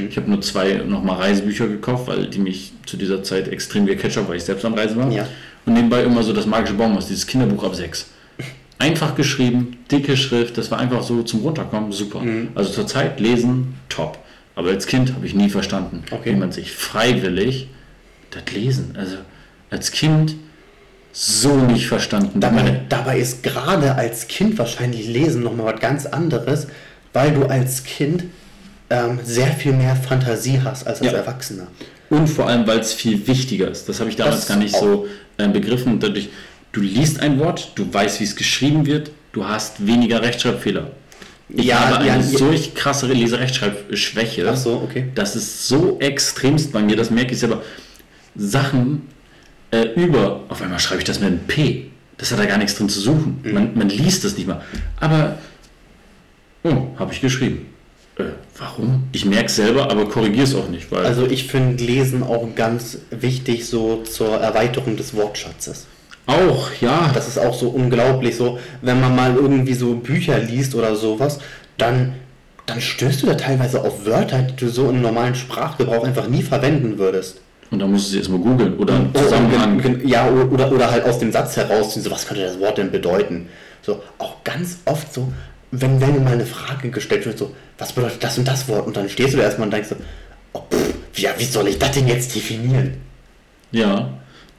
Speaker 2: Ich habe nur zwei nochmal Reisebücher gekauft, weil die mich zu dieser Zeit extrem gecatcht haben, weil ich selbst am Reisen war.
Speaker 1: Ja.
Speaker 2: Und nebenbei immer so das magische Baumhaus, dieses Kinderbuch ab 6. Einfach geschrieben, dicke Schrift, das war einfach so zum Runterkommen, super. Also zur Zeit lesen, top. Aber als Kind habe ich nie verstanden,
Speaker 1: Okay.
Speaker 2: wie man sich freiwillig das Lesen, also als Kind so nicht verstanden.
Speaker 1: Dabei, dabei ist gerade als Kind wahrscheinlich Lesen nochmal was ganz anderes, weil du als Kind ähm, sehr viel mehr Fantasie hast als als
Speaker 2: Ja.
Speaker 1: Erwachsener.
Speaker 2: Und vor allem, weil es viel wichtiger ist. Das habe ich damals
Speaker 1: Das
Speaker 2: gar nicht
Speaker 1: auch.
Speaker 2: so äh, begriffen. Dadurch, du liest ein Wort, du weißt, wie es geschrieben wird, du hast weniger Rechtschreibfehler. Ich
Speaker 1: Ja,
Speaker 2: habe eine
Speaker 1: ja, ja.
Speaker 2: solch krasse Leserechtschreibschwäche.
Speaker 1: Ach so, okay.
Speaker 2: Das ist so extremst bei mir, das merke ich selber. Sachen äh, über, auf einmal schreibe ich das mit einem P. Das hat da gar nichts drin zu suchen.
Speaker 1: Mhm.
Speaker 2: Man, man liest das nicht mal. Aber, oh, habe ich geschrieben. Äh, warum? Ich merke es selber, aber korrigiere es auch nicht, weil
Speaker 1: Also ich finde Lesen auch ganz wichtig so zur Erweiterung des Wortschatzes.
Speaker 2: auch, ja,
Speaker 1: Das ist auch so unglaublich so, wenn man mal irgendwie so Bücher liest oder sowas, dann, dann stößt du da teilweise auf Wörter, die du so im normalen Sprachgebrauch einfach nie verwenden würdest.
Speaker 2: Und dann musst du sie erstmal googeln oder einen
Speaker 1: Oh,
Speaker 2: Zusammenhang.
Speaker 1: Ja, oder, oder halt aus dem Satz heraus, so, was könnte das Wort denn bedeuten? So, auch ganz oft so, wenn, wenn mal eine Frage gestellt wird, so, was bedeutet das und das Wort? Und dann stehst du da erstmal und denkst so, oh, pff, ja, wie soll ich das denn jetzt definieren?
Speaker 2: Ja,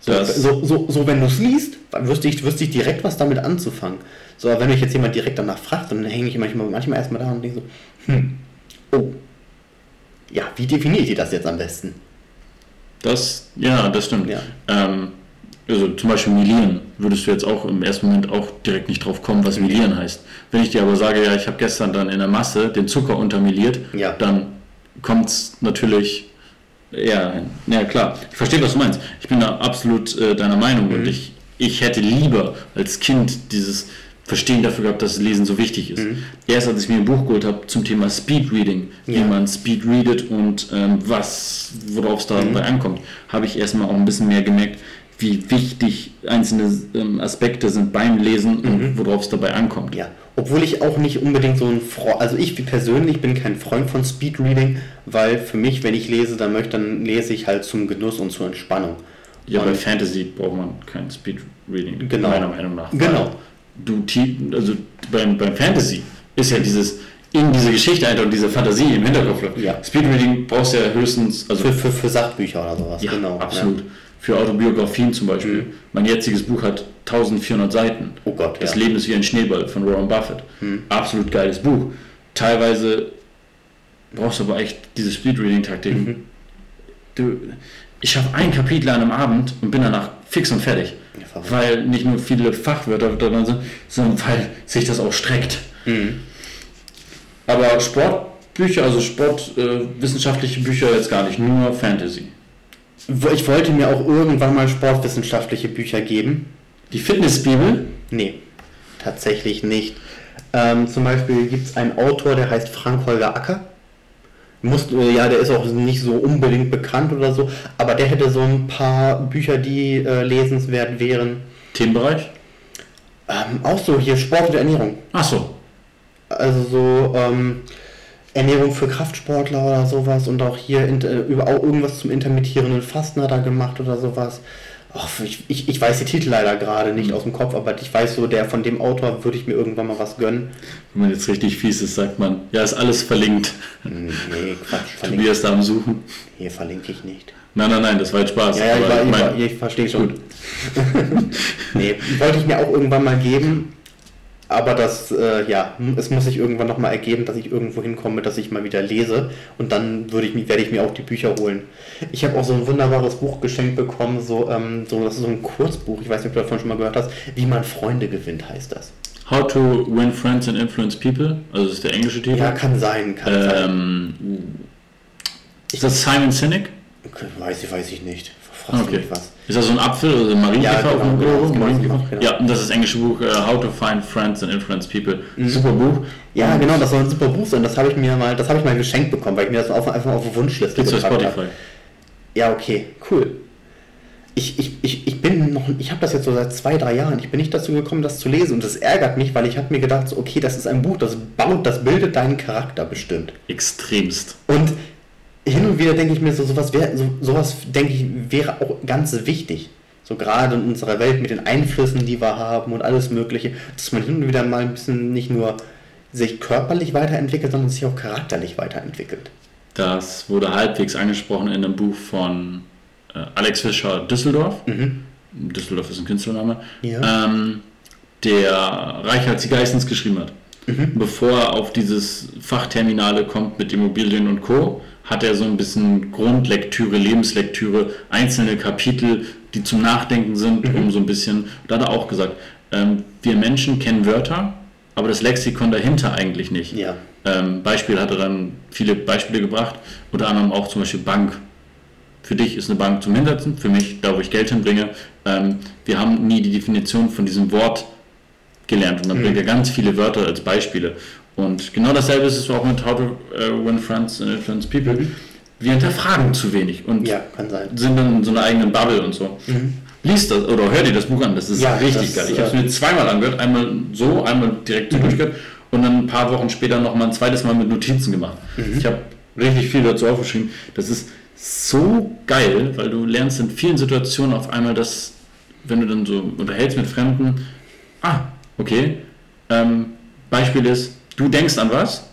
Speaker 1: So, so, so, so wenn du es liest, dann wüsste ich, wüsste ich direkt was damit anzufangen. So, aber wenn mich jetzt jemand direkt danach fragt, dann hänge ich manchmal, manchmal erstmal da und denke so, hm, oh, ja, wie definiere ich das jetzt am besten?
Speaker 2: Das, ja, das stimmt.
Speaker 1: Ja.
Speaker 2: Ähm, also zum Beispiel milieren, würdest du jetzt auch im ersten Moment auch direkt nicht drauf kommen, was milieren heißt. Wenn ich dir aber sage, ja, ich habe gestern dann in der Masse den Zucker untermiliert,
Speaker 1: Ja.
Speaker 2: dann kommt es natürlich eher hin. Ja, klar. Ich verstehe, was du meinst. Ich bin da absolut äh, deiner Meinung
Speaker 1: Mhm.
Speaker 2: und ich, ich hätte lieber als Kind dieses Verstehen dafür gehabt, dass Lesen so wichtig ist. Erst als ich mir ein Buch geholt habe zum Thema Speedreading, wie
Speaker 1: Mhm. Ja.
Speaker 2: man Speed readet und ähm, was, worauf es dabei ankommt, habe ich erstmal auch ein bisschen mehr gemerkt, wie wichtig einzelne ähm, Aspekte sind beim Lesen und worauf es dabei ankommt.
Speaker 1: Ja, obwohl ich auch nicht unbedingt so ein Freund, also ich persönlich bin kein Freund von Speedreading, weil für mich, wenn ich lese, dann möchte, dann lese ich halt zum Genuss und zur Entspannung.
Speaker 2: Ja, bei
Speaker 1: Und-
Speaker 2: Fantasy braucht man kein Speedreading,
Speaker 1: Genau.
Speaker 2: meiner Meinung nach.
Speaker 1: Genau.
Speaker 2: Du, also beim, beim Fantasy ist ja dieses in diese Geschichte einfach diese Fantasie im Hinterkopf.
Speaker 1: Ja.
Speaker 2: Speedreading brauchst du ja höchstens, also
Speaker 1: Für, für, für Sachbücher oder sowas,
Speaker 2: ja,
Speaker 1: genau.
Speaker 2: absolut. Für Autobiografien zum Beispiel.
Speaker 1: Mhm.
Speaker 2: Mein jetziges Buch hat 1400 Seiten.
Speaker 1: Oh Gott,
Speaker 2: Das
Speaker 1: ja.
Speaker 2: Leben ist wie ein Schneeball von Warren Buffett. Absolut geiles Buch. Teilweise brauchst du aber echt diese Speedreading-Taktiken.
Speaker 1: Mhm.
Speaker 2: Du, ich schaffe ein Kapitel an einem Abend und bin danach fix und fertig.
Speaker 1: Ja,
Speaker 2: weil nicht nur viele Fachwörter drin sind, sondern weil sich das auch streckt.
Speaker 1: Mhm.
Speaker 2: Aber Sportbücher, also sportwissenschaftliche Bücher jetzt gar nicht, nur Fantasy.
Speaker 1: Ich wollte mir auch irgendwann mal sportwissenschaftliche Bücher geben.
Speaker 2: Die Fitnessbibel,
Speaker 1: Nee, tatsächlich nicht. Ähm, zum Beispiel gibt es einen Autor, der heißt Frank-Holger Acker. Muss, äh, ja, der ist auch nicht so unbedingt bekannt oder so, aber der hätte so ein paar Bücher, die äh, lesenswert wären.
Speaker 2: Themenbereich.
Speaker 1: Ähm, auch so hier Sport und Ernährung.
Speaker 2: Ach so,
Speaker 1: Also so ähm, Ernährung für Kraftsportler oder sowas und auch hier in, äh, über auch irgendwas zum intermittierenden Fasten hat er gemacht oder sowas. Och, ich, ich, ich weiß die Titel leider gerade nicht aus dem Kopf, aber ich weiß so, der von dem Autor würde ich mir irgendwann mal was gönnen.
Speaker 2: wenn man jetzt richtig fies ist, sagt man, ja, ist alles verlinkt.
Speaker 1: Hm, Nee, Quatsch,
Speaker 2: Tobias da am Suchen.
Speaker 1: hier verlinke ich nicht.
Speaker 2: Nein, nein, nein, das war jetzt Spaß.
Speaker 1: Ja, ja, ich, war, ich,
Speaker 2: mein-
Speaker 1: ich verstehe schon.
Speaker 2: Gut.
Speaker 1: nee, wollte ich mir auch irgendwann mal geben. Aber das, äh, ja, es muss sich irgendwann nochmal ergeben, dass ich irgendwo hinkomme, dass ich mal wieder lese. Und dann würde ich, werde ich mir auch die Bücher holen. Ich habe auch so ein wunderbares Buch geschenkt bekommen, so, ähm, so, das ist so ein Kurzbuch, ich weiß nicht, ob du davon schon mal gehört hast, Wie man Freunde gewinnt, heißt das.
Speaker 2: How to Win Friends and Influence People, also das ist der englische Titel.
Speaker 1: Ja, kann sein, kann sein.
Speaker 2: ähm, ist das Simon Sinek?
Speaker 1: Weiß ich, weiß ich nicht. Fragst du
Speaker 2: Okay.
Speaker 1: was?
Speaker 2: Ist das so ein Apfel oder so ein Marienkäfer
Speaker 1: Ja,
Speaker 2: auf dem
Speaker 1: genau,
Speaker 2: Logo?
Speaker 1: genau, genau.
Speaker 2: Ja, und das ist das englische Buch äh, How to Find Friends and Influence People. Super Buch.
Speaker 1: Ja,
Speaker 2: Und
Speaker 1: genau, das soll ein super Buch sein. Das habe ich mir mal, das habe ich mal geschenkt bekommen, weil ich mir das auf, einfach auf die Wunschliste
Speaker 2: Gibt's
Speaker 1: gepackt
Speaker 2: Spotify.
Speaker 1: habe. Ja, okay, cool. Ich, ich, ich, ich bin noch, ich habe das jetzt so seit zwei, drei Jahren. Ich bin nicht dazu gekommen, das zu lesen und das ärgert mich, weil ich habe mir gedacht, so, okay, das ist ein Buch, das baut, das bildet deinen Charakter bestimmt.
Speaker 2: Extremst.
Speaker 1: Und hin und wieder denke ich mir so, sowas wäre, so, sowas denke ich, wäre auch ganz wichtig. So gerade in unserer Welt mit den Einflüssen, die wir haben und alles Mögliche, dass man hin und wieder mal ein bisschen nicht nur sich körperlich weiterentwickelt, sondern sich auch charakterlich weiterentwickelt.
Speaker 2: Das wurde halbwegs angesprochen in einem Buch von äh, Alex Fischer Düsseldorf. Düsseldorf ist ein Künstlername.
Speaker 1: Ja.
Speaker 2: Ähm, der die Geistens geschrieben hat. Bevor er auf dieses Fachterminale kommt mit Immobilien und Co., hat er so ein bisschen Grundlektüre, Lebenslektüre, einzelne Kapitel, die zum Nachdenken sind, um so ein bisschen, da hat er auch gesagt, ähm, wir Menschen kennen Wörter, aber das Lexikon dahinter eigentlich nicht.
Speaker 1: Ja.
Speaker 2: Ähm, Beispiel hat er dann viele Beispiele gebracht, unter anderem auch zum Beispiel Bank. Für dich ist eine Bank zum Hinsetzen, für mich, da wo ich Geld hinbringe. Ähm, wir haben nie die Definition von diesem Wort gelernt und dann bringt er ganz viele Wörter als Beispiele. Und genau dasselbe ist es auch mit How to äh, Win Friends and Influence People. Wir hinterfragen zu wenig und
Speaker 1: Ja,
Speaker 2: sind dann in so einer eigenen Bubble und so. Lies das oder hör dir das Buch an, das ist
Speaker 1: Ja,
Speaker 2: richtig
Speaker 1: das,
Speaker 2: geil. Ich habe es
Speaker 1: äh,
Speaker 2: mir zweimal angehört, einmal so, einmal direkt so durchgehört und dann ein paar Wochen später noch mal ein zweites Mal mit Notizen gemacht. Ich habe richtig viel dazu aufgeschrieben. Das ist so geil, weil du lernst in vielen Situationen auf einmal, dass, wenn du dann so unterhältst mit Fremden, ah, okay, ähm, Beispiel ist, du denkst an was,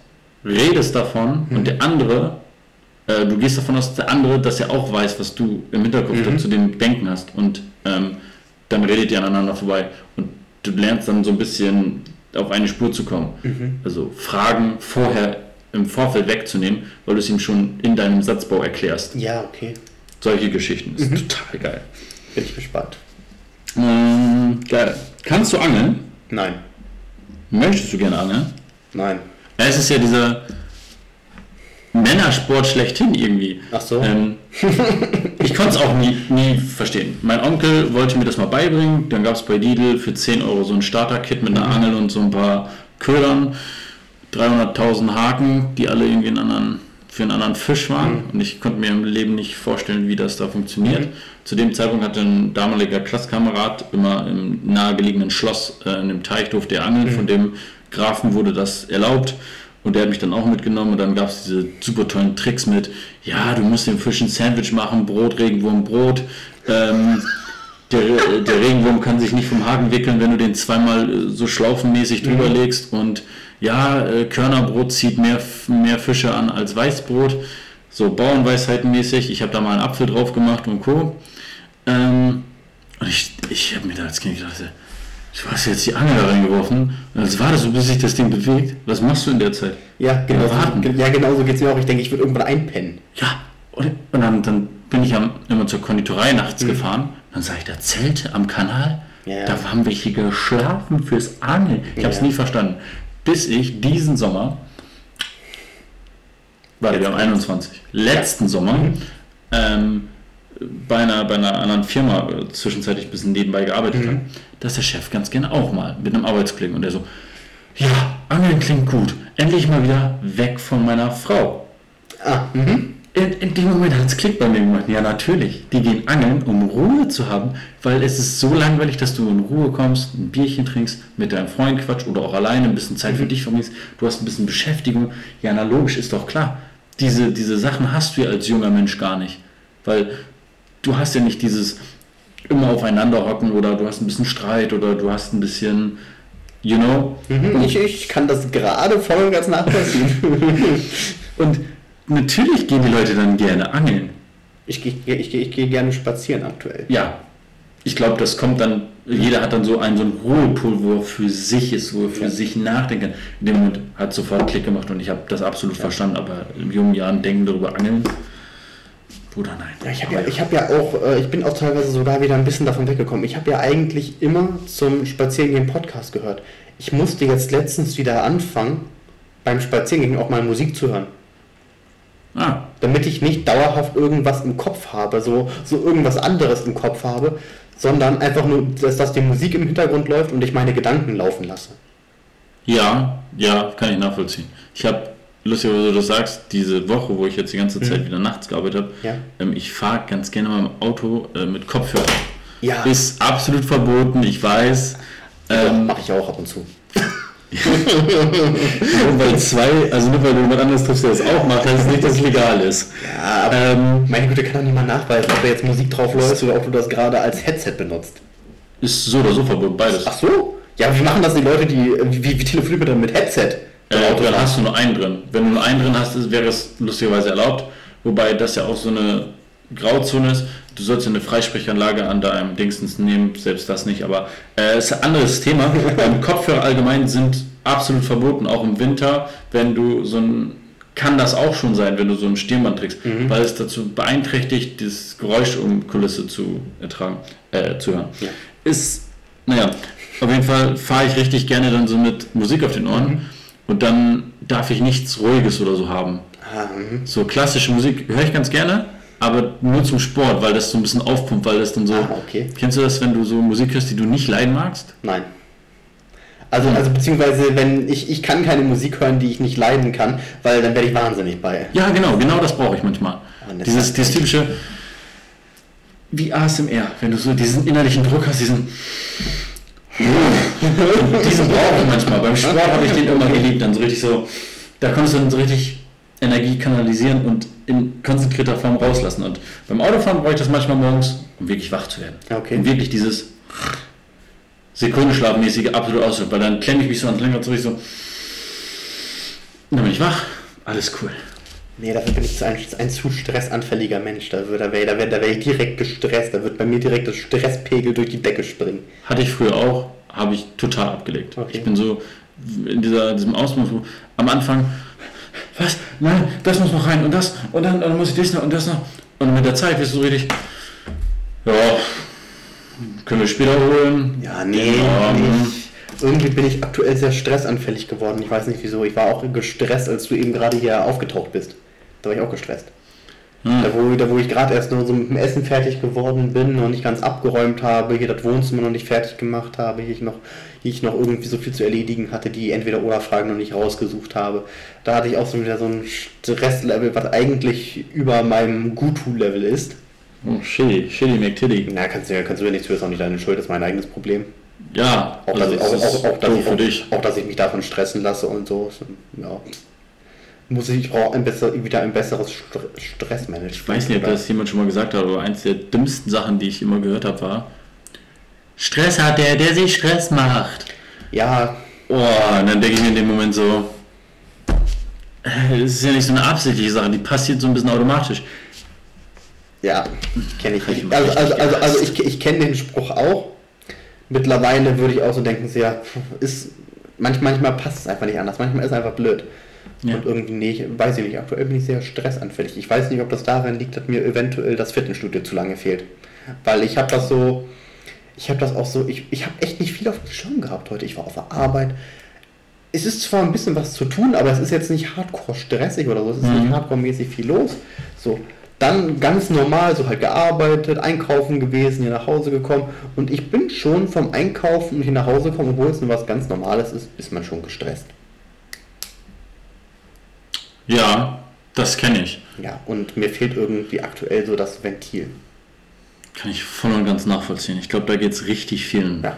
Speaker 2: redest davon und der andere, äh, du gehst davon aus, dass der andere, dass er auch weiß, was du im Hinterkopf zu dem Denken hast und ähm, dann redet ihr aneinander vorbei und du lernst dann so ein bisschen auf eine Spur zu kommen. Also Fragen vorher im Vorfeld wegzunehmen, weil du es ihm schon in deinem Satzbau erklärst.
Speaker 1: Ja, okay.
Speaker 2: Solche Geschichten. Ist total geil.
Speaker 1: Bin ich gespannt.
Speaker 2: Ähm, geil. Kannst du angeln?
Speaker 1: Nein.
Speaker 2: Möchtest du gerne angeln?
Speaker 1: Nein.
Speaker 2: Ja, es ist ja dieser Männersport schlechthin irgendwie.
Speaker 1: Ach so.
Speaker 2: Ähm, ich konnte es auch nie, nie verstehen. Mein Onkel wollte mir das mal beibringen. Dann gab es bei Lidl für 10 Euro so ein Starter-Kit mit einer Angel und so ein paar Ködern. 300.000 Haken, die alle irgendwie einen anderen, für einen anderen Fisch waren. Und ich konnte mir im Leben nicht vorstellen, wie das da funktioniert. Zu dem Zeitpunkt hatte ein damaliger Klasskamerad immer im nahegelegenen Schloss äh, in dem Teich durfte er angeln. Von dem Grafen wurde das erlaubt. Und der hat mich dann auch mitgenommen und dann gab es diese super tollen Tricks mit, ja, du musst dem Fisch ein Sandwich machen, Brot, Regenwurm, Brot. Ähm, der, der Regenwurm kann sich nicht vom Haken wickeln, wenn du den zweimal äh, so schlaufenmäßig drüber legst. Und ja, äh, Körnerbrot zieht mehr, mehr Fische an als Weißbrot. So Bauernweisheitenmäßig. Ich habe da mal einen Apfel drauf gemacht und Co. Ähm, und ich, ich habe mir da als Kind gedacht, du hast jetzt die Angel da reingeworfen. Und jetzt wartest du, bis sich das Ding bewegt. Was machst du in der Zeit?
Speaker 1: Ja, genau, so, ja, genau so geht es mir auch. Ich denke, ich würde irgendwann einpennen.
Speaker 2: Ja, und, und dann, dann bin ich am, immer zur Konditorei nachts gefahren. Dann sah ich da Zelte am Kanal.
Speaker 1: Ja, ja.
Speaker 2: Da haben welche geschlafen fürs Angeln. Ich habe es
Speaker 1: Ja.
Speaker 2: nie verstanden. Bis ich diesen Sommer, warte, wir haben 21, letzten Sommer, ähm, bei, einer, bei einer anderen Firma äh, zwischenzeitlich ein bisschen nebenbei gearbeitet habe, da ist der Chef ganz gerne auch mal mit einem Arbeitskollegen und der so, ja, Angeln klingt gut, endlich mal wieder weg von meiner Frau.
Speaker 1: Ah, mhm.
Speaker 2: In, in dem Moment hat es Klick bei mir gemacht. Ja, natürlich. Die gehen angeln, um Ruhe zu haben, weil es ist so langweilig, dass du in Ruhe kommst, ein Bierchen trinkst, mit deinem Freund quatsch oder auch alleine ein bisschen Zeit für dich verbringst. Du hast ein bisschen Beschäftigung. Ja, na logisch, ist doch klar. Diese, diese Sachen hast du ja als junger Mensch gar nicht. Weil du hast ja nicht dieses immer aufeinander hocken oder du hast ein bisschen Streit oder du hast ein bisschen, you know.
Speaker 1: Mhm. Ich, ich kann das gerade voll und ganz nachvollziehen.
Speaker 2: Und natürlich gehen die Leute dann gerne angeln.
Speaker 1: ich gehe ich, geh- ich geh gerne spazieren aktuell.
Speaker 2: Ja, ich glaube, das kommt dann, jeder hat dann so einen, so einen Ruhepol, wo er für sich ist, wo er für
Speaker 1: Ja.
Speaker 2: sich nachdenken kann. In dem Moment hat sofort Klick gemacht und ich habe das absolut verstanden, aber in jungen Jahren denken darüber angeln, Bruder, nein.
Speaker 1: Ja, ich habe ja, ich hab ja auch, äh, ich bin auch teilweise sogar wieder ein bisschen davon weggekommen. Ich habe ja eigentlich immer zum Spazierengehen Podcast gehört. Ich musste jetzt letztens wieder anfangen, beim Spazierengehen auch mal Musik zu hören.
Speaker 2: Ah,
Speaker 1: Damit ich nicht dauerhaft irgendwas im Kopf habe, so, so irgendwas anderes im Kopf habe, sondern einfach nur, dass, dass die Musik im Hintergrund läuft und ich meine Gedanken laufen lasse.
Speaker 2: ja, ja, kann ich nachvollziehen. Ich habe, lustig, wo du das sagst, diese Woche, wo ich jetzt die ganze Zeit wieder nachts gearbeitet habe,
Speaker 1: Ja.
Speaker 2: ähm, ich fahre ganz gerne mal im Auto äh, mit Kopfhörer.
Speaker 1: Ja,
Speaker 2: Ist absolut verboten, ich weiß. Ähm,
Speaker 1: mache ich auch ab und zu.
Speaker 2: nur weil zwei, also nur weil du jemand anderes triffst, der das auch macht, heißt es nicht, dass es legal ist.
Speaker 1: Ja, aber
Speaker 2: Ähm,
Speaker 1: meine Güte, kann doch niemand nachweisen, ob da jetzt Musik drauf läuft oder ob du das gerade als Headset benutzt.
Speaker 2: ist so oder so verboten, beides.
Speaker 1: Ach so? Ja, aber wie machen das die Leute, die. Wie, wie telefoniert man dann mit Headset?
Speaker 2: Äh, dann hast du nur einen drin. Wenn du nur einen drin hast, wäre es lustigerweise erlaubt. Wobei das ja auch so eine Grauzone ist. Du sollst ja eine Freisprechanlage an deinem Dingstens nehmen, selbst das nicht. Aber äh, ist ein anderes Thema. ähm, Kopfhörer allgemein sind absolut verboten, auch im Winter, wenn du so ein kann das auch schon sein, wenn du so ein Stirnband trägst, weil es dazu beeinträchtigt, das Geräusch um Kulisse zu ertragen, äh, zu hören.
Speaker 1: Ja.
Speaker 2: Ist, naja, auf jeden Fall fahre ich richtig gerne dann so mit Musik auf den Ohren und dann darf ich nichts Ruhiges oder so haben.
Speaker 1: Ah, mhm.
Speaker 2: So klassische Musik höre ich ganz gerne, aber nur zum Sport, weil das so ein bisschen aufpumpt, weil das dann so.
Speaker 1: Ah, okay.
Speaker 2: Kennst du das, wenn du so Musik hörst, die du nicht leiden magst?
Speaker 1: Nein. Also, also beziehungsweise, wenn ich, ich kann keine Musik hören, die ich nicht leiden kann, weil dann werde ich wahnsinnig bei.
Speaker 2: Ja, genau, genau das brauche ich manchmal.
Speaker 1: Das
Speaker 2: Dieses, dieses typische, wie ASMR, wenn du so diesen innerlichen Druck hast, diesen. diesen brauche ich manchmal. Beim Sport habe ich den immer geliebt, dann so richtig so, da konntest du dann so richtig Energie kanalisieren und in konzentrierter Form rauslassen. Und beim Autofahren brauche ich das manchmal morgens, um wirklich wach zu werden.
Speaker 1: Okay.
Speaker 2: Um wirklich dieses Sekundenschlafmäßige absolut auszuhören, weil dann klemme ich mich so ans Lenkrad so richtig so. Und dann bin ich wach, alles cool.
Speaker 1: Nee, dafür bin ich zu ein, ein zu stressanfälliger Mensch. Da wäre da wär, da wär, da wär ich direkt gestresst. Da wird bei mir direkt das Stresspegel durch die Decke springen.
Speaker 2: Hatte ich früher auch, habe ich total abgelegt.
Speaker 1: Okay.
Speaker 2: Ich bin so in dieser, diesem Ausmaß, wo am Anfang, was? Nein, das muss noch rein und das und dann, dann muss ich das noch und das noch. Und mit der Zeit wirst du so richtig, ja, können wir später holen.
Speaker 1: Ja, nee,
Speaker 2: Ja,
Speaker 1: nee. Irgendwie bin ich aktuell sehr stressanfällig geworden. Ich weiß nicht wieso. Ich war auch gestresst, als du eben gerade hier aufgetaucht bist. Da war ich auch gestresst.
Speaker 2: Hm.
Speaker 1: Da, wo, da, wo ich gerade erst nur so mit dem Essen fertig geworden bin, noch nicht ganz abgeräumt habe, hier das Wohnzimmer noch nicht fertig gemacht habe, hier ich noch, hier ich noch irgendwie so viel zu erledigen hatte, die entweder oder Fragen noch nicht rausgesucht habe. Da hatte ich auch so wieder so ein Stresslevel, was eigentlich über meinem Gutu-Level ist.
Speaker 2: Oh, shitty, shitty McTitty.
Speaker 1: Na, kannst du, ja- kannst du ja nichts für, ist auch nicht deine Schuld, das ist mein eigenes Problem.
Speaker 2: Ja,
Speaker 1: Auch, dass,
Speaker 2: also
Speaker 1: ich,
Speaker 2: es
Speaker 1: auch, auch, auch, dass ich,
Speaker 2: für dich.
Speaker 1: auch, auch, dass ich mich davon stressen lasse und so. Ja. Muss ich, ich brauche ein besser, wieder ein besseres Stre- Stressmanagement.
Speaker 2: Ich weiß nicht, ob das jemand schon mal gesagt hat, aber eins der dümmsten Sachen, die ich immer gehört habe, war, Stress hat der, der sich Stress macht.
Speaker 1: Ja,
Speaker 2: Oh, und dann denke ich mir in dem Moment so, es ist ja nicht so eine absichtliche Sache, die passiert so ein bisschen automatisch.
Speaker 1: ja, kenne ich
Speaker 2: ich
Speaker 1: nicht. Also, also, also, also
Speaker 2: gehasst.
Speaker 1: ich, ich kenne den Spruch auch. Mittlerweile würde ich auch so denken, so, ja, ist, manchmal, manchmal passt es einfach nicht anders. Manchmal ist es einfach blöd.
Speaker 2: Ja.
Speaker 1: Und irgendwie, nee, ich weiß ich nicht, aktuell bin ich sehr stressanfällig. Ich weiß nicht, ob das daran liegt, dass mir eventuell das Fitnessstudio zu lange fehlt. Weil ich habe das so, ich habe das auch so, ich, ich habe echt nicht viel auf dem Schirm gehabt heute. Ich war auf der Arbeit. Es ist zwar ein bisschen was zu tun, aber es ist jetzt nicht hardcore stressig oder so. Es ist
Speaker 2: Mhm.
Speaker 1: nicht hardcore-mäßig viel los. So, dann ganz normal, so halt gearbeitet, einkaufen gewesen, hier nach Hause gekommen. Und ich bin schon vom Einkaufen hier nach Hause gekommen, obwohl es nur was ganz Normales ist, ist man schon gestresst.
Speaker 2: Ja, das kenne ich.
Speaker 1: Ja, und mir fehlt irgendwie aktuell so das Ventil.
Speaker 2: Kann ich voll und ganz nachvollziehen. Ich glaube, da geht es richtig vielen.
Speaker 1: Ja.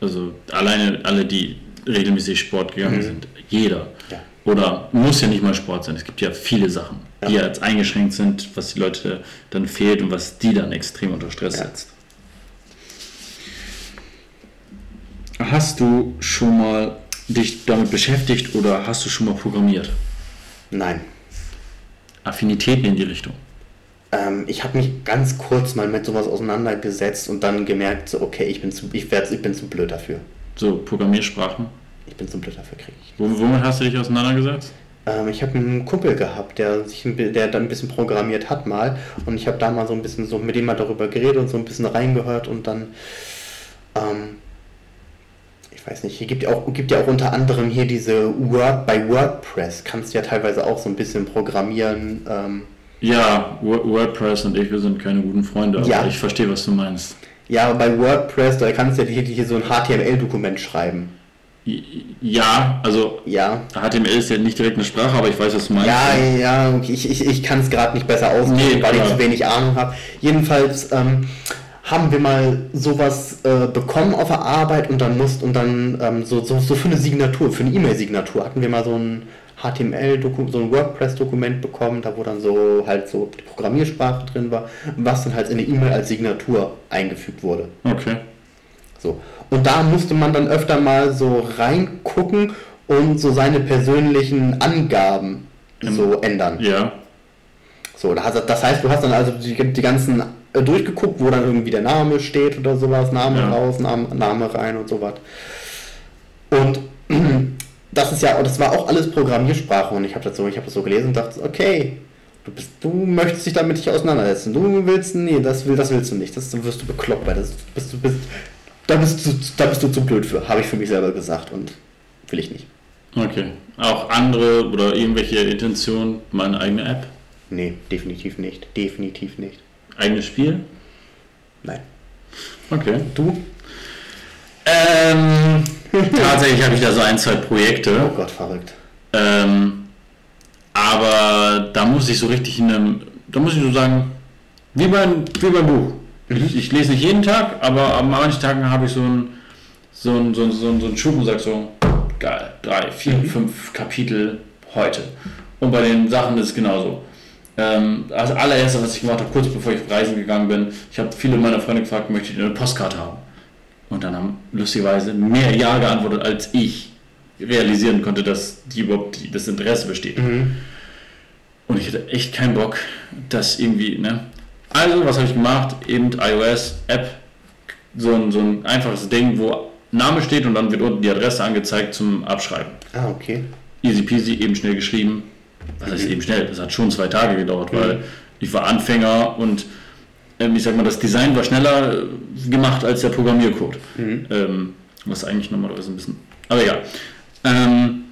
Speaker 2: Also alleine alle, die regelmäßig Sport gegangen
Speaker 1: Mhm.
Speaker 2: sind. Jeder.
Speaker 1: Ja.
Speaker 2: Oder muss ja nicht mal Sport sein. Es gibt ja viele Sachen, die
Speaker 1: Ja.
Speaker 2: jetzt eingeschränkt sind, was die Leute dann fehlt und was die dann extrem unter Stress
Speaker 1: Ja.
Speaker 2: setzt. Hast du schon mal dich damit beschäftigt oder hast du schon mal programmiert?
Speaker 1: Nein.
Speaker 2: Affinitäten in die Richtung.
Speaker 1: Ähm, ich habe mich ganz kurz mal mit sowas auseinandergesetzt und dann gemerkt, so, okay, ich bin zu, ich werd, ich bin zu blöd dafür.
Speaker 2: So, Programmiersprachen.
Speaker 1: Ich bin zu blöd dafür, kriege ich.
Speaker 2: Wo- Womit hast du dich auseinandergesetzt?
Speaker 1: Ähm, ich habe einen Kumpel gehabt, der sich der dann ein bisschen programmiert hat mal und ich habe da mal so ein bisschen so mit dem mal darüber geredet und so ein bisschen reingehört und dann ähm, ich weiß nicht, hier gibt ja auch gibt ja auch unter anderem hier diese Word bei WordPress kannst du ja teilweise auch so ein bisschen programmieren. Ähm,
Speaker 2: Ja, Wo- WordPress und ich, wir sind keine guten Freunde, aber
Speaker 1: Ja.
Speaker 2: ich verstehe, was du meinst.
Speaker 1: ja, bei WordPress, da kannst du ja hier, hier so ein HTML-Dokument schreiben.
Speaker 2: Ja, also
Speaker 1: Ja.
Speaker 2: HTML ist ja nicht direkt eine Sprache, aber ich weiß, was du meinst.
Speaker 1: Ja, ja, okay, ich, ich, ich kann es gerade nicht besser ausdrücken,
Speaker 2: Nee,
Speaker 1: weil ich zu wenig Ahnung habe. Jedenfalls ähm, haben wir mal sowas äh, bekommen auf der Arbeit und dann musst und dann ähm, so, so, so für eine Signatur, für eine E-Mail-Signatur hatten wir mal so ein HTML-Dokument, so ein WordPress-Dokument bekommen, da wo dann so halt so die Programmiersprache drin war, was dann halt in eine E-Mail als Signatur eingefügt wurde.
Speaker 2: Okay.
Speaker 1: So. Und da musste man dann öfter mal so reingucken und so seine persönlichen Angaben so ändern.
Speaker 2: Ja.
Speaker 1: So, das heißt, du hast dann also die, die ganzen äh, durchgeguckt, wo dann irgendwie der Name steht oder sowas, Name
Speaker 2: Ja.
Speaker 1: raus, Name, Name rein und sowas. Und das ist ja, das war auch alles Programmiersprache und ich habe das so, ich habe das so gelesen und dachte, okay, du bist, du möchtest dich damit nicht auseinandersetzen. Du willst, nee, das will, das willst du nicht. Das wirst du bekloppt, weil das bist du bist, da bist du, da bist du zu blöd für, habe ich für mich selber gesagt und will ich nicht.
Speaker 2: Okay. Auch andere oder irgendwelche Intentionen, meine eigene App,
Speaker 1: Nee, definitiv nicht. Definitiv nicht.
Speaker 2: eigenes Spiel?
Speaker 1: Nein.
Speaker 2: Okay.
Speaker 1: Du?
Speaker 2: Ähm, tatsächlich habe ich da so ein, zwei Projekte.
Speaker 1: Oh Gott, verrückt.
Speaker 2: Ähm, aber da muss ich so richtig in einem, da muss ich so sagen, wie beim, wie beim Buch. Ich, ich lese nicht jeden Tag, aber an manchen Tagen habe ich so einen so so ein, so ein, so ein Schub und sage so, geil, drei, vier, fünf Kapitel heute. Und bei den Sachen ist es genauso. Ähm, das allererste, was ich gemacht habe, kurz bevor ich auf Reisen gegangen bin, ich habe viele meiner Freunde gefragt, möchtet ihr eine Postkarte haben? Und dann haben lustigerweise mehr Ja geantwortet, als ich realisieren konnte, dass die überhaupt die, das Interesse besteht. Und ich hatte echt keinen Bock, das irgendwie, ne? Also, was habe ich gemacht? Eben iOS-App, so ein, so ein einfaches Ding, wo Name steht und dann wird unten die Adresse angezeigt zum Abschreiben.
Speaker 1: Ah, okay.
Speaker 2: Easy peasy, eben schnell geschrieben. Was heißt eben schnell? Das hat schon zwei Tage gedauert, weil ich war Anfänger und ähm, ich sag mal, das Design war schneller äh, gemacht als der Programmiercode. Ähm, was eigentlich normalerweise ein bisschen. Aber ja. Ähm,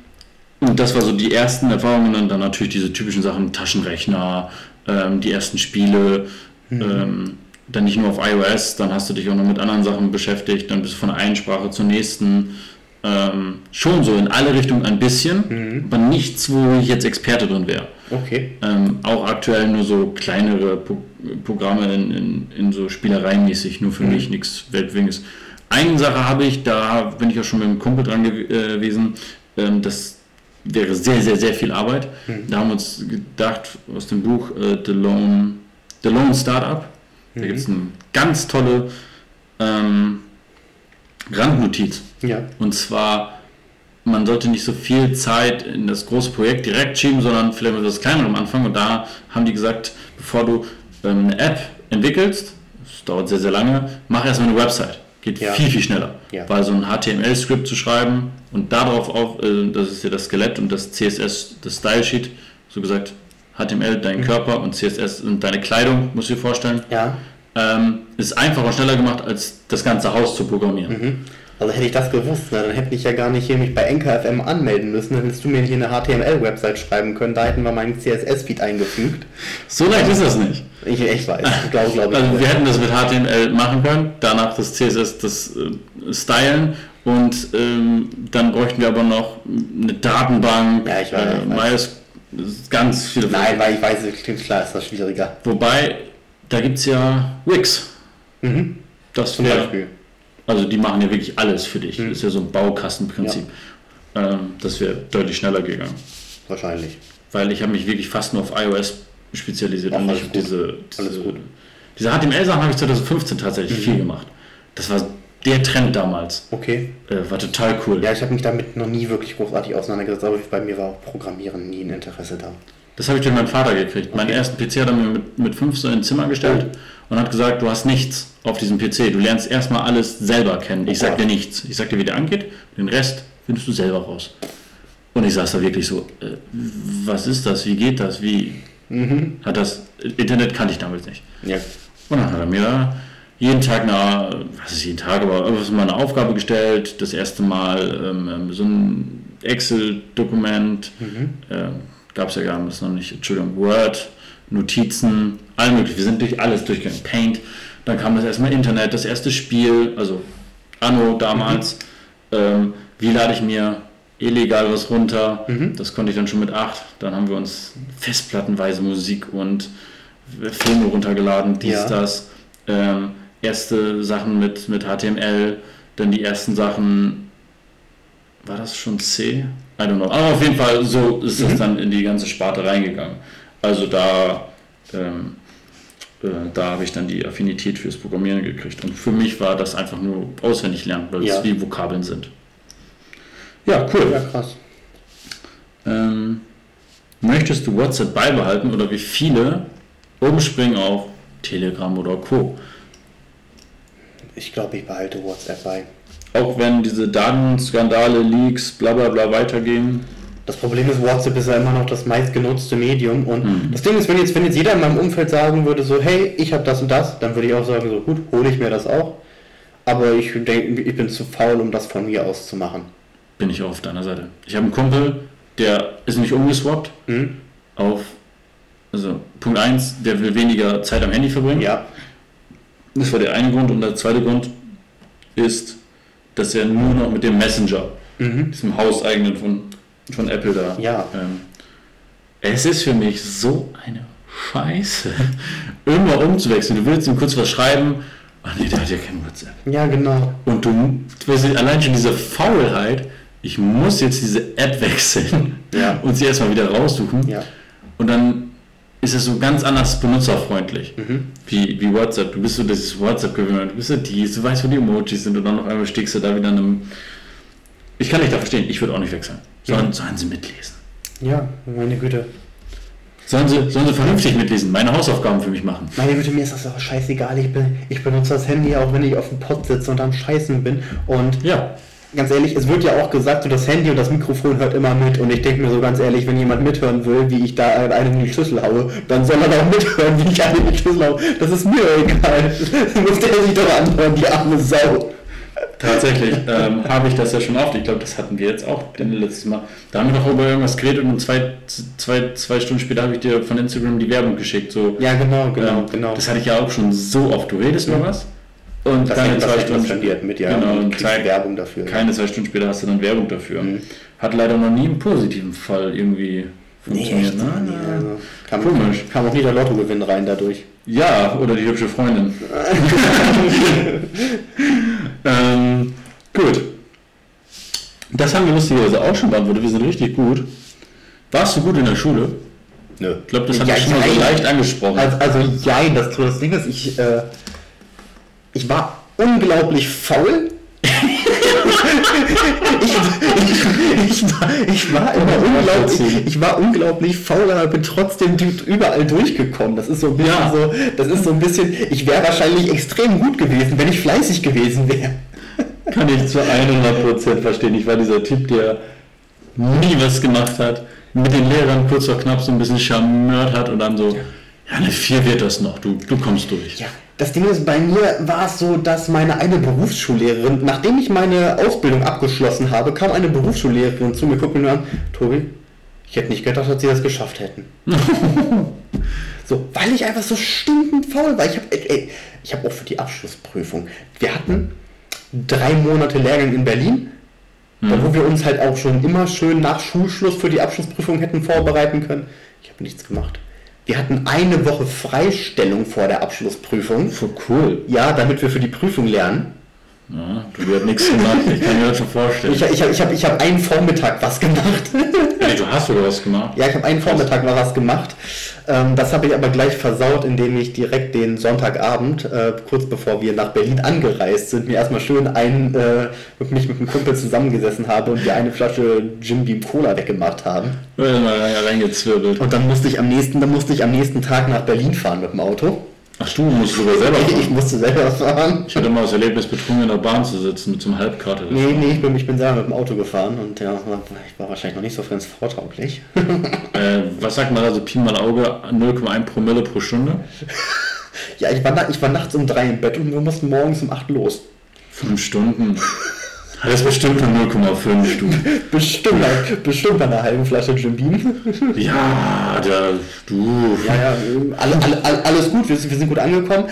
Speaker 2: und das war so die ersten Erfahrungen und dann natürlich diese typischen Sachen, Taschenrechner, ähm, die ersten Spiele, ähm, dann nicht nur auf iOS, dann hast du dich auch noch mit anderen Sachen beschäftigt, dann bist du von der einen Sprache zur nächsten. Ähm, schon so in alle Richtungen ein bisschen, aber nichts, wo ich jetzt Experte drin wäre.
Speaker 1: Okay.
Speaker 2: Ähm, auch aktuell nur so kleinere Pro Programme in, in, in so Spielereimäßig, nur für mich nichts Weltwinges. Eine Sache habe ich, da bin ich auch schon mit einem Kumpel dran gew- äh, gewesen, ähm, das wäre sehr, sehr, sehr viel Arbeit. Da haben wir uns gedacht, aus dem Buch äh, The, Lone, The Lone Startup, da gibt es eine ganz tolle ähm, Randnotiz.
Speaker 1: Ja.
Speaker 2: Und zwar, man sollte nicht so viel Zeit in das große Projekt direkt schieben, sondern vielleicht mit etwas kleinerem anfangen. Und da haben die gesagt, bevor du ähm, eine App entwickelst, das dauert sehr, sehr lange, mach erstmal eine Website. Geht
Speaker 1: Ja.
Speaker 2: viel, viel schneller.
Speaker 1: Ja.
Speaker 2: Weil so ein HTML-Skript zu schreiben und darauf auf, äh, das ist ja das Skelett und das CSS, das Style Sheet, so gesagt, HTML dein Körper und CSS sind deine Kleidung, musst du dir vorstellen,
Speaker 1: Ja.
Speaker 2: ähm, ist einfacher und schneller gemacht, als das ganze Haus zu programmieren.
Speaker 1: Also hätte ich das gewusst, na, dann hätte ich ja gar nicht hier mich bei NKFM anmelden müssen. Dann hättest du mir hier eine HTML-Website schreiben können. Da hätten wir meinen CSS-Feed eingefügt.
Speaker 2: So leicht ist das nicht.
Speaker 1: Ich echt weiß. Glaube glaub ich.
Speaker 2: Also wir hätten das mit HTML machen können, danach das CSS, das äh, Stylen und ähm, dann bräuchten wir aber noch eine Datenbank,
Speaker 1: Ja, ich weiß,
Speaker 2: äh,
Speaker 1: ich weiß.
Speaker 2: Das ist ganz viele.
Speaker 1: Nein, weil ich weiß, klar, ist das schwieriger.
Speaker 2: Wobei, da gibt es ja Wix.
Speaker 1: Mhm.
Speaker 2: Das
Speaker 1: Zum
Speaker 2: wär,
Speaker 1: Beispiel.
Speaker 2: also die machen ja wirklich alles für dich.
Speaker 1: Mhm.
Speaker 2: Das ist ja so ein Baukastenprinzip. Ähm, das wäre deutlich schneller gegangen.
Speaker 1: Wahrscheinlich.
Speaker 2: Weil ich habe mich wirklich fast nur auf iOS spezialisiert
Speaker 1: Ach,
Speaker 2: und nicht auf diese, diese.
Speaker 1: Mhm.
Speaker 2: diese HTML-Sachen habe ich 2015 tatsächlich viel gemacht. Das war der Trend damals.
Speaker 1: Okay.
Speaker 2: Äh, war total cool.
Speaker 1: Ja, ich habe mich damit noch nie wirklich großartig auseinandergesetzt, aber bei mir war auch Programmieren nie ein Interesse da.
Speaker 2: Das habe ich durch meinen Vater gekriegt. Meinen ersten PC hat er mir mit, mit fünf so ins Zimmer gestellt und hat gesagt, du hast nichts auf diesem PC. Du lernst erstmal alles selber kennen. Ich sag
Speaker 1: Gott.
Speaker 2: dir nichts. Ich sag dir, wie der angeht. Den Rest findest du selber raus. Und ich saß da wirklich so, äh, was ist das? Wie geht das? Wie hat das? Internet kannte ich damals nicht.
Speaker 1: Ja.
Speaker 2: Und dann hat er mir jeden Tag eine, was ist jeden Tag, aber irgendwas mal eine Aufgabe gestellt. Das erste Mal ähm, ähm, so ein Excel-Dokument, äh, gab es ja gar nicht, noch nicht, Entschuldigung, Word, Notizen, all möglich. Wir sind durch alles durchgegangen. Paint, dann kam das erstmal Internet, das erste Spiel, also Anno damals. Ähm, wie lade ich mir illegal was runter? Das konnte ich dann schon mit 8. Dann haben wir uns festplattenweise Musik und Filme runtergeladen, dies,
Speaker 1: Ja.
Speaker 2: das. Ähm, erste Sachen mit, mit HTML, dann die ersten Sachen, war das schon C? I don't know. Aber auf jeden Fall, so ist das dann in die ganze Sparte reingegangen. Also da, ähm, äh, da habe ich dann die Affinität fürs Programmieren gekriegt. Und für mich war das einfach nur auswendig lernen, weil
Speaker 1: Ja.
Speaker 2: es wie Vokabeln sind. Ja, cool.
Speaker 1: Ja, krass.
Speaker 2: Ähm, möchtest du WhatsApp beibehalten oder wie viele umspringen auf Telegram oder Co?
Speaker 1: Ich glaube, ich behalte WhatsApp bei.
Speaker 2: Auch wenn diese Datenskandale, Leaks, bla bla bla weitergehen.
Speaker 1: Das Problem ist, WhatsApp ist ja immer noch das meistgenutzte Medium. Und
Speaker 2: Mhm.
Speaker 1: das Ding ist, wenn jetzt, wenn jetzt jeder in meinem Umfeld sagen würde, so, hey, ich habe das und das, dann würde ich auch sagen, so, gut, hole ich mir das auch. Aber ich denke, ich bin zu faul, um das von mir aus zu machen.
Speaker 2: Bin ich auch auf deiner Seite. Ich habe einen Kumpel, der ist nicht umgeswappt
Speaker 1: Hm?
Speaker 2: auf, also Punkt 1, der will weniger Zeit am Handy verbringen.
Speaker 1: Ja.
Speaker 2: Das war der eine Grund. Und der zweite Grund ist, dass er nur noch mit dem Messenger,
Speaker 1: Mhm.
Speaker 2: diesem hauseigenen von, von Apple da,
Speaker 1: Ja.
Speaker 2: ähm, es ist für mich so eine Scheiße, immer umzuwechseln. Du willst ihm kurz was schreiben, ach nee, der hat ja kein WhatsApp.
Speaker 1: Ja, genau.
Speaker 2: Und du, du weißt, allein schon diese Faulheit, ich muss jetzt diese App wechseln
Speaker 1: Ja.
Speaker 2: und sie erstmal wieder raussuchen.
Speaker 1: Ja.
Speaker 2: Und dann ist es so ganz anders benutzerfreundlich.
Speaker 1: Mhm.
Speaker 2: Wie, wie WhatsApp. Du bist so dieses WhatsApp gewöhnt, du bist so dies, du weißt, wo die Emojis sind und dann auf einmal stickst du da wieder in einem. Ich kann nicht da verstehen, ich würde auch nicht wechseln. Sollen,
Speaker 1: Ja.
Speaker 2: sollen sie mitlesen.
Speaker 1: Ja, meine Güte.
Speaker 2: Sollen sie, sollen sie vernünftig mitlesen, meine Hausaufgaben für mich machen.
Speaker 1: Meine Güte, mir ist das auch scheißegal. Ich, bin, ich benutze das Handy auch, wenn ich auf dem Pott sitze und am Scheißen bin. Und
Speaker 2: Ja,
Speaker 1: ganz ehrlich, es wird ja auch gesagt, so das Handy und das Mikrofon hört immer mit. Und ich denke mir so ganz ehrlich, wenn jemand mithören will, wie ich da einen in die Schüssel haue, dann soll er doch mithören, wie ich einen in die Schüssel haue. Das ist mir egal. Das muss der sich doch anhören, die arme Sau.
Speaker 2: tatsächlich ähm, habe ich das ja schon oft. Ich glaube, das hatten wir jetzt auch den letzten Mal. Da haben wir doch über irgendwas geredet und zwei, zwei, zwei Stunden später habe ich dir von Instagram die Werbung geschickt. So,
Speaker 1: Ja, genau, genau,
Speaker 2: ähm,
Speaker 1: genau.
Speaker 2: Das hatte ich ja auch schon so oft. Du redest über was und
Speaker 1: Das
Speaker 2: keine zwei Stunden
Speaker 1: dir mit, ja.
Speaker 2: Genau,
Speaker 1: und
Speaker 2: Zeit-
Speaker 1: Werbung dafür.
Speaker 2: Keine zwei Stunden später hast du dann Werbung dafür.
Speaker 1: Mhm.
Speaker 2: Hat leider noch nie im positiven Fall irgendwie funktioniert. ne?
Speaker 1: Mann, ja. Also, kam,
Speaker 2: Komisch.
Speaker 1: kam auch nie der Lottogewinn rein dadurch.
Speaker 2: Ja, oder die hübsche Freundin. ähm, gut. Das haben wir lustigerweise auch schon beantwortet. Wir sind richtig gut. Warst du gut in der Schule?
Speaker 1: Nö.
Speaker 2: Ich glaube, das hat
Speaker 1: Ja,
Speaker 2: schon mal so leicht angesprochen.
Speaker 1: Also, also jein, das, das Ding ist, ich, äh, ich war unglaublich faul. ich, ich, ich, war, ich war immer unglaublich, ich war unglaublich faul, aber bin trotzdem überall durchgekommen. Das ist so ein bisschen
Speaker 2: Ja.
Speaker 1: so, das ist so ein bisschen, ich wäre wahrscheinlich extrem gut gewesen, wenn ich fleißig gewesen wäre.
Speaker 2: Kann ich zu 100% verstehen. Ich war dieser Typ, der nie was gemacht hat, mit den Lehrern kurz vor knapp so ein bisschen charmört hat und dann so, ja, eine 4 wird das noch, du, du kommst durch.
Speaker 1: Ja, das Ding ist, bei mir war es so, dass meine eine Berufsschullehrerin, nachdem ich meine Ausbildung abgeschlossen habe, kam eine Berufsschullehrerin zu mir, guckt mir an, Tobi, ich hätte nicht gedacht, dass sie das geschafft hätten. so, weil ich einfach so stinkend faul war. Ich habe ey, ich hab auch für die Abschlussprüfung, wir hatten drei Monate Lehrgang in Berlin, da wo wir uns halt auch schon immer schön nach Schulschluss für die Abschlussprüfung hätten vorbereiten können. Ich habe nichts gemacht. Wir hatten eine Woche Freistellung vor der Abschlussprüfung.
Speaker 2: Voll cool.
Speaker 1: Ja, damit wir für die Prüfung lernen.
Speaker 2: Ja, du hast nichts gemacht, ich kann mir das schon vorstellen.
Speaker 1: Ich, ich habe ich hab, ich hab einen Vormittag was gemacht.
Speaker 2: Ey, du hast sogar was gemacht.
Speaker 1: Ja, ich habe einen Vormittag mal was gemacht. Ähm, das habe ich aber gleich versaut, indem ich direkt den Sonntagabend, äh, kurz bevor wir nach Berlin angereist sind, mir erstmal schön ein, äh, mit mich mit einem Kumpel zusammengesessen habe und wir eine Flasche Jim Beam Cola weggemacht haben.
Speaker 2: Ja, reingezwirbelt.
Speaker 1: Und dann musste ich am nächsten, dann musste ich am nächsten Tag nach Berlin fahren mit dem Auto.
Speaker 2: Ach du musst sogar selber
Speaker 1: Ich, ich
Speaker 2: fahren.
Speaker 1: musste selber fahren.
Speaker 2: Ich hatte mal das Erlebnis, betrunken in der Bahn zu sitzen mit so einem Halbkarte.
Speaker 1: Nee, nee, ich bin, ich bin selber mit dem Auto gefahren und ja, ich war wahrscheinlich noch nicht so ganz vortauglich.
Speaker 2: Äh, was sagt man also, Pi mal Auge, 0,1 Promille pro Stunde?
Speaker 1: Ja, ich war, ich war nachts um drei im Bett und wir mussten morgens um acht los.
Speaker 2: Fünf Stunden. Das ist bestimmt nur 0,5 Stunden.
Speaker 1: Bestimmt, bestimmt bei einer halben Flasche Jim Beam.
Speaker 2: Ja, der, du.
Speaker 1: Ja, ja, alle, alle, alles gut, wir sind, wir sind gut angekommen,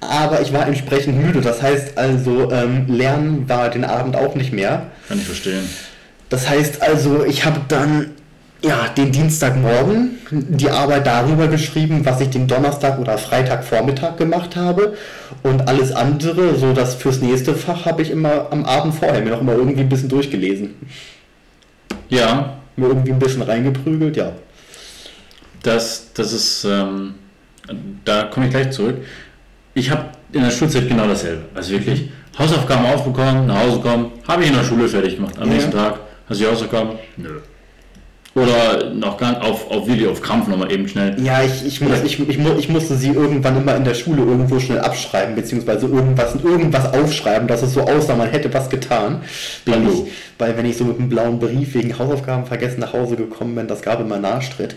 Speaker 1: aber ich war entsprechend müde. Das heißt also, ähm, Lernen war den Abend auch nicht mehr.
Speaker 2: Kann ich verstehen.
Speaker 1: Das heißt also, ich habe dann ja, den Dienstagmorgen die Arbeit darüber geschrieben, was ich den Donnerstag oder Freitagvormittag gemacht habe. Und alles andere, so das fürs nächste Fach, habe ich immer am Abend vorher mir noch immer irgendwie ein bisschen durchgelesen.
Speaker 2: Ja,
Speaker 1: Mir irgendwie ein bisschen reingeprügelt, ja.
Speaker 2: das, das ist, ähm, da komme ich gleich zurück. Ich habe in der Schulzeit genau dasselbe. Also wirklich Hausaufgaben aufbekommen, nach Hause kommen, habe ich in der Schule fertig gemacht. Am
Speaker 1: Ja.
Speaker 2: nächsten Tag hast du die Hausaufgaben? Nö. Oder noch gar auf, auf Video, auf Krampf nochmal eben schnell.
Speaker 1: Ja, ich, ich, muss, ich, ich, ich musste sie irgendwann immer in der Schule irgendwo schnell abschreiben, beziehungsweise irgendwas, irgendwas aufschreiben, dass es so aussah, man hätte was getan. Weil, ich, weil wenn ich so mit einem blauen Brief wegen Hausaufgaben vergessen nach Hause gekommen bin, das gab immer Nachstritt.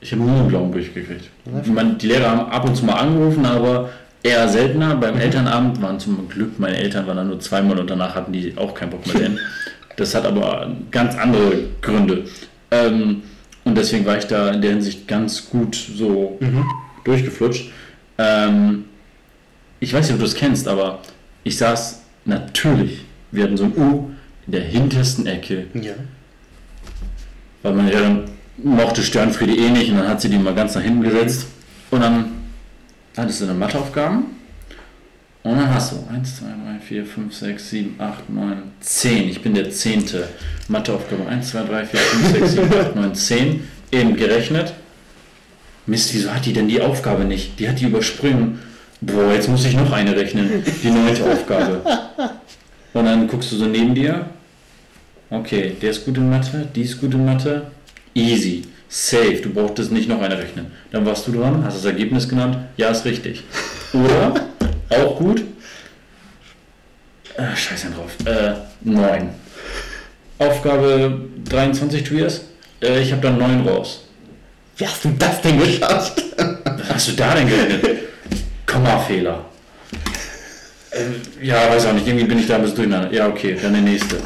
Speaker 2: Ich habe nur einen blauen Brief gekriegt. Meine, die Lehrer haben ab und zu mal angerufen, aber eher seltener. Beim Elternabend waren zum Glück, meine Eltern waren da nur zweimal und danach hatten die auch keinen Bock mehr hin. Das hat aber ganz andere Gründe. Ähm, und deswegen war ich da in der Hinsicht ganz gut so durchgeflutscht. Ähm, ich weiß nicht, ob du es kennst, aber ich saß natürlich, wir hatten so ein U in der hintersten Ecke
Speaker 1: Ja.
Speaker 2: weil meine Lehrerin mochte Störenfriede eh nicht und dann hat sie die mal ganz nach hinten gesetzt. Und dann hattest du eine Matheaufgaben. Und dann hast du 1, 2, 3, 4, 5, 6, 7, 8, 9, 10. Ich bin der zehnte. Matheaufgabe 1, 2, 3, 4, 5, 6, 7, 8, 9, 10. Eben gerechnet. Mist, wieso hat die denn die Aufgabe nicht? Die hat die übersprungen. Boah, jetzt muss ich noch eine rechnen. Die neunte Aufgabe. Und dann guckst du so neben dir. Okay, der ist gut in Mathe, die ist gut in Mathe. Easy. Safe. Du brauchtest nicht noch eine rechnen. Dann warst du dran, hast das Ergebnis genannt. Ja, ist richtig. Oder, auch gut. Äh, scheiße drauf. Äh, 9. Aufgabe 23, Tobias. Äh, ich habe da 9 raus.
Speaker 1: Wie hast du das denn geschafft?
Speaker 2: Was hast du da denn gerechnet? Kommafehler. Äh, ja, weiß auch nicht. Irgendwie bin ich da ein bisschen durcheinander. Ja, okay, dann der nächste.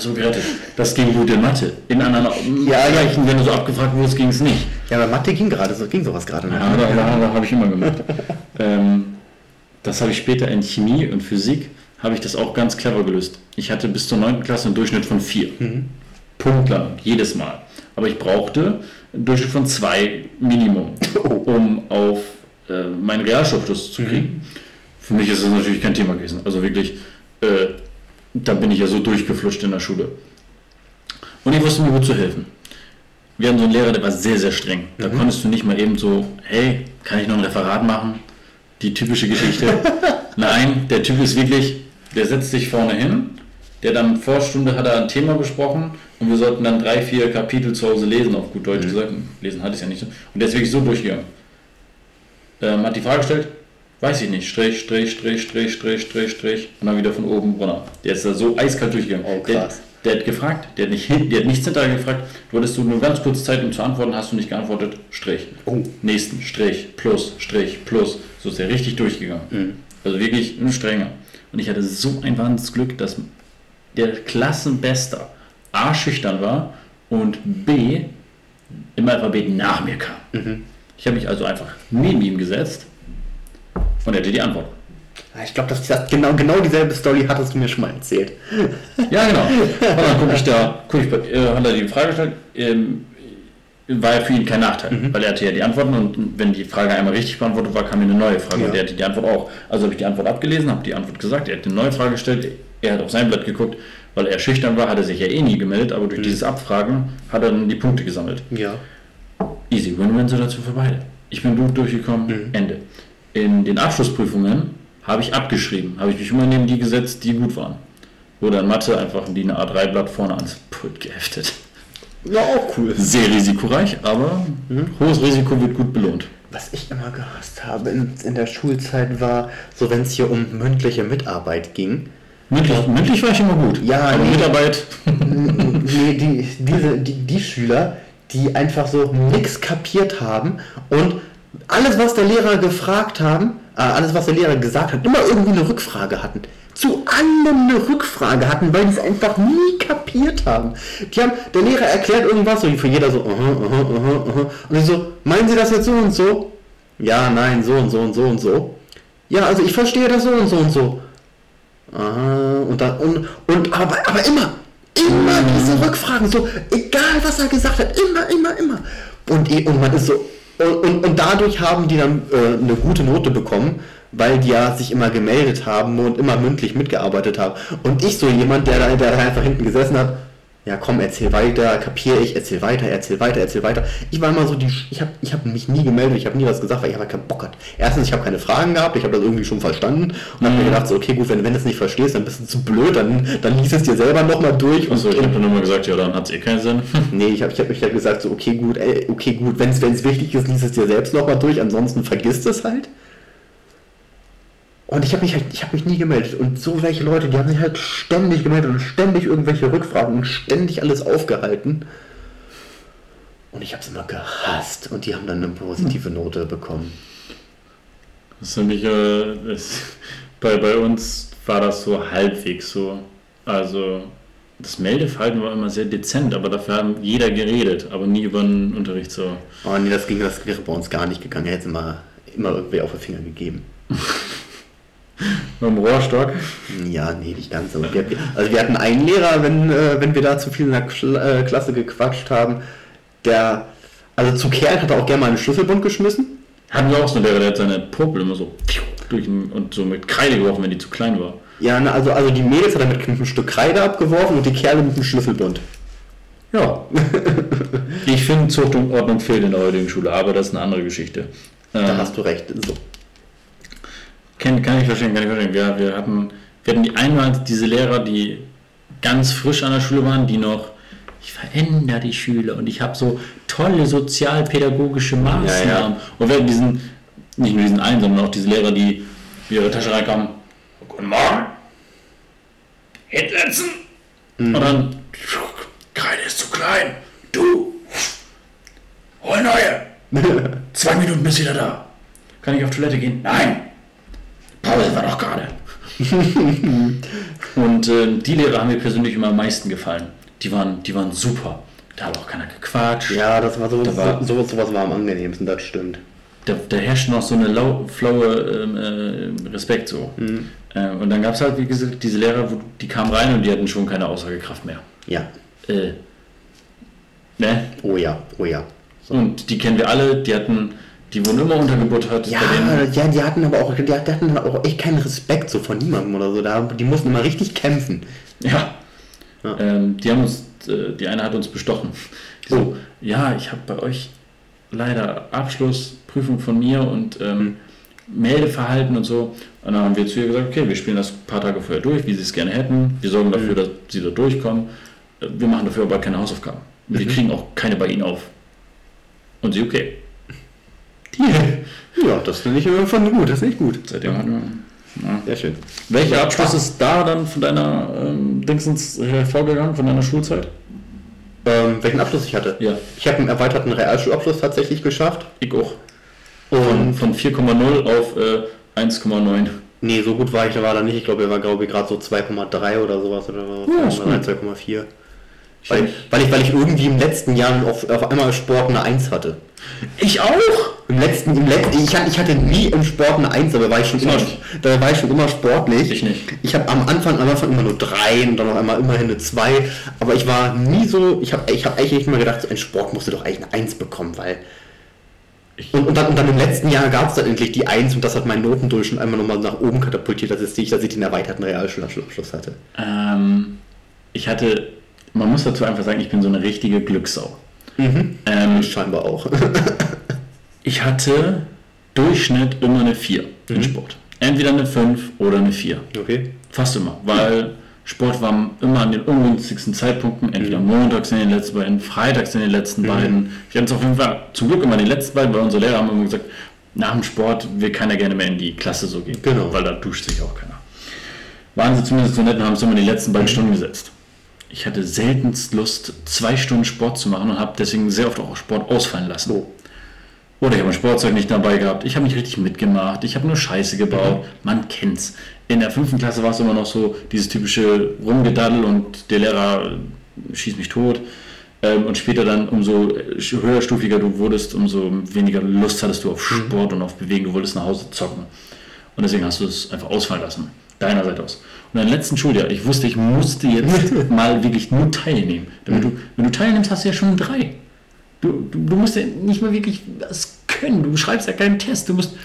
Speaker 2: So gerettet. Das ging gut in Mathe. In anderen
Speaker 1: Ja, ja.
Speaker 2: Bereichen, wenn du so abgefragt wurdest, ging es nicht.
Speaker 1: Ja, aber Mathe ging gerade, so ging sowas gerade. ne?
Speaker 2: Ja, da, da, da habe ich immer gemacht. ähm, das habe ich später in Chemie und Physik, habe ich das auch ganz clever gelöst. Ich hatte bis zur 9. Klasse einen Durchschnitt von 4. Punktland, jedes Mal. Aber ich brauchte einen Durchschnitt von 2 Minimum, um auf äh, meinen Realschulabschluss zu kriegen. Für mich ist das natürlich kein Thema gewesen. Also wirklich, äh, da bin ich ja so durchgeflutscht in der Schule. Und ich wusste mir gut zu helfen. Wir hatten so einen Lehrer, der war sehr, sehr streng. Da konntest du nicht mal eben so, hey, kann ich noch ein Referat machen? Die typische Geschichte. Nein, der Typ ist wirklich, der setzt sich vorne hin, der dann vor Stunde hat er ein Thema besprochen und wir sollten dann drei, vier Kapitel zu Hause lesen, auf gut Deutsch gesagt. Lesen hatte ich ja nicht so. Und der ist wirklich so durchgegangen. Ähm, hat die Frage gestellt, weiß ich nicht, Strich, Strich, Strich, Strich, Strich, Strich, Strich und dann wieder von oben runter. Der ist da so eiskalt durchgegangen.
Speaker 1: Oh, krass.
Speaker 2: Der, der hat gefragt, der hat, nicht, der hat nichts hinterher gefragt, du hattest du nur ganz kurz Zeit, um zu antworten, hast du nicht geantwortet, Strich.
Speaker 1: Oh.
Speaker 2: Nächsten, Strich, Plus, Strich, Plus. So ist er richtig durchgegangen. Also wirklich ein strenger. Und ich hatte so ein wahnsinniges Glück, dass der Klassenbester A schüchtern war und B im Alphabet nach mir kam. Ich habe mich also einfach neben ihm gesetzt und er hatte die Antwort.
Speaker 1: Ich glaube, das, das genau, genau dieselbe Story hattest du mir schon mal erzählt.
Speaker 2: Ja, genau. Und dann gucke ich da, guck ich, äh, hat er die Frage gestellt, ähm, war ja für ihn kein Nachteil, weil er hatte ja die Antworten und wenn die Frage einmal richtig beantwortet war, kam mir eine neue Frage
Speaker 1: Ja.
Speaker 2: und der hatte die Antwort auch. Also habe ich die Antwort abgelesen, habe die Antwort gesagt, er hat eine neue Frage gestellt, er hat auf sein Blatt geguckt, weil er schüchtern war, hat er sich ja eh nie gemeldet, aber durch dieses Abfragen hat er dann die Punkte gesammelt.
Speaker 1: Ja.
Speaker 2: Easy Win-Win-Situation für beide. Ich bin gut durchgekommen, Ende. In den Abschlussprüfungen habe ich abgeschrieben, habe ich mich immer neben die gesetzt, die gut waren. Oder in Mathe einfach ein DIN A3-Blatt vorne ans Pult geheftet.
Speaker 1: Ja, auch cool.
Speaker 2: Sehr risikoreich, aber hohes Risiko wird gut belohnt.
Speaker 1: Was ich immer gehasst habe in, in der Schulzeit war, so wenn es hier um mündliche Mitarbeit ging.
Speaker 2: Mündlich, mündlich war ich immer gut.
Speaker 1: Ja,
Speaker 2: aber
Speaker 1: nee.
Speaker 2: Mitarbeit.
Speaker 1: nee, die, diese, die, die Schüler, die einfach so nichts kapiert haben und alles, was der Lehrer gefragt haben, äh, alles, was der Lehrer gesagt hat, immer irgendwie eine Rückfrage hatten. Zu allem eine Rückfrage hatten, weil die es einfach nie kapiert haben. Die haben, der Lehrer erklärt irgendwas und für jeder so, aha, aha, aha, aha. Und die so, meinen Sie das jetzt so und so? Ja, nein, so und so und so und so. Ja, also ich verstehe das so und so und so. Aha, und dann, und, und aber, aber immer, immer diese Rückfragen, so, egal was er gesagt hat, immer, immer, immer. Und, und man ist so, und, und, und dadurch haben die dann äh, eine gute Note bekommen, weil die ja sich immer gemeldet haben und immer mündlich mitgearbeitet haben. Und ich so jemand, der da, der da einfach hinten gesessen hat, ja komm, erzähl weiter, kapiere ich, erzähl weiter, erzähl weiter, erzähl weiter. Ich war immer so, die, ich habe ich hab mich nie gemeldet, ich habe nie was gesagt, weil ich einfach keinen Bock hatte. Erstens, ich habe keine Fragen gehabt, ich habe das irgendwie schon verstanden und habe mir gedacht, so, okay, gut, wenn, wenn du es nicht verstehst, dann bist du zu blöd, dann, dann liest es dir selber nochmal durch. Und,
Speaker 2: Achso, ich habe dann nur mal gesagt, ja, dann hat es eh keinen Sinn.
Speaker 1: nee, ich habe ich hab, ich hab gesagt, so, okay, gut, ey, okay, gut, wenn es wichtig ist, liest es dir selbst nochmal durch, ansonsten vergisst es halt. Und ich habe mich halt, ich habe mich nie gemeldet. Und so welche Leute, die haben sich halt ständig gemeldet und ständig irgendwelche Rückfragen und ständig alles aufgehalten. Und ich habe es immer gehasst. Und die haben dann eine positive Note bekommen.
Speaker 2: Das ist nämlich, äh, das, bei, bei uns war das so halbwegs so. Also, das Meldeverhalten war immer sehr dezent, aber dafür haben jeder geredet, aber nie über den Unterricht so.
Speaker 1: Oh nee, das, ging, das wäre bei uns gar nicht gegangen. Er hätte immer, immer irgendwie auf den Finger gegeben.
Speaker 2: Beim Rohrstock.
Speaker 1: Ja, nee, nicht ganz. Aber wir, also wir hatten einen Lehrer, wenn, äh, wenn wir da zu viel in der Kl äh, Klasse gequatscht haben, der, also zu Kerl hat er auch gerne mal einen Schlüsselbund geschmissen.
Speaker 2: Hatten wir auch so einen Lehrer, der hat seine Popel immer so durch den, und so mit Kreide geworfen, wenn die zu klein war.
Speaker 1: Ja, na, also, also die Mädels hat er mit einem Stück Kreide abgeworfen und die Kerle mit einem Schlüsselbund.
Speaker 2: Ja. ich finde, Zucht und Ordnung fehlt in der heutigen Schule, aber das ist eine andere Geschichte.
Speaker 1: Da
Speaker 2: Ähm,
Speaker 1: hast du recht. So.
Speaker 2: Kann, kann ich verstehen, kann ich verstehen. Wir, wir, hatten, wir hatten die einmal diese Lehrer, die ganz frisch an der Schule waren, die noch, ich verändere die Schüler und ich habe so tolle sozialpädagogische Maßnahmen. Und wir hatten diesen, nicht nur diesen einen, sondern auch diese Lehrer, die in ihre Tasche reinkamen. Guten Morgen. Hinsetzen. Und dann, Kreide ist zu klein. Du, hol neue. Zwei Minuten bis wieder da. Kann ich auf Toilette gehen? Nein. Pause war doch gerade. Und äh, die Lehrer haben mir persönlich immer am meisten gefallen. Die waren, die waren super. Da hat auch keiner gequatscht.
Speaker 1: Ja, das war so,
Speaker 2: Da war-
Speaker 1: so, sowas, sowas war am angenehmsten, das stimmt.
Speaker 2: Da, da herrscht noch so eine lau, flaue ähm, äh, Respekt so. Äh, und dann gab es halt, wie gesagt, diese Lehrer, wo, die kamen rein und die hatten schon keine Aussagekraft mehr.
Speaker 1: Ja.
Speaker 2: Äh, ne?
Speaker 1: Oh ja, oh ja.
Speaker 2: Und die kennen wir alle, die hatten, die wurden immer untergebuttert.
Speaker 1: Ja, ja, die hatten aber auch, die hatten auch echt keinen Respekt so von niemandem oder so. Da, die mussten immer richtig kämpfen.
Speaker 2: Ja.
Speaker 1: Ja.
Speaker 2: Ähm, die haben uns, äh, die eine hat uns bestochen. So, ja, ich habe bei euch leider Abschlussprüfung von mir und ähm, Meldeverhalten und so. Und dann haben wir zu ihr gesagt, okay, wir spielen das ein paar Tage vorher durch, wie sie es gerne hätten. Wir sorgen dafür, dass sie da durchkommen. Äh, Wir machen dafür aber keine Hausaufgaben. Wir kriegen auch keine bei ihnen auf. Und sie, okay.
Speaker 1: Ja, das finde ich von gut, das ist nicht gut.
Speaker 2: Seitdem wir. Ja.
Speaker 1: Sehr schön.
Speaker 2: Welcher Abschluss ist da dann von deiner ähm, Dingsens hervorgegangen, von deiner Schulzeit?
Speaker 1: Ähm, welchen Abschluss ich hatte?
Speaker 2: Ja,
Speaker 1: Ich habe einen erweiterten Realschulabschluss tatsächlich geschafft.
Speaker 2: ich auch. Von,
Speaker 1: Und
Speaker 2: von 4,0 auf äh, 1,9.
Speaker 1: nee, so gut war ich da war da nicht. Ich glaube, er war glaube ich gerade so 2,3 oder sowas oder
Speaker 2: Ja, ist
Speaker 1: 2,3, 2,4. Weil, weil, ich, weil ich irgendwie im letzten Jahr auf, auf einmal Sport eine 1 hatte.
Speaker 2: Ich auch!
Speaker 1: Im letzten, im letzten ich, hatte, ich hatte nie im Sport eine Eins, aber war ich schon immer, da war ich schon immer sportlich.
Speaker 2: Ich nicht.
Speaker 1: Ich habe am Anfang, am Anfang immer nur drei und dann noch einmal immerhin eine zwei. Aber ich war nie so, ich habe ich hab eigentlich mal gedacht, so ein Sport musste doch eigentlich eine Eins bekommen, weil. Und, und, dann, und dann im letzten Jahr gab es dann endlich die Eins und das hat meinen Notendurchschnitt einmal nochmal nach oben katapultiert, dass ich, dass ich den erweiterten Realschulabschluss hatte.
Speaker 2: Ähm, ich hatte, man muss dazu einfach sagen, ich bin so eine richtige Glückssau.
Speaker 1: Mhm. Ähm, Scheinbar auch.
Speaker 2: ich hatte Durchschnitt immer eine 4 mhm. in Sport. Entweder eine 5 oder eine 4.
Speaker 1: Okay.
Speaker 2: Fast immer, weil Sport war immer an den ungünstigsten Zeitpunkten, entweder mhm. montags in den letzten beiden, freitags in den letzten mhm. beiden. Ich hatte es auf jeden Fall zum Glück immer die letzten beiden, weil unsere Lehrer haben immer gesagt, nach dem Sport will keiner gerne mehr in die Klasse so gehen.
Speaker 1: Genau.
Speaker 2: Weil da duscht sich auch keiner. Waren sie zumindest so nett und haben es immer die letzten beiden mhm. Stunden gesetzt. Ich hatte seltenst Lust, zwei Stunden Sport zu machen und habe deswegen sehr oft auch Sport ausfallen lassen. Oh. Oder ich habe mein Sportzeug nicht dabei gehabt. Ich habe nicht richtig mitgemacht. Ich habe nur Scheiße gebaut. Mhm. Man kennt's. In der fünften Klasse war es immer noch so dieses typische Rumgedaddel und der Lehrer schießt mich tot. Ähm, und später dann, umso höherstufiger du wurdest, umso weniger Lust hattest du auf mhm. Sport und auf Bewegung. Du wolltest nach Hause zocken. Und deswegen hast du es einfach ausfallen lassen. Deiner Seite aus. Und im letzten Schuljahr, ich wusste, ich musste jetzt mal wirklich nur teilnehmen. Damit du, wenn du teilnimmst, hast du ja schon drei. Du, du, du, musst ja nicht mal wirklich was können. Du schreibst ja keinen Test. Du musst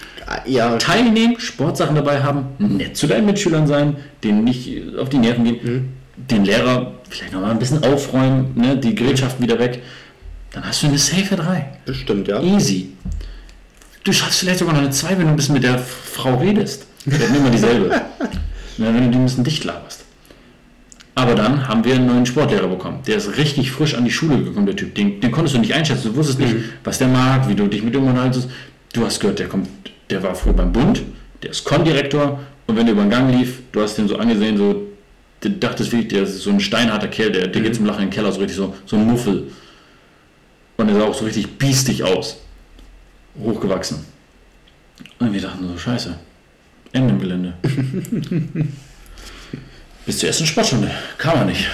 Speaker 2: ja, teilnehmen, Sportsachen dabei haben, nett zu deinen Mitschülern sein, denen nicht auf die Nerven gehen, mhm. den Lehrer vielleicht noch mal ein bisschen aufräumen, ne, die Gerätschaften wieder weg. Dann hast du eine safe 3.
Speaker 1: Bestimmt, ja.
Speaker 2: Easy. Du schaffst vielleicht sogar noch eine 2, wenn du ein bisschen mit der Frau redest. Wir hatten immer dieselbe. wenn du die ein bisschen dicht laberst. Aber dann haben wir einen neuen Sportlehrer bekommen. Der ist richtig frisch an die Schule gekommen, der Typ. Den, den konntest du nicht einschätzen. Du wusstest nicht, mhm. was der mag, wie du dich mit ihm unterhaltest. Du hast gehört, der kommt, der war früher beim Bund, der ist Kondirektor und wenn der über den Gang lief, du hast den so angesehen, so, du dachtest wirklich, der ist so ein steinharter Kerl, der, der mhm. geht zum Lachen in den Keller, so richtig so, so ein Muffel. Und er sah auch so richtig biestig aus. Hochgewachsen. Und wir dachten so, scheiße. Ende im Gelände. Bis zur ersten Sportstunde. Kam er nicht.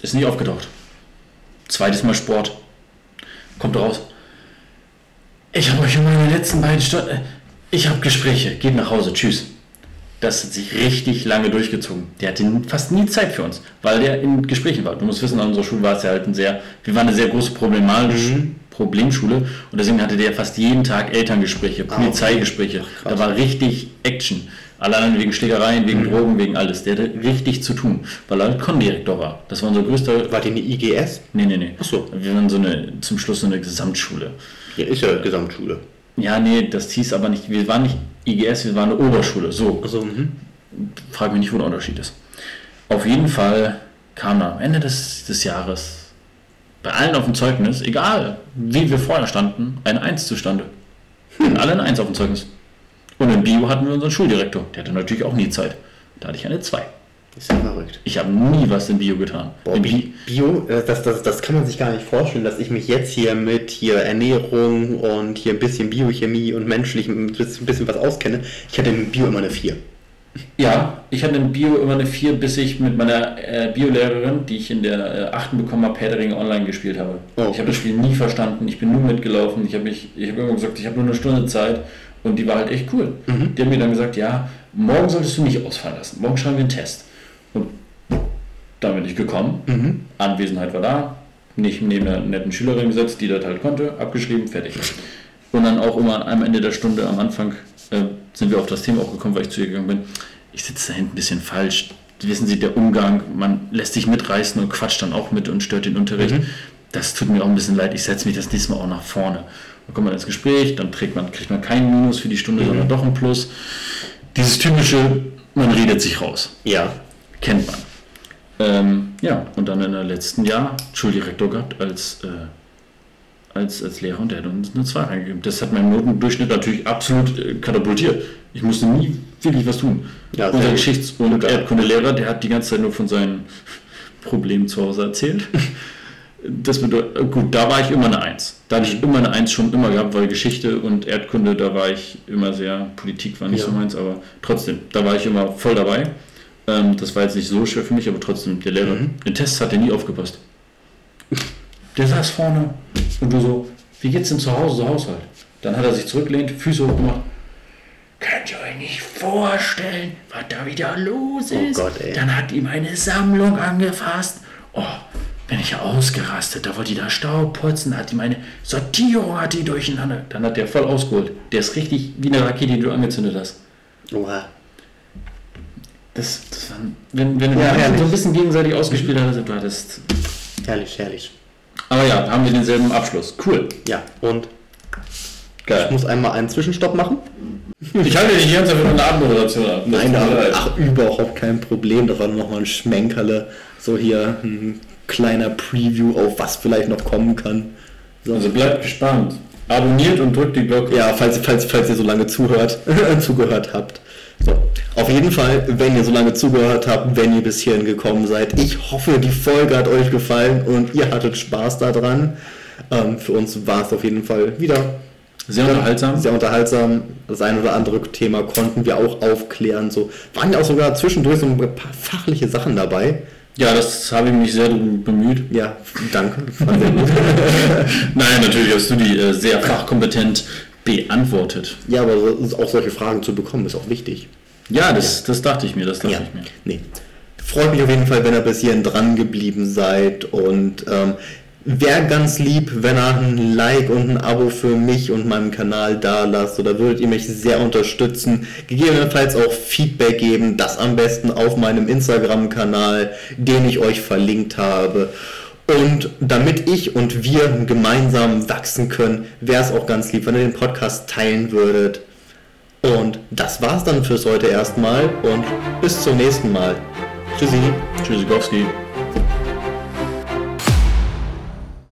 Speaker 2: Ist nicht aufgetaucht. Zweites Mal Sport. Kommt raus. Ich habe euch in meinen letzten beiden Stunden. Äh, ich habe Gespräche. Geht nach Hause. Tschüss. Das hat sich richtig lange durchgezogen. Der hatte fast nie Zeit für uns, weil der in Gesprächen war. Du musst wissen, an unserer Schule war es ja halt ein sehr. Wir waren eine sehr große problematische mhm. Problemschule und deswegen hatte der fast jeden Tag Elterngespräche, Polizeigespräche. Ach, da war richtig Action. Allein wegen Schlägereien, wegen mhm. Drogen, wegen alles. Der hatte richtig zu tun, weil er halt Kondirektor war. Das war unser größter.
Speaker 1: War die eine IGS?
Speaker 2: Nee, nee, nee.
Speaker 1: Achso.
Speaker 2: Wir waren so eine, zum Schluss so eine Gesamtschule.
Speaker 1: Ja, ist ja Gesamtschule.
Speaker 2: Ja, nee, das hieß aber nicht, wir waren nicht IGS, wir waren eine Oberschule. So.
Speaker 1: Mhm.
Speaker 2: Frag mich nicht, wo der Unterschied ist. Auf jeden Fall kam am Ende des, des Jahres bei allen auf dem Zeugnis, egal wie wir vorher standen, eine Eins zustande. Hm. Alle eine Eins auf dem Zeugnis. Und im Bio hatten wir unseren Schuldirektor. Der hatte natürlich auch nie Zeit. Da hatte ich eine 2.
Speaker 1: Ist ja verrückt.
Speaker 2: Ich habe nie was in Bio getan.
Speaker 1: Boah, Bio, Bio äh, das, das, das kann man sich gar nicht vorstellen, dass ich mich jetzt hier mit hier Ernährung und hier ein bisschen Biochemie und menschlich ein bisschen was auskenne. Ich hatte im Bio immer eine 4.
Speaker 2: Ja, ich hatte in Bio immer eine 4, bis ich mit meiner äh, Biolehrerin, die ich in der äh, 8. bekommen habe, Pädering online gespielt habe. Oh. Ich habe das Spiel nie verstanden, ich bin nur mitgelaufen. Ich habe hab immer gesagt, ich habe nur eine Stunde Zeit und die war halt echt cool. Mhm. Die haben mir dann gesagt, ja, morgen solltest du nicht ausfallen lassen. Morgen schreiben wir einen Test. Und da bin ich gekommen. Mhm. Anwesenheit war da. Nicht neben einer netten Schülerin gesetzt, die das halt konnte. Abgeschrieben, fertig. Und dann auch immer am Ende der Stunde, am Anfang, äh, sind wir auf das Thema auch gekommen, weil ich zu ihr gegangen bin. Ich sitze da hinten ein bisschen falsch. Wissen Sie, der Umgang, man lässt sich mitreißen und quatscht dann auch mit und stört den Unterricht. Mhm. Das tut mir auch ein bisschen leid. Ich setze mich das nächste Mal auch nach vorne. Dann kommt man ins Gespräch, dann trägt man, kriegt man kein Minus für die Stunde, mhm. sondern doch ein Plus. Dieses typische, man redet sich raus.
Speaker 1: Ja.
Speaker 2: Kennt man. Ähm, ja, und dann in der letzten Jahr Schuldirektor gehabt als, äh, als, als Lehrer und der hat uns eine 2 reingegeben. Das hat meinen Notendurchschnitt natürlich absolut äh, katapultiert. Ich musste nie wirklich was tun. Ja, Unser Geschichts- und Erdkundelehrer, der hat die ganze Zeit nur von seinen Problemen zu Hause erzählt. Das bedeutet, gut, da war ich immer eine Eins. Da hatte ich immer eine Eins schon immer gehabt, weil Geschichte und Erdkunde, da war ich immer sehr, Politik war nicht ja. so meins, aber trotzdem, da war ich immer voll dabei. Ähm, das war jetzt nicht so schwer für mich, aber trotzdem, der Lehrer, mhm. in Tests hat er nie aufgepasst. Der saß vorne und du so, wie geht's denn zu Hause, so Haushalt? Dann hat er sich zurückgelehnt, Füße hochgemacht. Könnt ihr euch nicht vorstellen, was da wieder los
Speaker 1: Oh
Speaker 2: ist?
Speaker 1: Gott, ey.
Speaker 2: Dann hat ihm eine Sammlung angefasst. Oh, bin ich ausgerastet. Da wollte die da Staub putzen, hat ihm eine Sortierung hat die durcheinander. Dann hat der voll ausgeholt. Der ist richtig wie eine Rakete, die du angezündet hast.
Speaker 1: Oha.
Speaker 2: Das, das war, wenn, wenn du
Speaker 1: Ja,
Speaker 2: ja, so ein bisschen gegenseitig ausgespielt hattest, war das.
Speaker 1: Herrlich, herrlich.
Speaker 2: Aber ja, haben wir denselben Abschluss. Cool.
Speaker 1: Ja, und ich
Speaker 2: Geil.
Speaker 1: muss einmal einen Zwischenstopp machen.
Speaker 2: Ich halte dich die ganze Zeit für eine Abmoderation ab.
Speaker 1: Nein,
Speaker 2: leid.
Speaker 1: ach, überhaupt kein Problem. Das war nur noch mal ein Schmenkerle. So hier ein kleiner Preview auf was vielleicht noch kommen kann. So.
Speaker 2: Also bleibt gespannt. Abonniert und drückt die Glocke.
Speaker 1: Ja, falls, falls, falls ihr so lange zuhört, zugehört habt. So. Auf jeden Fall, wenn ihr so lange zugehört habt, wenn ihr bis hierhin gekommen seid, ich hoffe, die Folge hat euch gefallen und ihr hattet Spaß daran. Ähm, für uns war es auf jeden Fall wieder
Speaker 2: Sehr unterhaltsam.
Speaker 1: Sehr unterhaltsam. Das ein oder andere Thema konnten wir auch aufklären. So waren ja auch sogar zwischendurch so ein paar fachliche Sachen dabei.
Speaker 2: Ja, das habe ich mich sehr bemüht.
Speaker 1: Ja, danke.
Speaker 2: Nein, natürlich hast du die äh, sehr fachkompetent beantwortet.
Speaker 1: ja, aber auch solche Fragen zu bekommen ist auch wichtig.
Speaker 2: Ja, das, das dachte ich mir, das dachte
Speaker 1: Ja,
Speaker 2: ich mir.
Speaker 1: nee. Freut mich auf jeden Fall, wenn ihr bis hierhin dran geblieben seid und ähm, wäre ganz lieb, wenn ihr ein Like und ein Abo für mich und meinem Kanal da lasst oder würdet ihr mich sehr unterstützen, gegebenenfalls auch Feedback geben, das am besten auf meinem Instagram-Kanal, den ich euch verlinkt habe. Und damit ich und wir gemeinsam wachsen können, wäre es auch ganz lieb, wenn ihr den Podcast teilen würdet. Und das war's dann fürs heute erstmal und bis zum nächsten Mal. Tschüssi.
Speaker 2: Tschüssikowski.